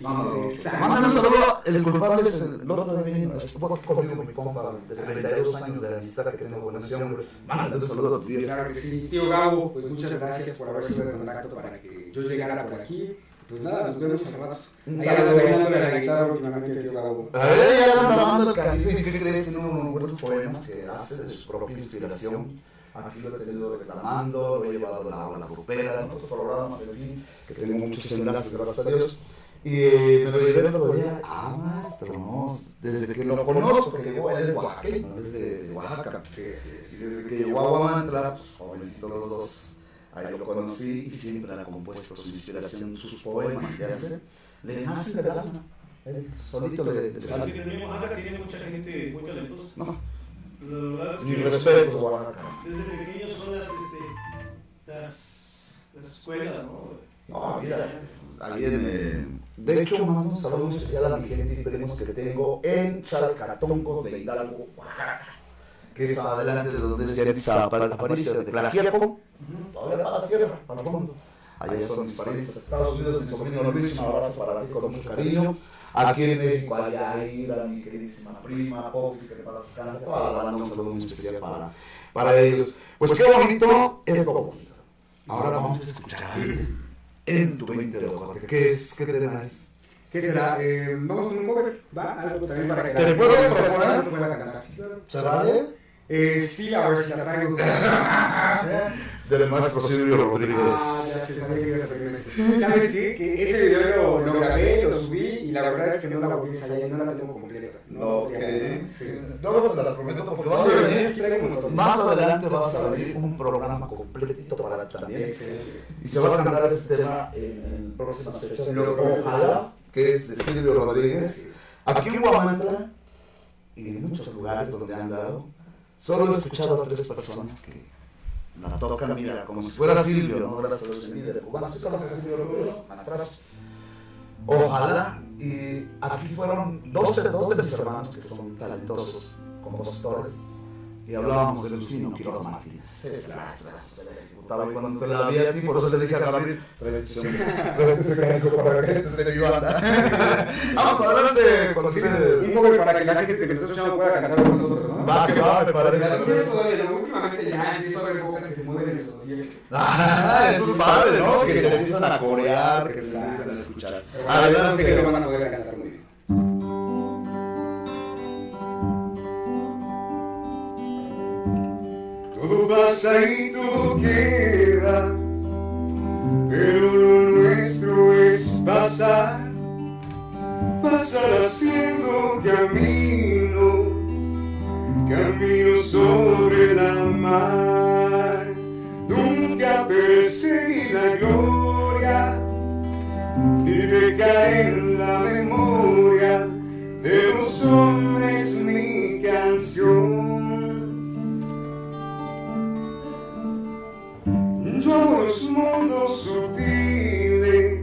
Mándale un saludo. El culpable es el, otro de mí. Estuvo aquí conmigo mi compa de 32 años de amistad que tengo con ese hombre. Mándale un saludo a vieja. Claro que sí. Tío Gabo, pues muchas gracias por haber sido de contacto para que yo llegara por aquí. Pues nada, nos vemos al rato. Ahí ando bailándole a la guitarra últimamente, tío Gabo. A ya anda dando el cariño. ¿Y qué crees? Tiene unos buenos poemas que hace de su propia inspiración. Aquí lo he tenido reclamando, lo he llevado a la, a la grupera, en otros programas, en fin, que tengo muchos enlaces, gracias a Dios. Y me lo llevé el otro día, maestro, no, desde que lo conozco, que llegó él es oaxaqueño, es de Oaxaca. Y desde que llegó a Guamantla, pues, jovencito los dos, ahí lo conocí y siempre ha compuesto su inspiración, sus poemas que hace, le nace del alma. Él solito le, le Sí, sale. que tenemos Oaxaca tiene mucha gente muy talentosa. No, La verdad es mi que respeto, Oaxaca. desde pequeños son las, este, las, las escuelas, ¿no? No, mira, ahí en, eh, de hecho, mando un saludo especial a mi gente y primos que tengo en Chalcatongo de Hidalgo, Oaxaca, que es adelante de donde es Yaritza Aparicio de Tlaxiaco, todavía para la sierra, para el fondo. Allá son mis parientes Estados Unidos, mi sobrino Luis, un abrazo para ti con mucho cariño. Aquí en México, allá a mi queridísima prima, Popis, que te pasa descansa, toda la un saludo muy especial para, para ellos. Pues qué bonito es lo bonito. Ahora vamos a escuchar en tu 20 de. ¿Qué es? ¿Qué tema es? ¿Qué será? Eh, vamos con un cover, ¿va? Algo también para regalar. ¿Te puedo proponer? ¿Te. ¿Se vale? Eh, sí, a ver si la traigo. [laughs] Del maestro Silvio Ah, Rodríguez. ya se sabía que ibas a pedir ese. ¿Sabes qué? Que ese video lo, lo grabé, lo subí y la verdad es que no la volví a ensayar no la tengo completa. No, que sí. no se prometo porque No, vamos a venir. Más adelante vas a venir un programa completito para también. Excelente. Y se va a cantar este tema en, en próximas fechas. Ojalá, que es de Silvio Rodríguez. Aquí en Guamantla y en muchos lugares donde han dado, solo he escuchado a tres personas que la tocan, mira, como si fuera Silvio, no gracias a los de cubano. ¿Sí conoces a Silvio Rodríguez? Maestras. Ojalá, y aquí fueron 12, dos de mis hermanos que son talentosos compositores, y hablábamos de Lucino Quiroga Martínez. Es la de y cuando te la vi a ti, por eso le dije a Gabriel, [laughs] [laughs] esté de mi banda. Vamos [laughs] adelante con los Un cover para que la gente que me está escuchando pueda cantar con nosotros, ¿no? Va, que va, me parece. Últimamente ya empiezo a ver bocas que se mueven en conciertos. Ah, eso es padre, ¿no? Que te empiezan a corear, que te empiezan a escuchar. Además de que no van a poder cantar Todo pasa y todo queda, pero lo nuestro es pasar, pasar haciendo camino, camino sobre la mar. Nunca perseguí la gloria, y decae en la memoria de los hombres mi canción. Yo los mundos sutiles,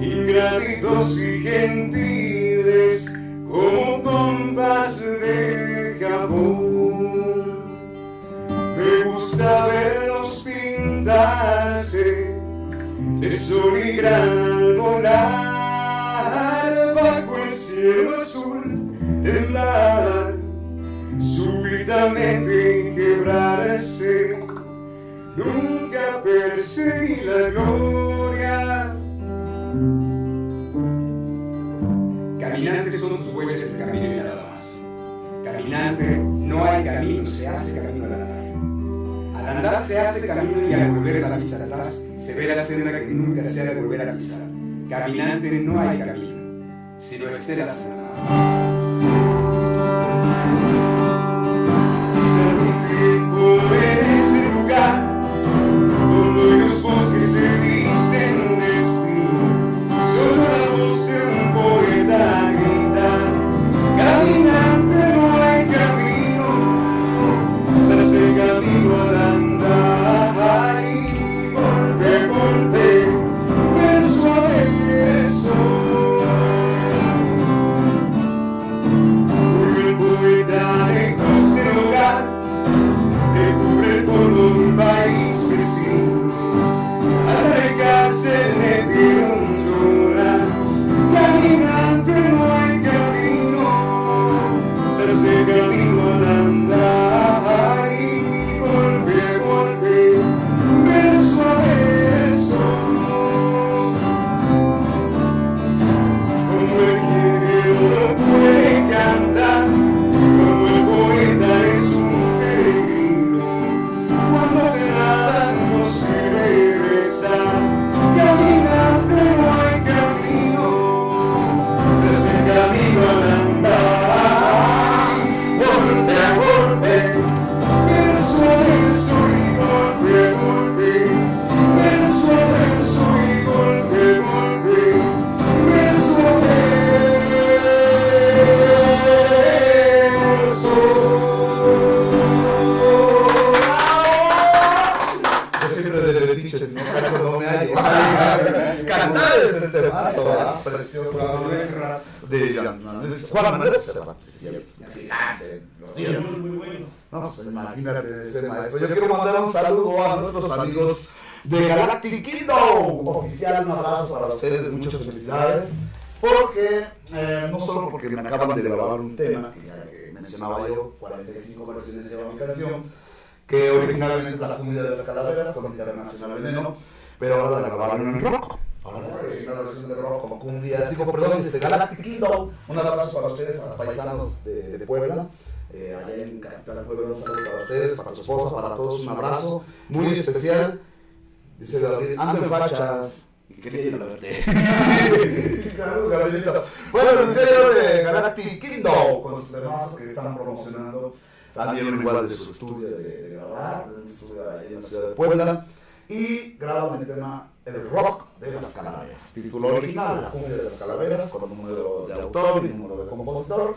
ingrávidos y gentiles, como pompas de Japón. Me gusta verlos pintarse de sol y gran volar bajo el cielo azul, temblar súbitamente quebrarse. Nunca perseguí la gloria. Caminantes son tus huellas de camino y nada más. Caminante, no hay camino, se hace camino al andar. Al andar se hace camino y al volver la vista atrás se ve la senda que nunca se ha de volver a pisar. Caminante, no hay camino, sino estelas De Juan Manuel Serrat, ah. Muy, muy bueno. No, pues imagínate ese maestro. Yo quiero mandar un saludo a nuestros amigos de Galactic Kingdom. Oficial, un abrazo para ustedes, muchas felicidades. Porque, eh, no solo porque me acaban de grabar un tema, que ya que mencionaba yo, 45 versiones lleva mi canción, que originalmente es la comunidad de las calaveras, con Internacional Veneno, pero ahora la grabaron en rock. Ahora es una versión de rock como cumbia, digo, perdón, este Galactic Kingdom. Un abrazo para ustedes, a paisanos de, de Puebla. Eh, allá en Capital Puebla, un saludo para ustedes, para su esposa, para todos, un abrazo muy especial. Dice David, ando en fachas. Y quería la [laughs] Gabrielito. Bueno, en serio de Galactic Kingdom, con sus demás que están promocionando. Salieron igual de su estudio de, de grabar, de un estudio allá en la ciudad de Puebla. Y graban el tema El Rock Calaveras. Título original, La Cumbia de las Calaveras, con un número de autor y un número de compositor.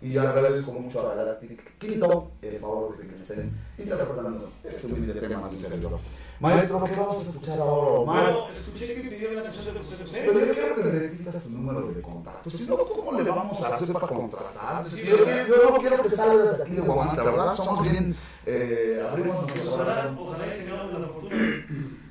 Y yo agradezco mucho a Galactic Kingdom el favor de que me estén interpretando este humilde tema de servidor. Maestro, ¿qué vamos a escuchar ahora? Bueno, escuché que pidió la canción de. Pero yo quiero que me repitas tu número de contacto. Si no, ¿cómo le vamos a hacer para contratar? Si yo, yo no quiero que salgas de aquí de Guamanta, ¿verdad? Somos bien. Eh, abrimos nuestros Ojalá, brazos. ojalá y tengamos la fortuna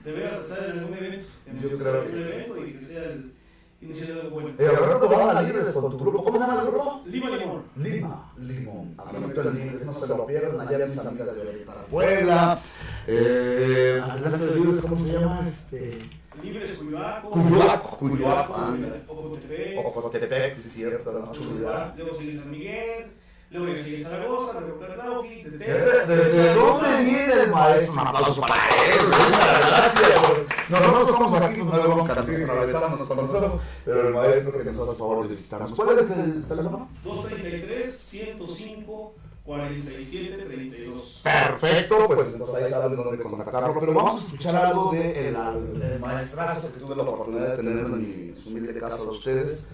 de veras en algún evento. En Yo el creo que sí. evento y que sea el algo bueno. Eh, Alberto Guadalajara Libres con tu grupo. ¿Cómo se llama el grupo? Lima Limón. Lima, Limón. Alberto Libres, no se lo pierdan. Allá mis amigas de Oriental Puebla. Eh, Adelante de Libres, ¿cómo se llama? Este. Libres Cuyuaco. Cuyuaco, Cuyuaco, ándale. Ocotepec. Ocotepec, sí, es cierto. Luego sigue San Miguel. Luego sigue Zaragoza. Luego. Teteo. ¿Desde dónde viene el maestro? Un aplauso para él, gracias. Nosotros estamos aquí con una bronca, así que atravesamos con nosotros, pero el maestro que nos hace favor de visitarnos. ¿Cuál es el teléfono? 233 105 47 32. Perfecto, pues entonces ahí saben dónde contactarlo, pero vamos a escuchar algo de el, el maestrazo que tuve la oportunidad de tenerlo en mi humilde casa de ustedes.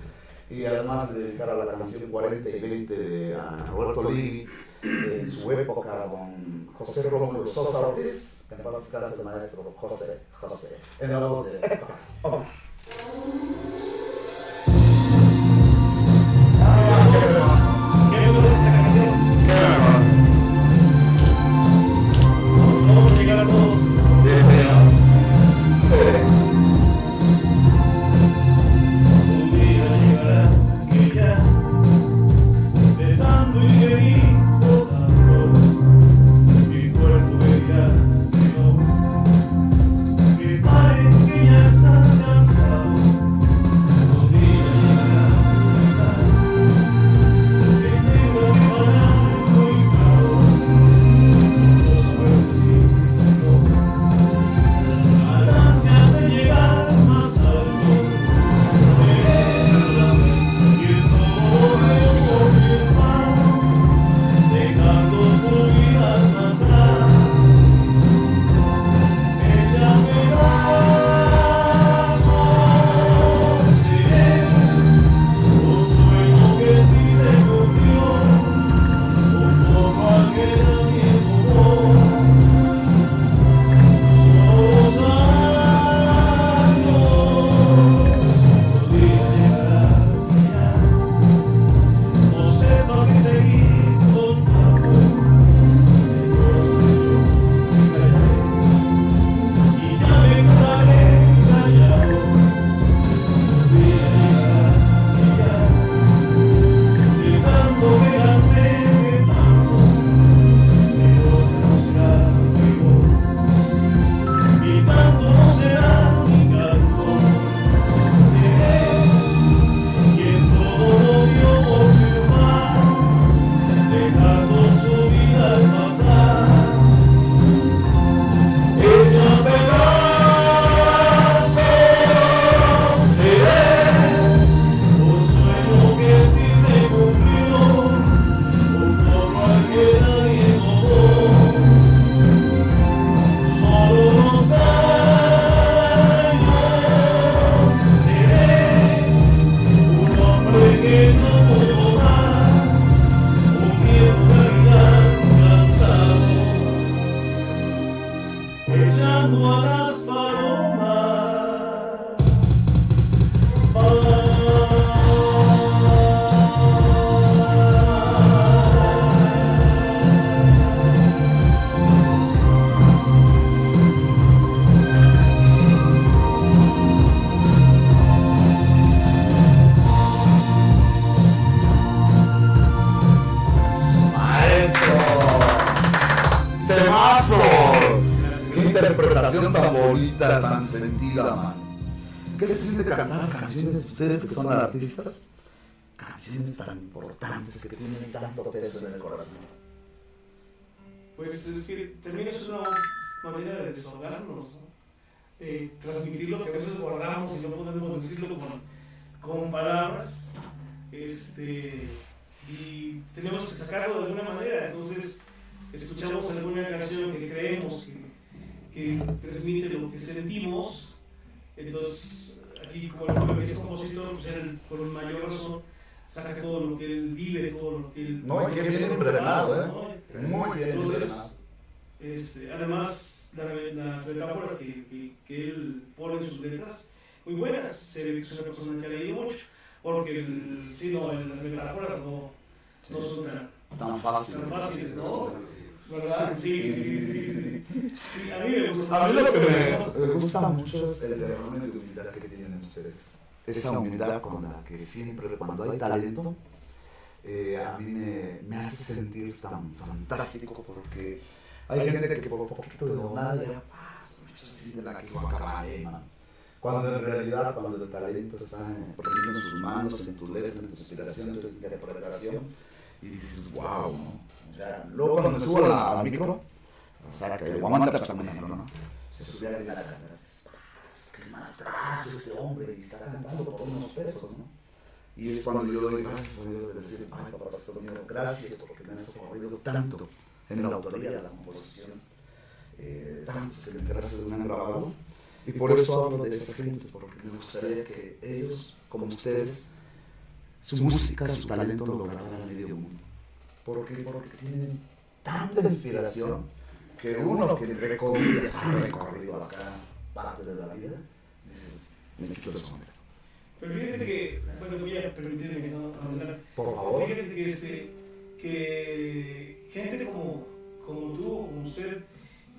Y además de dedicar a la canción 40 y 20 de Roberto Livi, en su época con José Rómulo Sosa Ortiz, en paz descanse maestro José, José, en la voz de Héctor. Ustedes que son artistas? Canciones tan importantes que tienen tanto peso en el corazón. Pues es que también es una manera de desahogarnos, ¿no? de transmitir lo que a veces guardamos y no podemos decirlo con, con palabras. Este, y tenemos que sacarlo de alguna manera. Entonces, escuchamos alguna canción que creemos que, que transmite lo que sentimos. Entonces, aquí, como el joven es compositor, pues él, por mayor razón, saca todo lo que él vive, todo lo que él. No, y qué bien entrenado, ¿eh? ¿no? Muy bien Entonces, este, además, la- las metáforas que, que, que él pone en sus letras, muy buenas. Se ve que es una persona que ha leído mucho, porque el, sí, no, las metáforas no, no son tan, tan fáciles, ¿no? ¿Verdad? Sí, sí, sí. sí, sí, a mí me gusta. A mí lo que me, me gusta mucho es el derrame de humildad que tienen ustedes. Esa humildad con la que siempre, cuando hay talento, eh, a mí me, me hace sentir tan fantástico porque hay gente que por poquito de nada ya pasa, aquí guacamole, man. Cuando en realidad, cuando el talento está prendiendo en sus manos, en tu letra, en tu inspiración, en tu interpretación, y dices, wow, ¿no? O sea, luego cuando me subo a la, a la micro, o sea, que aguanta también, ¿no? Se sube a la "Paz, qué más trazo este hombre, y está cantando por unos pesos, ¿no? Y es cuando yo doy gracias a Dios de decir, ay, papá mío, gracias porque me has socorrido tanto en la autoría, la composición, eh, tantos que gracias me han grabado. Y por eso hablo de esas gentes, porque me gustaría que ellos, como ustedes, su música, su talento lo lograra a medio mundo. Porque, porque tienen tanta inspiración que uno que recorrido, [coughs] ha recorrido acá parte de la vida, dices, me quito el sombrero. Pero fíjate que, bueno, voy a permitirme que no hablar. Por favor. Fíjate que, este, que gente como, como tú, como usted,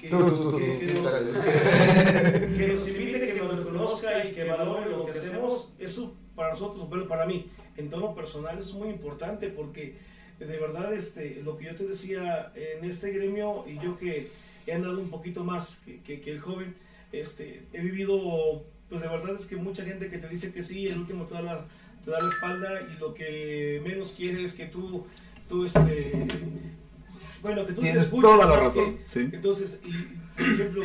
que, Tú, tú, tú, que- que nos, que- [laughs] que nos invite, que nos reconozca y que valore lo que hacemos, eso para nosotros, bueno, para mí, en tono personal es muy importante porque de verdad este, lo que yo te decía en este gremio y yo que he andado un poquito más que, que- que el joven, este, he vivido, pues de verdad es que mucha gente que te dice que sí, el último te da la, te da la espalda y lo que menos quiere es que tú, tú este, bueno, que tú te Tienes escuches toda la razón, que- sí. entonces, y, por ejemplo,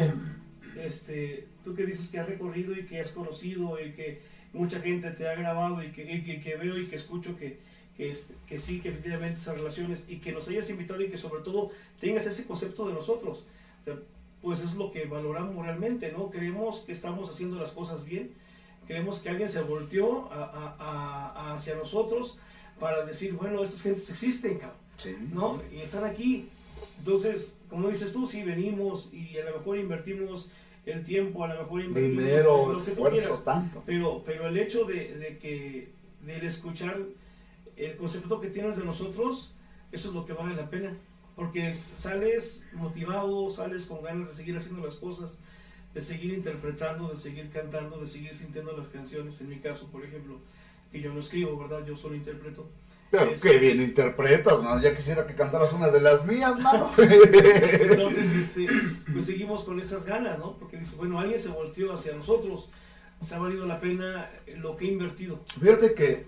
este, tú que dices que has recorrido y que has conocido y que mucha gente te ha grabado y que, y que, que veo y que escucho que, que, es- que sí, que efectivamente esas relaciones y que nos hayas invitado y que sobre todo tengas ese concepto de nosotros. O sea, pues es lo que valoramos realmente, ¿no? Creemos que estamos haciendo las cosas bien, creemos que alguien se volteó a- a- a- a- hacia nosotros para decir, bueno, estas gentes existen, cabrón. Sí. ¿no? Y están aquí. Entonces, como dices tú, sí venimos y a lo mejor invertimos el tiempo, a lo mejor invertimos Dinero, que tú esfuerzo, tanto. Pero, pero el hecho de, de que, del escuchar el concepto que tienes de nosotros, eso es lo que vale la pena. Porque sales motivado, sales con ganas de seguir haciendo las cosas, de seguir interpretando, de seguir cantando, de seguir sintiendo las canciones. En mi caso, por ejemplo, que yo no escribo, ¿verdad? Yo solo interpreto. Pero Es- qué bien interpretas, mano. Ya quisiera que cantaras una de las mías, mano. [laughs] Entonces, este, [laughs] pues seguimos con esas ganas, ¿no? Porque dice, bueno, alguien se volteó hacia nosotros, se ha valido la pena lo que he invertido. Fíjate que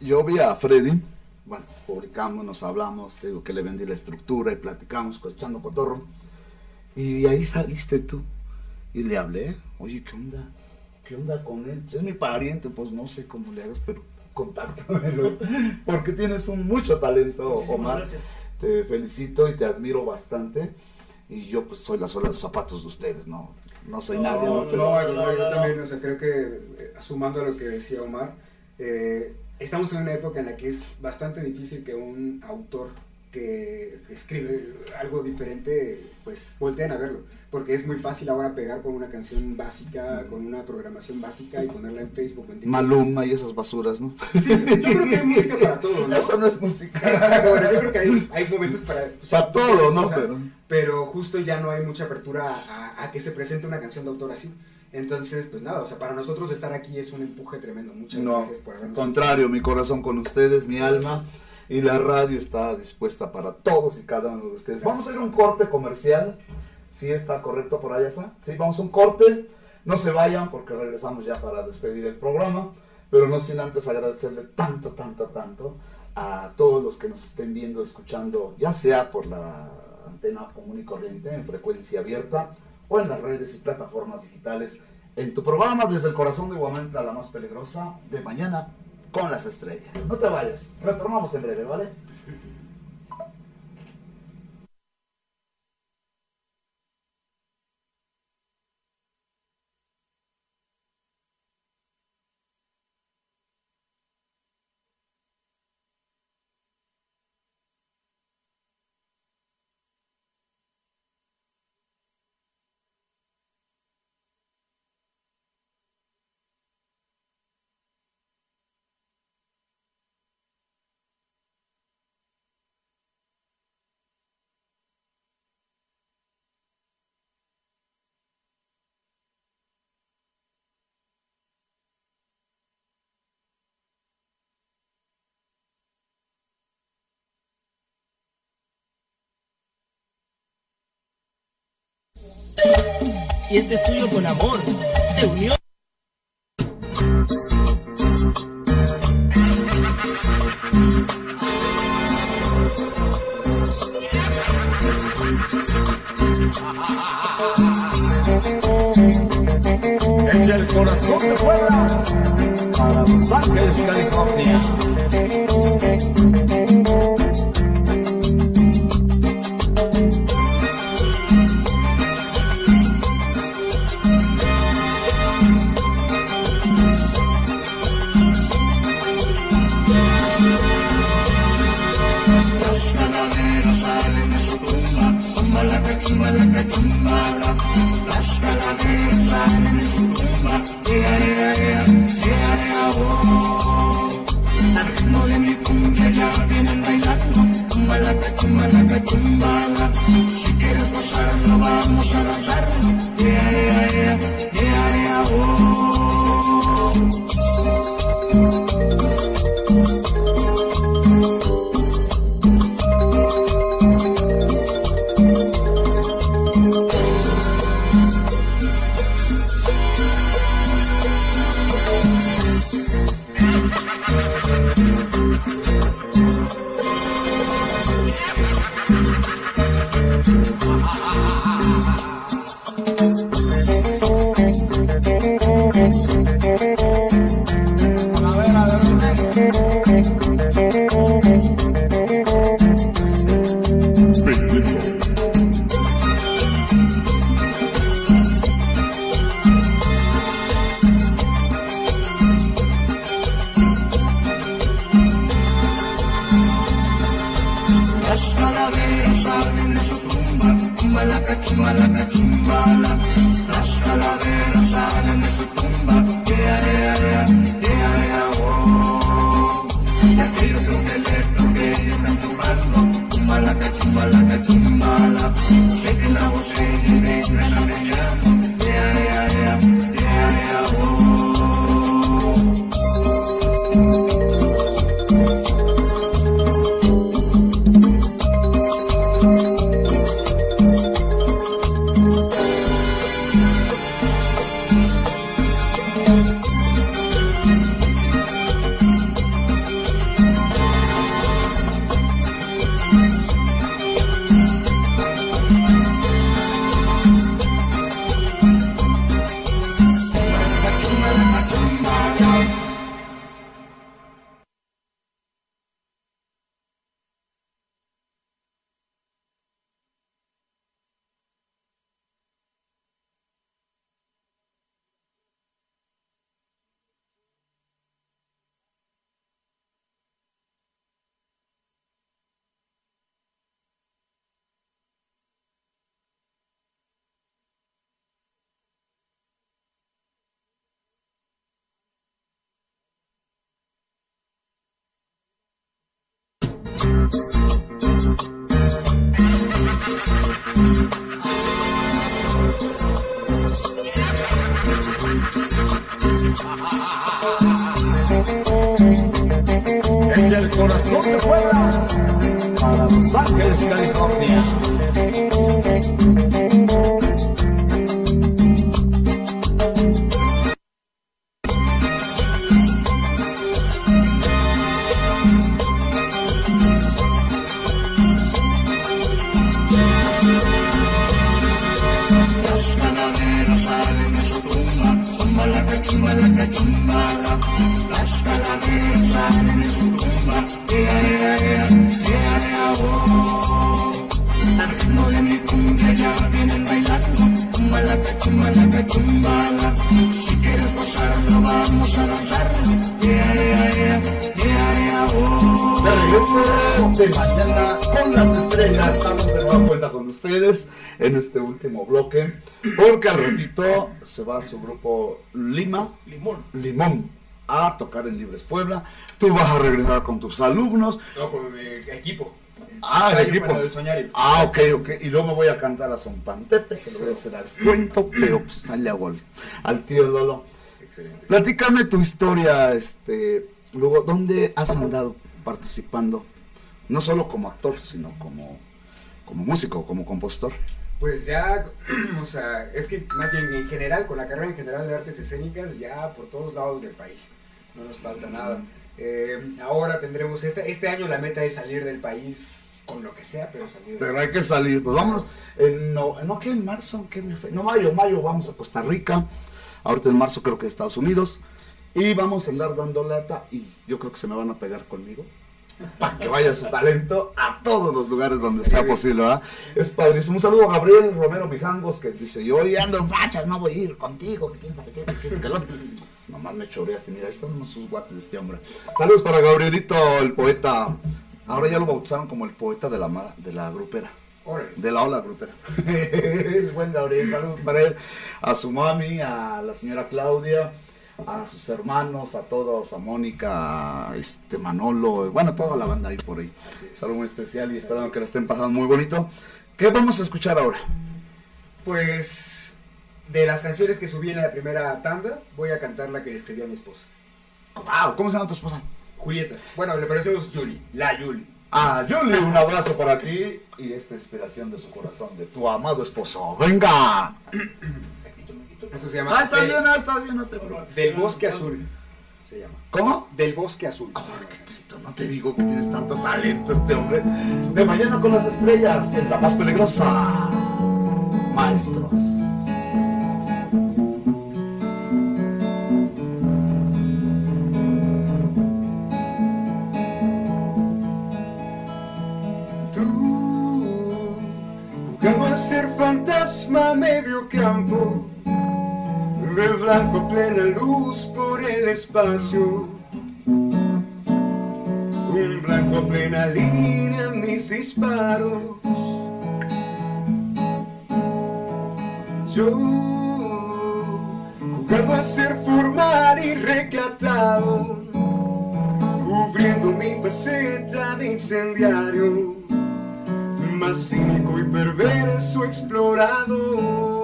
yo vi a Freddy, bueno, publicamos, nos hablamos, digo que le vendí la estructura y platicamos, echando cotorro. Y ahí saliste tú. Y le hablé, oye, ¿qué onda? ¿Qué onda con él? Es mi pariente, pues no sé cómo le hagas, pero contáctamelo. [laughs] Porque tienes un mucho talento, Muchísimas Omar. gracias. Te felicito y te admiro bastante. Y yo pues soy la suela de los zapatos de ustedes, ¿no? No soy No, nadie, ¿no? no, Pero- No, no, no, yo también, o sea, creo que eh, sumando a lo que decía Omar, eh, estamos en una época en la que es bastante difícil que un autor que escribe algo diferente, pues volteen a verlo. Porque es muy fácil ahora pegar con una canción básica, con una programación básica y ponerla en Facebook. o en TikTok. Maluma y esas basuras, ¿no? Sí, yo creo que hay música para todo, ¿no? Eso no es música. Bueno, yo creo que hay, hay momentos para Para todo, ¿no? Pero- pero justo ya no hay mucha apertura a, a que se presente una canción de autor así. Entonces, pues nada, o sea, para nosotros estar aquí es un empuje tremendo. Muchas No, gracias por al habernos contrario, mi corazón con ustedes, mi alma y la radio está dispuesta para todos y cada uno de ustedes. Vamos a hacer un corte comercial, si está correcto por allá, ¿sa? Sí, vamos a un corte. No se vayan porque regresamos ya para despedir el programa, pero no sin antes agradecerle tanto, tanto, tanto a todos los que nos estén viendo, escuchando, ya sea por la antena común y corriente en frecuencia abierta o en las redes y plataformas digitales en tu programa desde el corazón de Guamantla, la más peligrosa, de mañana con las estrellas. No te vayas, retornamos en breve, ¿vale? Y este es tuyo con amor, de unión. Desde el corazón de Puebla, para Los Ángeles, California. Regresar con tus alumnos. No, con equipo. Ah, el equipo. Ah, ok, ok. Y luego me voy a cantar a Son Pantepe, que lo voy a hacer al cuento, pero pues, sale a gol. Al tío Lolo. Excelente. Platícame tu historia, este. Luego, ¿dónde has andado participando? No solo como actor, sino como, como músico, como compositor. Pues ya, [clears throat] o sea, es que más bien en general, con la carrera en general de artes escénicas, ya por todos lados del país. No nos falta nada. Eh, ahora tendremos, este, este año la meta es salir del país con lo que sea, pero salir Pero hay que salir, pues vámonos. En, no, no, que en marzo, ¿Qué me fue? no, mayo, mayo vamos a Costa Rica. Ahorita en marzo creo que Estados Unidos. Y vamos a andar dando lata y yo creo que se me van a pegar conmigo. Para que vaya su talento a todos los lugares donde sea posible, ¿verdad? Es padrísimo. Un saludo a Gabriel Romero Mijangos que dice, yo hoy ando en fachas, no voy a ir contigo, que quién sabe qué, que qué, el otro". [laughs] Nomás me choreaste, mira, ahí están sus watts de este hombre. Saludos para Gabrielito, el poeta. Ahora ya lo bautizaron como el poeta de la, de la grupera. De la ola grupera. [laughs] el buen Gabriel, saludos para él, a su mami, a la señora Claudia, a sus hermanos, a todos, a Mónica, a este Manolo, bueno, toda la banda ahí por ahí. Saludos muy especial y esperando que la estén pasando muy bonito. ¿Qué vamos a escuchar ahora? Pues de las canciones que subí en la primera tanda, voy a cantar la que escribí a mi esposa. Wow, ¿cómo se llama tu esposa? Julieta. Bueno, le parecemos Julie, la Julie. Ah, Julie, un abrazo para ti y esta inspiración de su corazón, de tu amado esposo. ¡Venga! [clears throat] Esto se llama Ah, estás bien, ah, estás bien, no te preocupes. Del Bosque Azul. Se llama. ¿Cómo? Del Bosque Azul. Qué tonto, no te digo que tienes tanto talento este hombre. De mañana con las estrellas, en la más peligrosa. Maestros. Tú, jugando a ser fantasma medio campo, de blanco a plena luz por el espacio. Un blanco a plena línea mis disparos. Yo, jugando a ser formal y recatado cubriendo mi faceta de incendiario, más cínico y perverso explorador.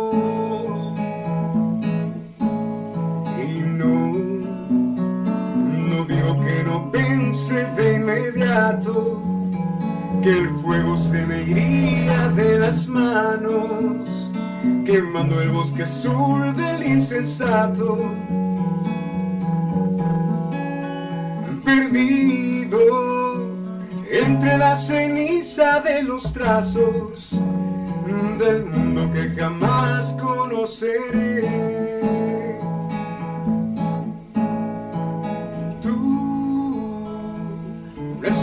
No pense de inmediato que el fuego se me iría de las manos, quemando el bosque azul del insensato perdido entre la ceniza de los trazos del mundo que jamás conoceré.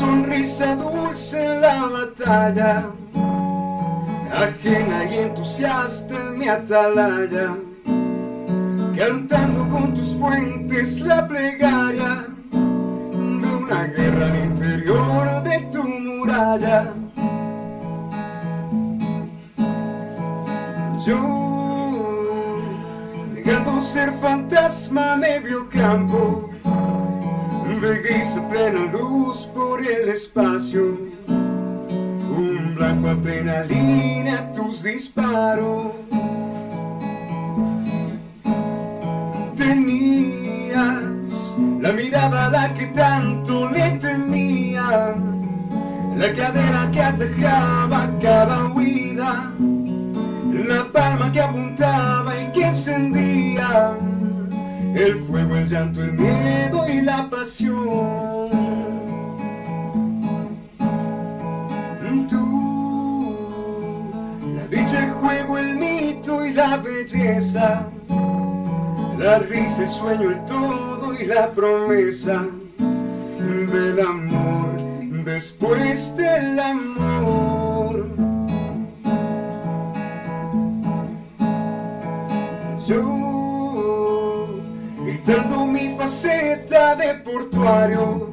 Sonrisa dulce en la batalla, ajena y entusiasta en mi atalaya, cantando con tus fuentes la plegaria de una guerra al interior de tu muralla. Yo, negando ser fantasma medio campo, de gris a plena luz por el espacio, un blanco a plena línea tus disparos. Tenías la mirada la que tanto le temía, la cadera que atejaba cada huida, la palma que apuntaba y que encendía el fuego, el llanto, el miedo y la pasión. Tú, la dicha, el juego, el mito y la belleza, la risa, el sueño, el todo y la promesa del amor después del amor. Yo, faceta de portuario,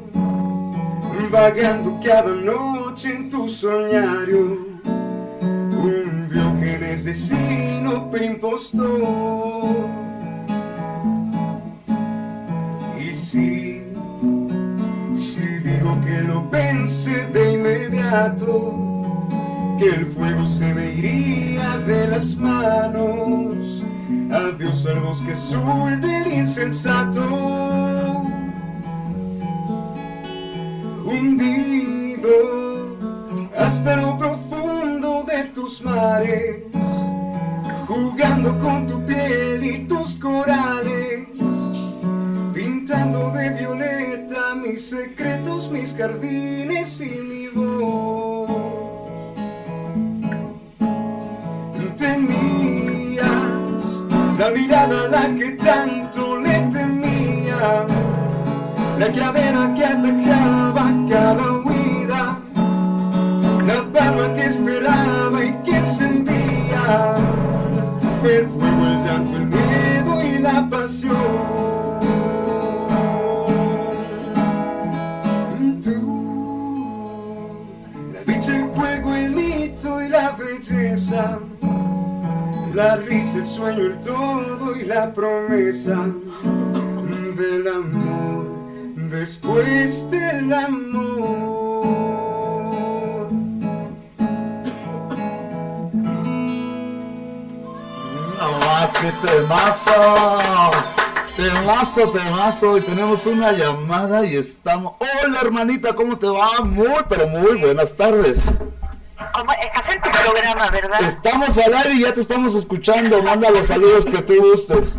vagando cada noche en tu soñario, un diógenes de sinope impostor. Y si si digo que lo pensé de inmediato, que el fuego se me iría de las manos. Adiós al bosque azul del insensato. Hundido hasta lo profundo de tus mares, jugando con tu piel y tus corales pintando de violeta mis secretos, mis jardines y mi voz. La mirada la que tanto le temía, la cadena que atacaba cada huida, la palma que esperaba y que encendía. El fuego, el llanto, el miedo y la pasión. La dicha, el juego, el mito y la belleza, la risa, el sueño, el todo y la promesa del amor después del amor. No más que temazo. Temazo, temazo. Y tenemos una llamada y estamos. Hola hermanita, ¿cómo te va? Muy, pero muy buenas tardes. Estás en tu programa, ¿verdad? Estamos al y ya te estamos escuchando. Manda los saludos que tú gustes.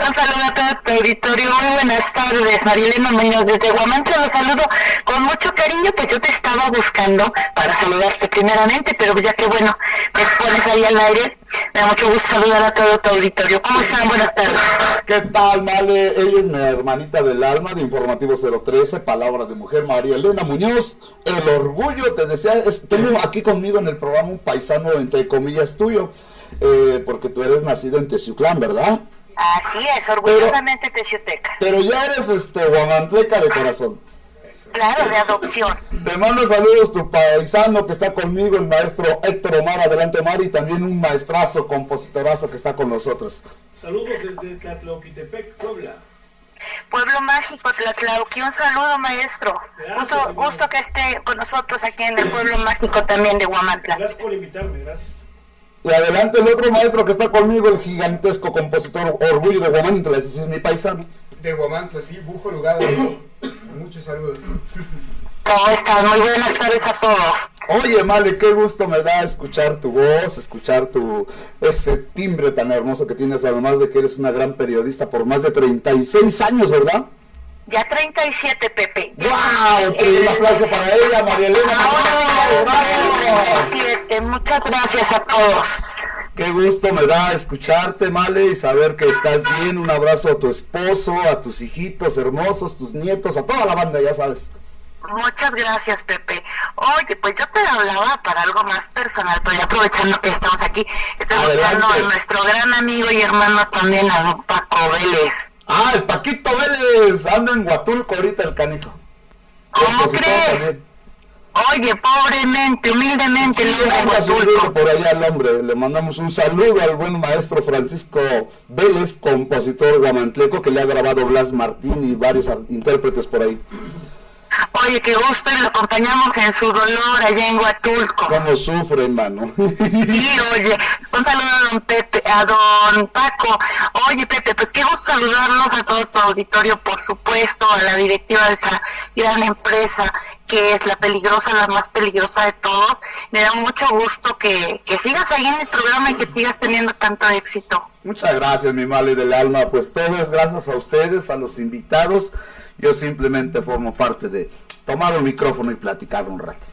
Un saludo a todo tu auditorio. Muy buenas tardes, Marilena Muñoz desde Guamantla. Los saludo con mucho cariño, pues yo te estaba buscando para saludarte primeramente, pero ya que bueno, me pones ahí al aire, me da mucho gusto saludar a todo tu auditorio. ¿Cómo están? Buenas tardes. ¿Qué tal, Male? Ella es mi hermanita del alma de Informativo 013, Palabra de Mujer, María Elena Muñoz. El orgullo, te decía, es- tengo aquí conmigo en el programa un paisano, entre comillas, tuyo, eh, porque tú eres nacida en Teciuclán, ¿verdad? Así es, orgullosamente Teciuteca. Pero ya eres este guamantleca de corazón. Claro, de adopción. Te mando saludos tu paisano que está conmigo, el maestro Héctor Omar, adelante Omar, y también un maestrazo, compositorazo que está con nosotros. Saludos desde Tlatlauquitepec, Puebla. Pueblo Mágico, Tlatlauqui, un saludo maestro. Gracias, Gusto, gusto que esté con nosotros aquí en el Pueblo Mágico también de Huamantla. Gracias por invitarme, gracias. Y adelante el otro maestro que está conmigo, el gigantesco compositor Orgullo de Guamantla, ese es mi paisano. De Guamantla, sí, Bujo Lugado. Muchos saludos. ¿Cómo estás? Muy buenas tardes a todos. Oye, Male, qué gusto me da escuchar tu voz, escuchar tu ese timbre tan hermoso que tienes, además de que eres una gran periodista por más de 36 años, ¿verdad? Ya 37, Pepe. ¡Wow! Un aplauso para ella, María Elena. ¡Bravo, bravo! 37. Muchas gracias a todos. Qué gusto me da escucharte, Male, y saber que estás bien. Un abrazo a tu esposo, a tus hijitos hermosos, tus nietos, a toda la banda, ya sabes. Muchas gracias, Pepe. Oye, pues yo te hablaba para algo más personal, pero ya aprovechando que estamos aquí, Adelante. buscando a nuestro gran amigo y hermano también, a don Paco Vélez. Ah, el Paquito Vélez, anda en Huatulco ahorita el canijo. ¿Cómo crees? también. Oye, pobremente, humildemente, hombre Anda por allá el hombre. Le mandamos un saludo al buen maestro Francisco Vélez, compositor guamantleco, que le ha grabado Blas Martín y varios ar- intérpretes por ahí. Oye, qué gusto y lo acompañamos en su dolor allá en Huatulco. Cómo sufre, hermano. Sí, oye, un saludo a don Pepe, a don Paco. Oye, Pepe, pues qué gusto saludarnos a todo tu auditorio, por supuesto, a la directiva de esa gran empresa que es la peligrosa, la más peligrosa de todos. Me da mucho gusto que, que sigas ahí en el programa y que sigas teniendo tanto éxito. Muchas gracias, mi Male del alma. Pues todo es gracias a ustedes, a los invitados. Yo simplemente formo parte de tomar un micrófono y platicar un rato.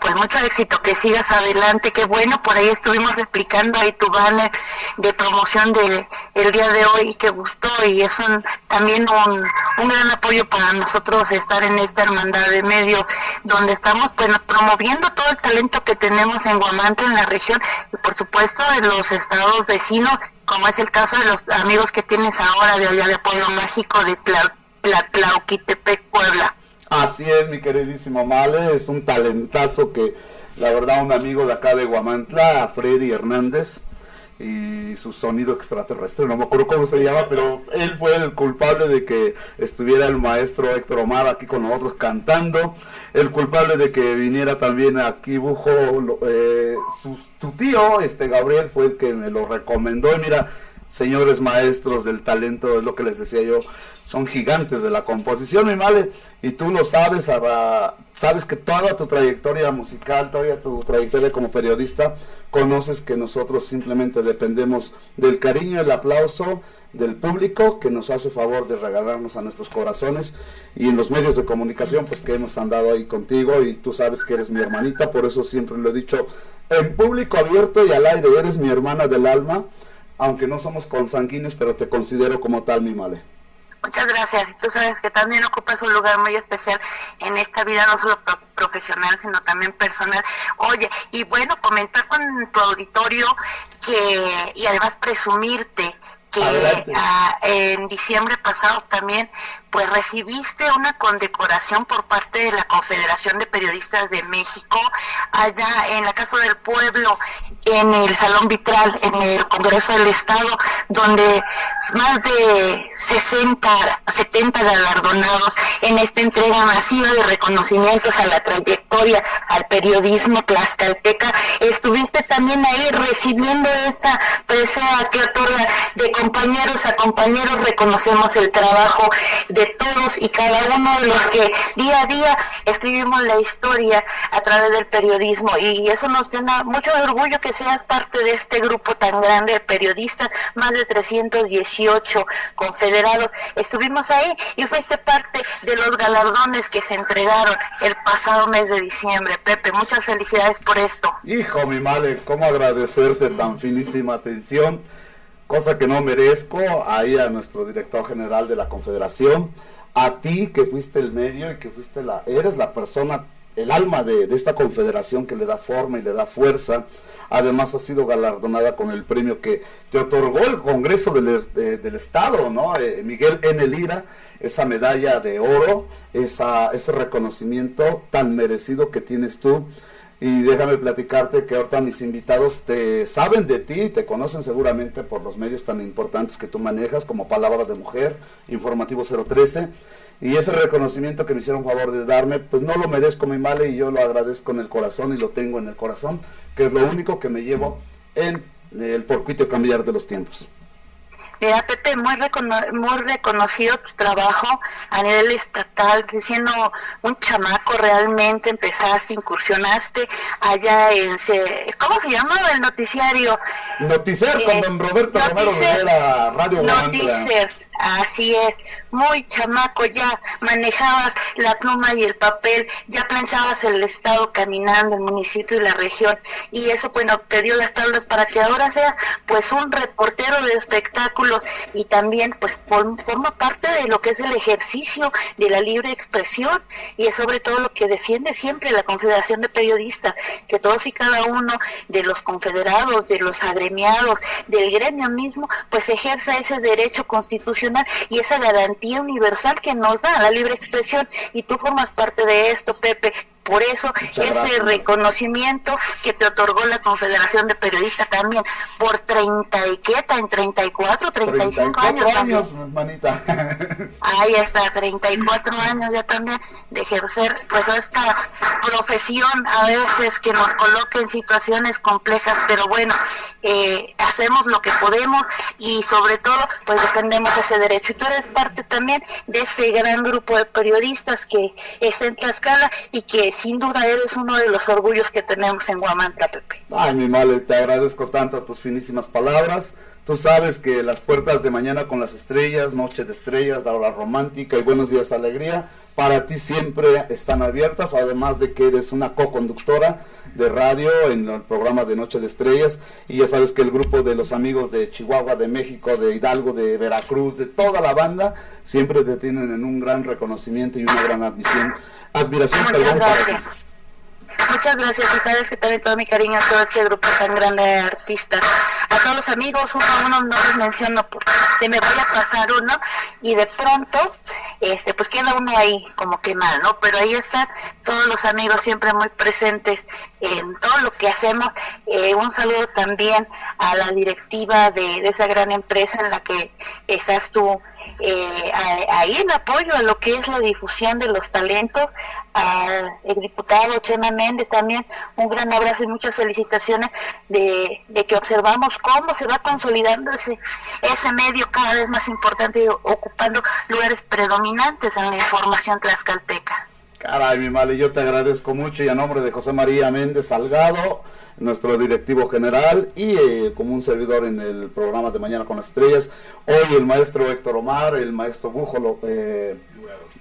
Pues mucho éxito, que sigas adelante, qué bueno, por ahí estuvimos replicando ahí tu banner de promoción del el día de hoy que gustó y es un, también un, un gran apoyo para nosotros estar en esta hermandad de medio donde estamos pues promoviendo todo el talento que tenemos en Guamante, en la región y por supuesto en los estados vecinos, como es el caso de los amigos que tienes ahora de allá de Pueblo Mágico de Tla- Tlatlauquitepec, Puebla. Así es, mi queridísimo Male, es un talentazo que, la verdad, un amigo de acá de Guamantla, Freddy Hernández, y su sonido extraterrestre, no me acuerdo cómo se llama, pero él fue el culpable de que estuviera el maestro Héctor Omar aquí con nosotros cantando, el culpable de que viniera también aquí Bujo, eh, su, tu tío, este Gabriel, fue el que me lo recomendó, y mira, señores maestros del talento, es lo que les decía yo, son gigantes de la composición, mi male, y tú lo sabes, sabes que toda tu trayectoria musical, toda tu trayectoria como periodista, conoces que nosotros simplemente dependemos del cariño, el aplauso del público que nos hace favor de regalarnos a nuestros corazones. Y en los medios de comunicación pues que hemos andado ahí contigo y tú sabes que eres mi hermanita, por eso siempre lo he dicho en público abierto y al aire, eres mi hermana del alma, aunque no somos consanguíneos, pero te considero como tal, mi male. Muchas gracias. Y tú sabes que también ocupas un lugar muy especial en esta vida, no solo pro- profesional, sino también personal. Oye, y bueno, comentar con tu auditorio que, y además presumirte que ah, en diciembre pasado también pues recibiste una condecoración por parte de la Confederación de Periodistas de México allá en la Casa del Pueblo en el Salón Vitral en el Congreso del Estado donde más de 60 70 galardonados en esta entrega masiva de reconocimientos a la trayectoria al periodismo tlaxcalteca. Estuviste también ahí recibiendo esta presea que otorga de compañeros a compañeros. Reconocemos el trabajo de todos y cada uno de los que día a día escribimos la historia a través del periodismo. Y eso nos llena mucho orgullo que seas parte de este grupo tan grande de periodistas, más de 318 confederados. Estuvimos ahí y fuiste parte de los galardones que se entregaron el pasado mes de diciembre. Pepe, muchas felicidades por esto. Hijo, mi male, cómo agradecerte tan finísima atención, cosa que no merezco, ahí a nuestro director general de la Confederación, a ti que fuiste el medio y que fuiste la, eres la persona, el alma de, de esta confederación que le da forma y le da fuerza. Además, ha sido galardonada con el premio que te otorgó el Congreso del, de- del Estado, ¿no? Eh, Miguel N. Lira, esa medalla de oro, esa, ese reconocimiento tan merecido que tienes tú. Y déjame platicarte que ahorita mis invitados te saben de ti, te conocen seguramente por los medios tan importantes que tú manejas, como Palabra de Mujer, Informativo 013. Y ese reconocimiento que me hicieron favor de darme, pues no lo merezco mi male y yo lo agradezco en el corazón y lo tengo en el corazón, que es lo único que me llevo en el porcuito cambiar de los tiempos. Mira, Pepe, muy, recono- muy reconocido tu trabajo a nivel estatal, siendo un chamaco realmente empezaste, incursionaste allá en, ¿cómo se llamaba el noticiario? Noticiar con Eh, don Roberto Romero Noticier- Rivera, Radio. Noticier, así es, muy chamaco ya manejabas la pluma y el papel, ya planchabas el estado caminando, el municipio y la región, y eso bueno te dio las tablas para que ahora sea pues un reportero de espectáculos y también pues form- forma parte de lo que es el ejercicio de la libre expresión y es sobre todo lo que defiende siempre la Confederación de Periodistas, que todos y cada uno de los confederados, de los agremiados, del gremio mismo, pues ejerza ese derecho constitucional y esa garantía universal que nos da la libre expresión y tú formas parte de esto, Pepe. Por eso ese gracias. reconocimiento que te otorgó la Confederación de Periodistas también por 30 y qué, en 34, 35 años 34 también. años, manita. [laughs] Ahí está, 34 años ya también de ejercer pues esta profesión a veces que nos coloca en situaciones complejas, pero bueno, eh, hacemos lo que podemos y sobre todo pues defendemos ese derecho. Y tú eres parte también de este gran grupo de periodistas que está en Tlaxcala y que sin duda eres uno de los orgullos que tenemos en Guamantla, Pepe. Ay, mi male, te agradezco tanto tus finísimas palabras. Tú sabes que las puertas de mañana con las estrellas, noche de estrellas, la hora romántica y buenos días alegría, para ti siempre están abiertas, además de que eres una co-conductora de radio en el programa de Noche de Estrellas y ya sabes que el grupo de los amigos de Chihuahua, de México, de Hidalgo, de Veracruz, de toda la banda, siempre te tienen en un gran reconocimiento y una gran admisión, admiración, Muchas perdón, para ti. gracias. Muchas gracias y sabes que también todo mi cariño a todo este grupo tan grande de artistas. A todos los amigos, uno a uno no los menciono porque me voy a pasar uno y de pronto, este, pues queda uno ahí como que mal, ¿no? Pero ahí están todos los amigos siempre muy presentes en todo lo que hacemos. Eh, un saludo también a la directiva de, esa gran empresa en la que estás tú eh, ahí en apoyo a lo que es la difusión de los talentos, al diputado Chema Méndez también un gran abrazo y muchas felicitaciones de, de que observamos cómo se va consolidando ese, ese medio cada vez más importante ocupando lugares predominantes en la información tlaxcalteca. Caray, mi male, yo te agradezco mucho y a nombre de José María Méndez Salgado, nuestro directivo general y eh, como un servidor en el programa de Mañana con las Estrellas, hoy el maestro Héctor Omar, el maestro Bújolo, eh,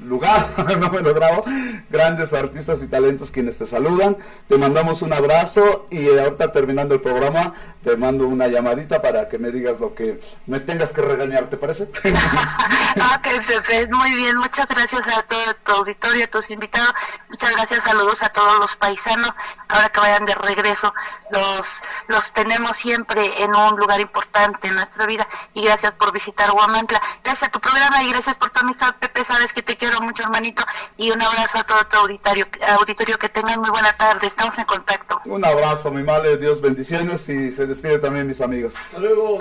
Lugar, [laughs] no me lo grabo, grandes artistas y talentos quienes te saludan, te mandamos un abrazo y eh, ahorita terminando el programa te mando una llamadita para que me digas lo que me tengas que regañar, ¿te parece? [laughs] [laughs] Ok, Pepe, muy bien, muchas gracias a todo tu auditorio, a tus invitados, muchas gracias, saludos a todos los paisanos, ahora que vayan de regreso, los, los tenemos siempre en un lugar importante en nuestra vida. Y gracias por visitar Guamantla, gracias a tu programa y gracias por tu amistad, Pepe, sabes que te quiero mucho, hermanito, y un abrazo a todo tu auditorio, auditorio que tengan muy buena tarde, estamos en contacto. Un abrazo, mi male, Dios bendiciones y se despide también mis amigos. Hasta luego.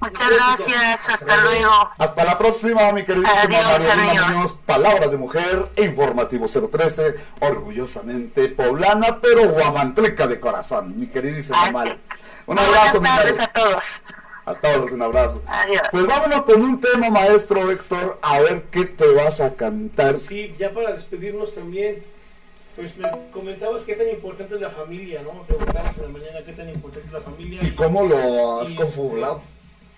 Muchas gracias, hasta luego. Hasta la próxima, mi queridísima Adiós, Marielina amigos. Muñoz, Palabra de Mujer, Informativo 013, orgullosamente poblana, pero guamantleca de corazón, mi queridísima Male. Un abrazo, mi buenas tardes a todos. A todos un abrazo. Adiós. Pues vámonos con un tema, maestro Héctor, a ver qué te vas a cantar. Sí, ya para despedirnos también, pues me comentabas qué tan importante es la familia, ¿no? Me Preguntabas en la mañana qué tan importante es la familia. ¿Y cómo lo has y, confabulado?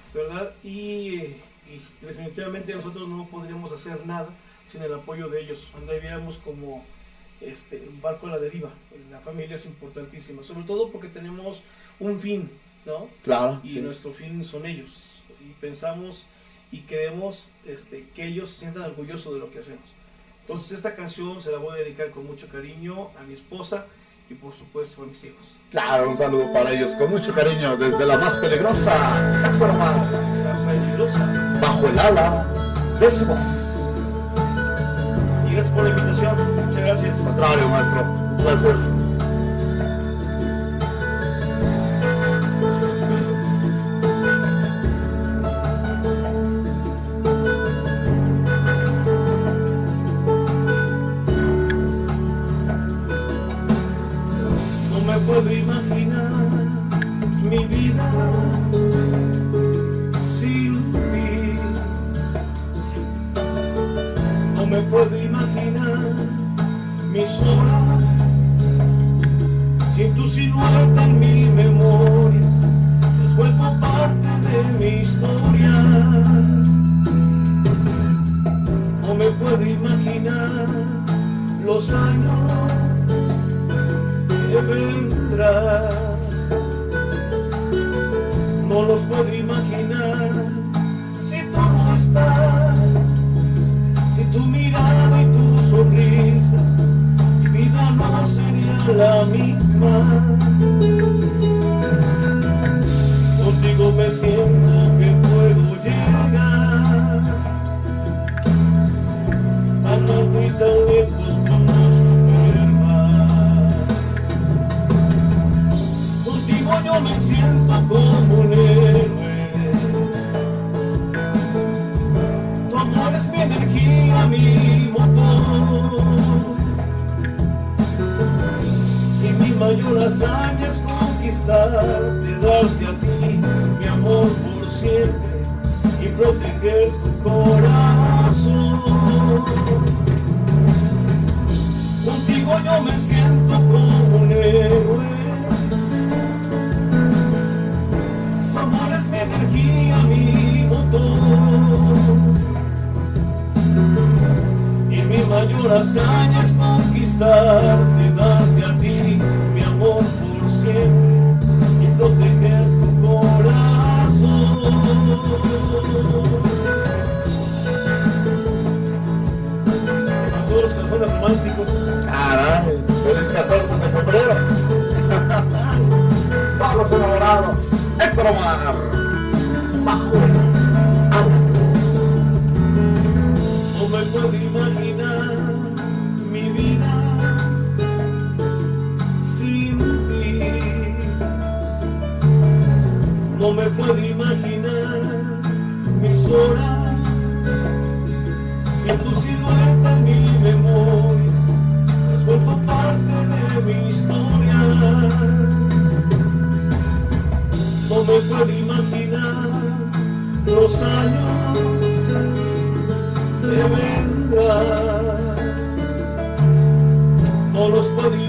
este, ¿Verdad? Y, y definitivamente nosotros no podríamos hacer nada sin el apoyo de ellos. Andaríamos como este, un barco a la deriva. La familia es importantísima, sobre todo porque tenemos un fin, ¿no? Claro, Y sí. nuestro fin son ellos. Y pensamos y queremos este, que ellos se sientan orgullosos de lo que hacemos. Entonces esta canción se la voy a dedicar con mucho cariño a mi esposa y por supuesto a mis hijos. Claro, un saludo para ellos, con mucho cariño, desde la más peligrosa, La peligrosa. bajo el ala de su voz. Y gracias por la invitación. Muchas gracias. Contrario, maestro, un placer. Sin ti. No me puedo imaginar mis horas sin tu silueta en mi memoria. Has vuelto parte de mi historia. No me puedo imaginar los años que vendrán. No los puedo imaginar si tú no estás, si tu mirada y tu sonrisa, mi vida no sería la misma. Contigo me siento que puedo llegar tan alto y tan lejos yo me siento como un héroe. Tu amor es mi energía, mi motor. Y mi mayor hazaña es conquistarte, darte a ti mi amor por siempre y proteger tu corazón. Contigo yo me siento como un héroe Mi mayor hazaña es conquistarte, darte a ti mi amor por siempre y proteger tu corazón. Los corazones románticos. Caray, feliz 14 de febrero. [laughs] Todos los enamorados. Héctor Omar. Bajo No me puedo No me puedo imaginar mis horas sin tu silueta en mi memoria. Has vuelto parte de mi historia. No me puedo imaginar los años que vendrán. No los puedo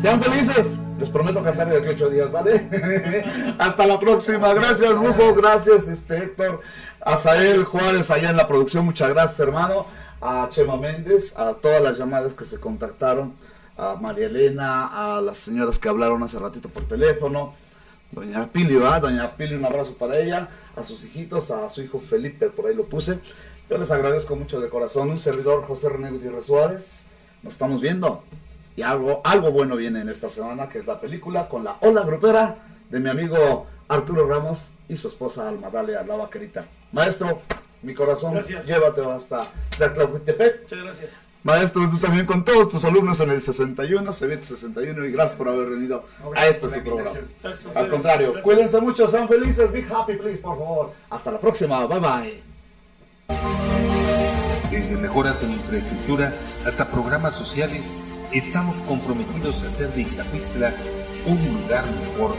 Sean felices. Les prometo cantar de aquí ocho días, ¿vale? [laughs] Hasta la próxima. Gracias, Bufo. Gracias, este, Héctor. Azael Juárez allá en la producción. Muchas gracias, hermano. A Chema Méndez, a todas las llamadas que se contactaron. A María Elena, a las señoras que hablaron hace ratito por teléfono. Doña Pili, ¿verdad? Doña Pili, un abrazo para ella. A sus hijitos, a su hijo Felipe, por ahí lo puse. Yo les agradezco mucho de corazón. Un servidor, José René Gutiérrez Suárez. Nos estamos viendo. Y algo, algo bueno viene en esta semana, que es la película con la ola grupera de mi amigo Arturo Ramos y su esposa Almadalia, la vaquerita. Maestro, mi corazón, Gracias. llévatelo hasta Tlatlauquitepec. Muchas gracias. Maestro, tú también con todos tus alumnos en el 61, CBT 61, y gracias por haber venido a este su programa. Gracias Al contrario, Gracias. cuídense mucho, sean felices, be happy, please, por favor. Hasta la próxima, bye bye. Desde mejoras en infraestructura hasta programas sociales, estamos comprometidos a hacer de Ixtacuixtla un lugar mejor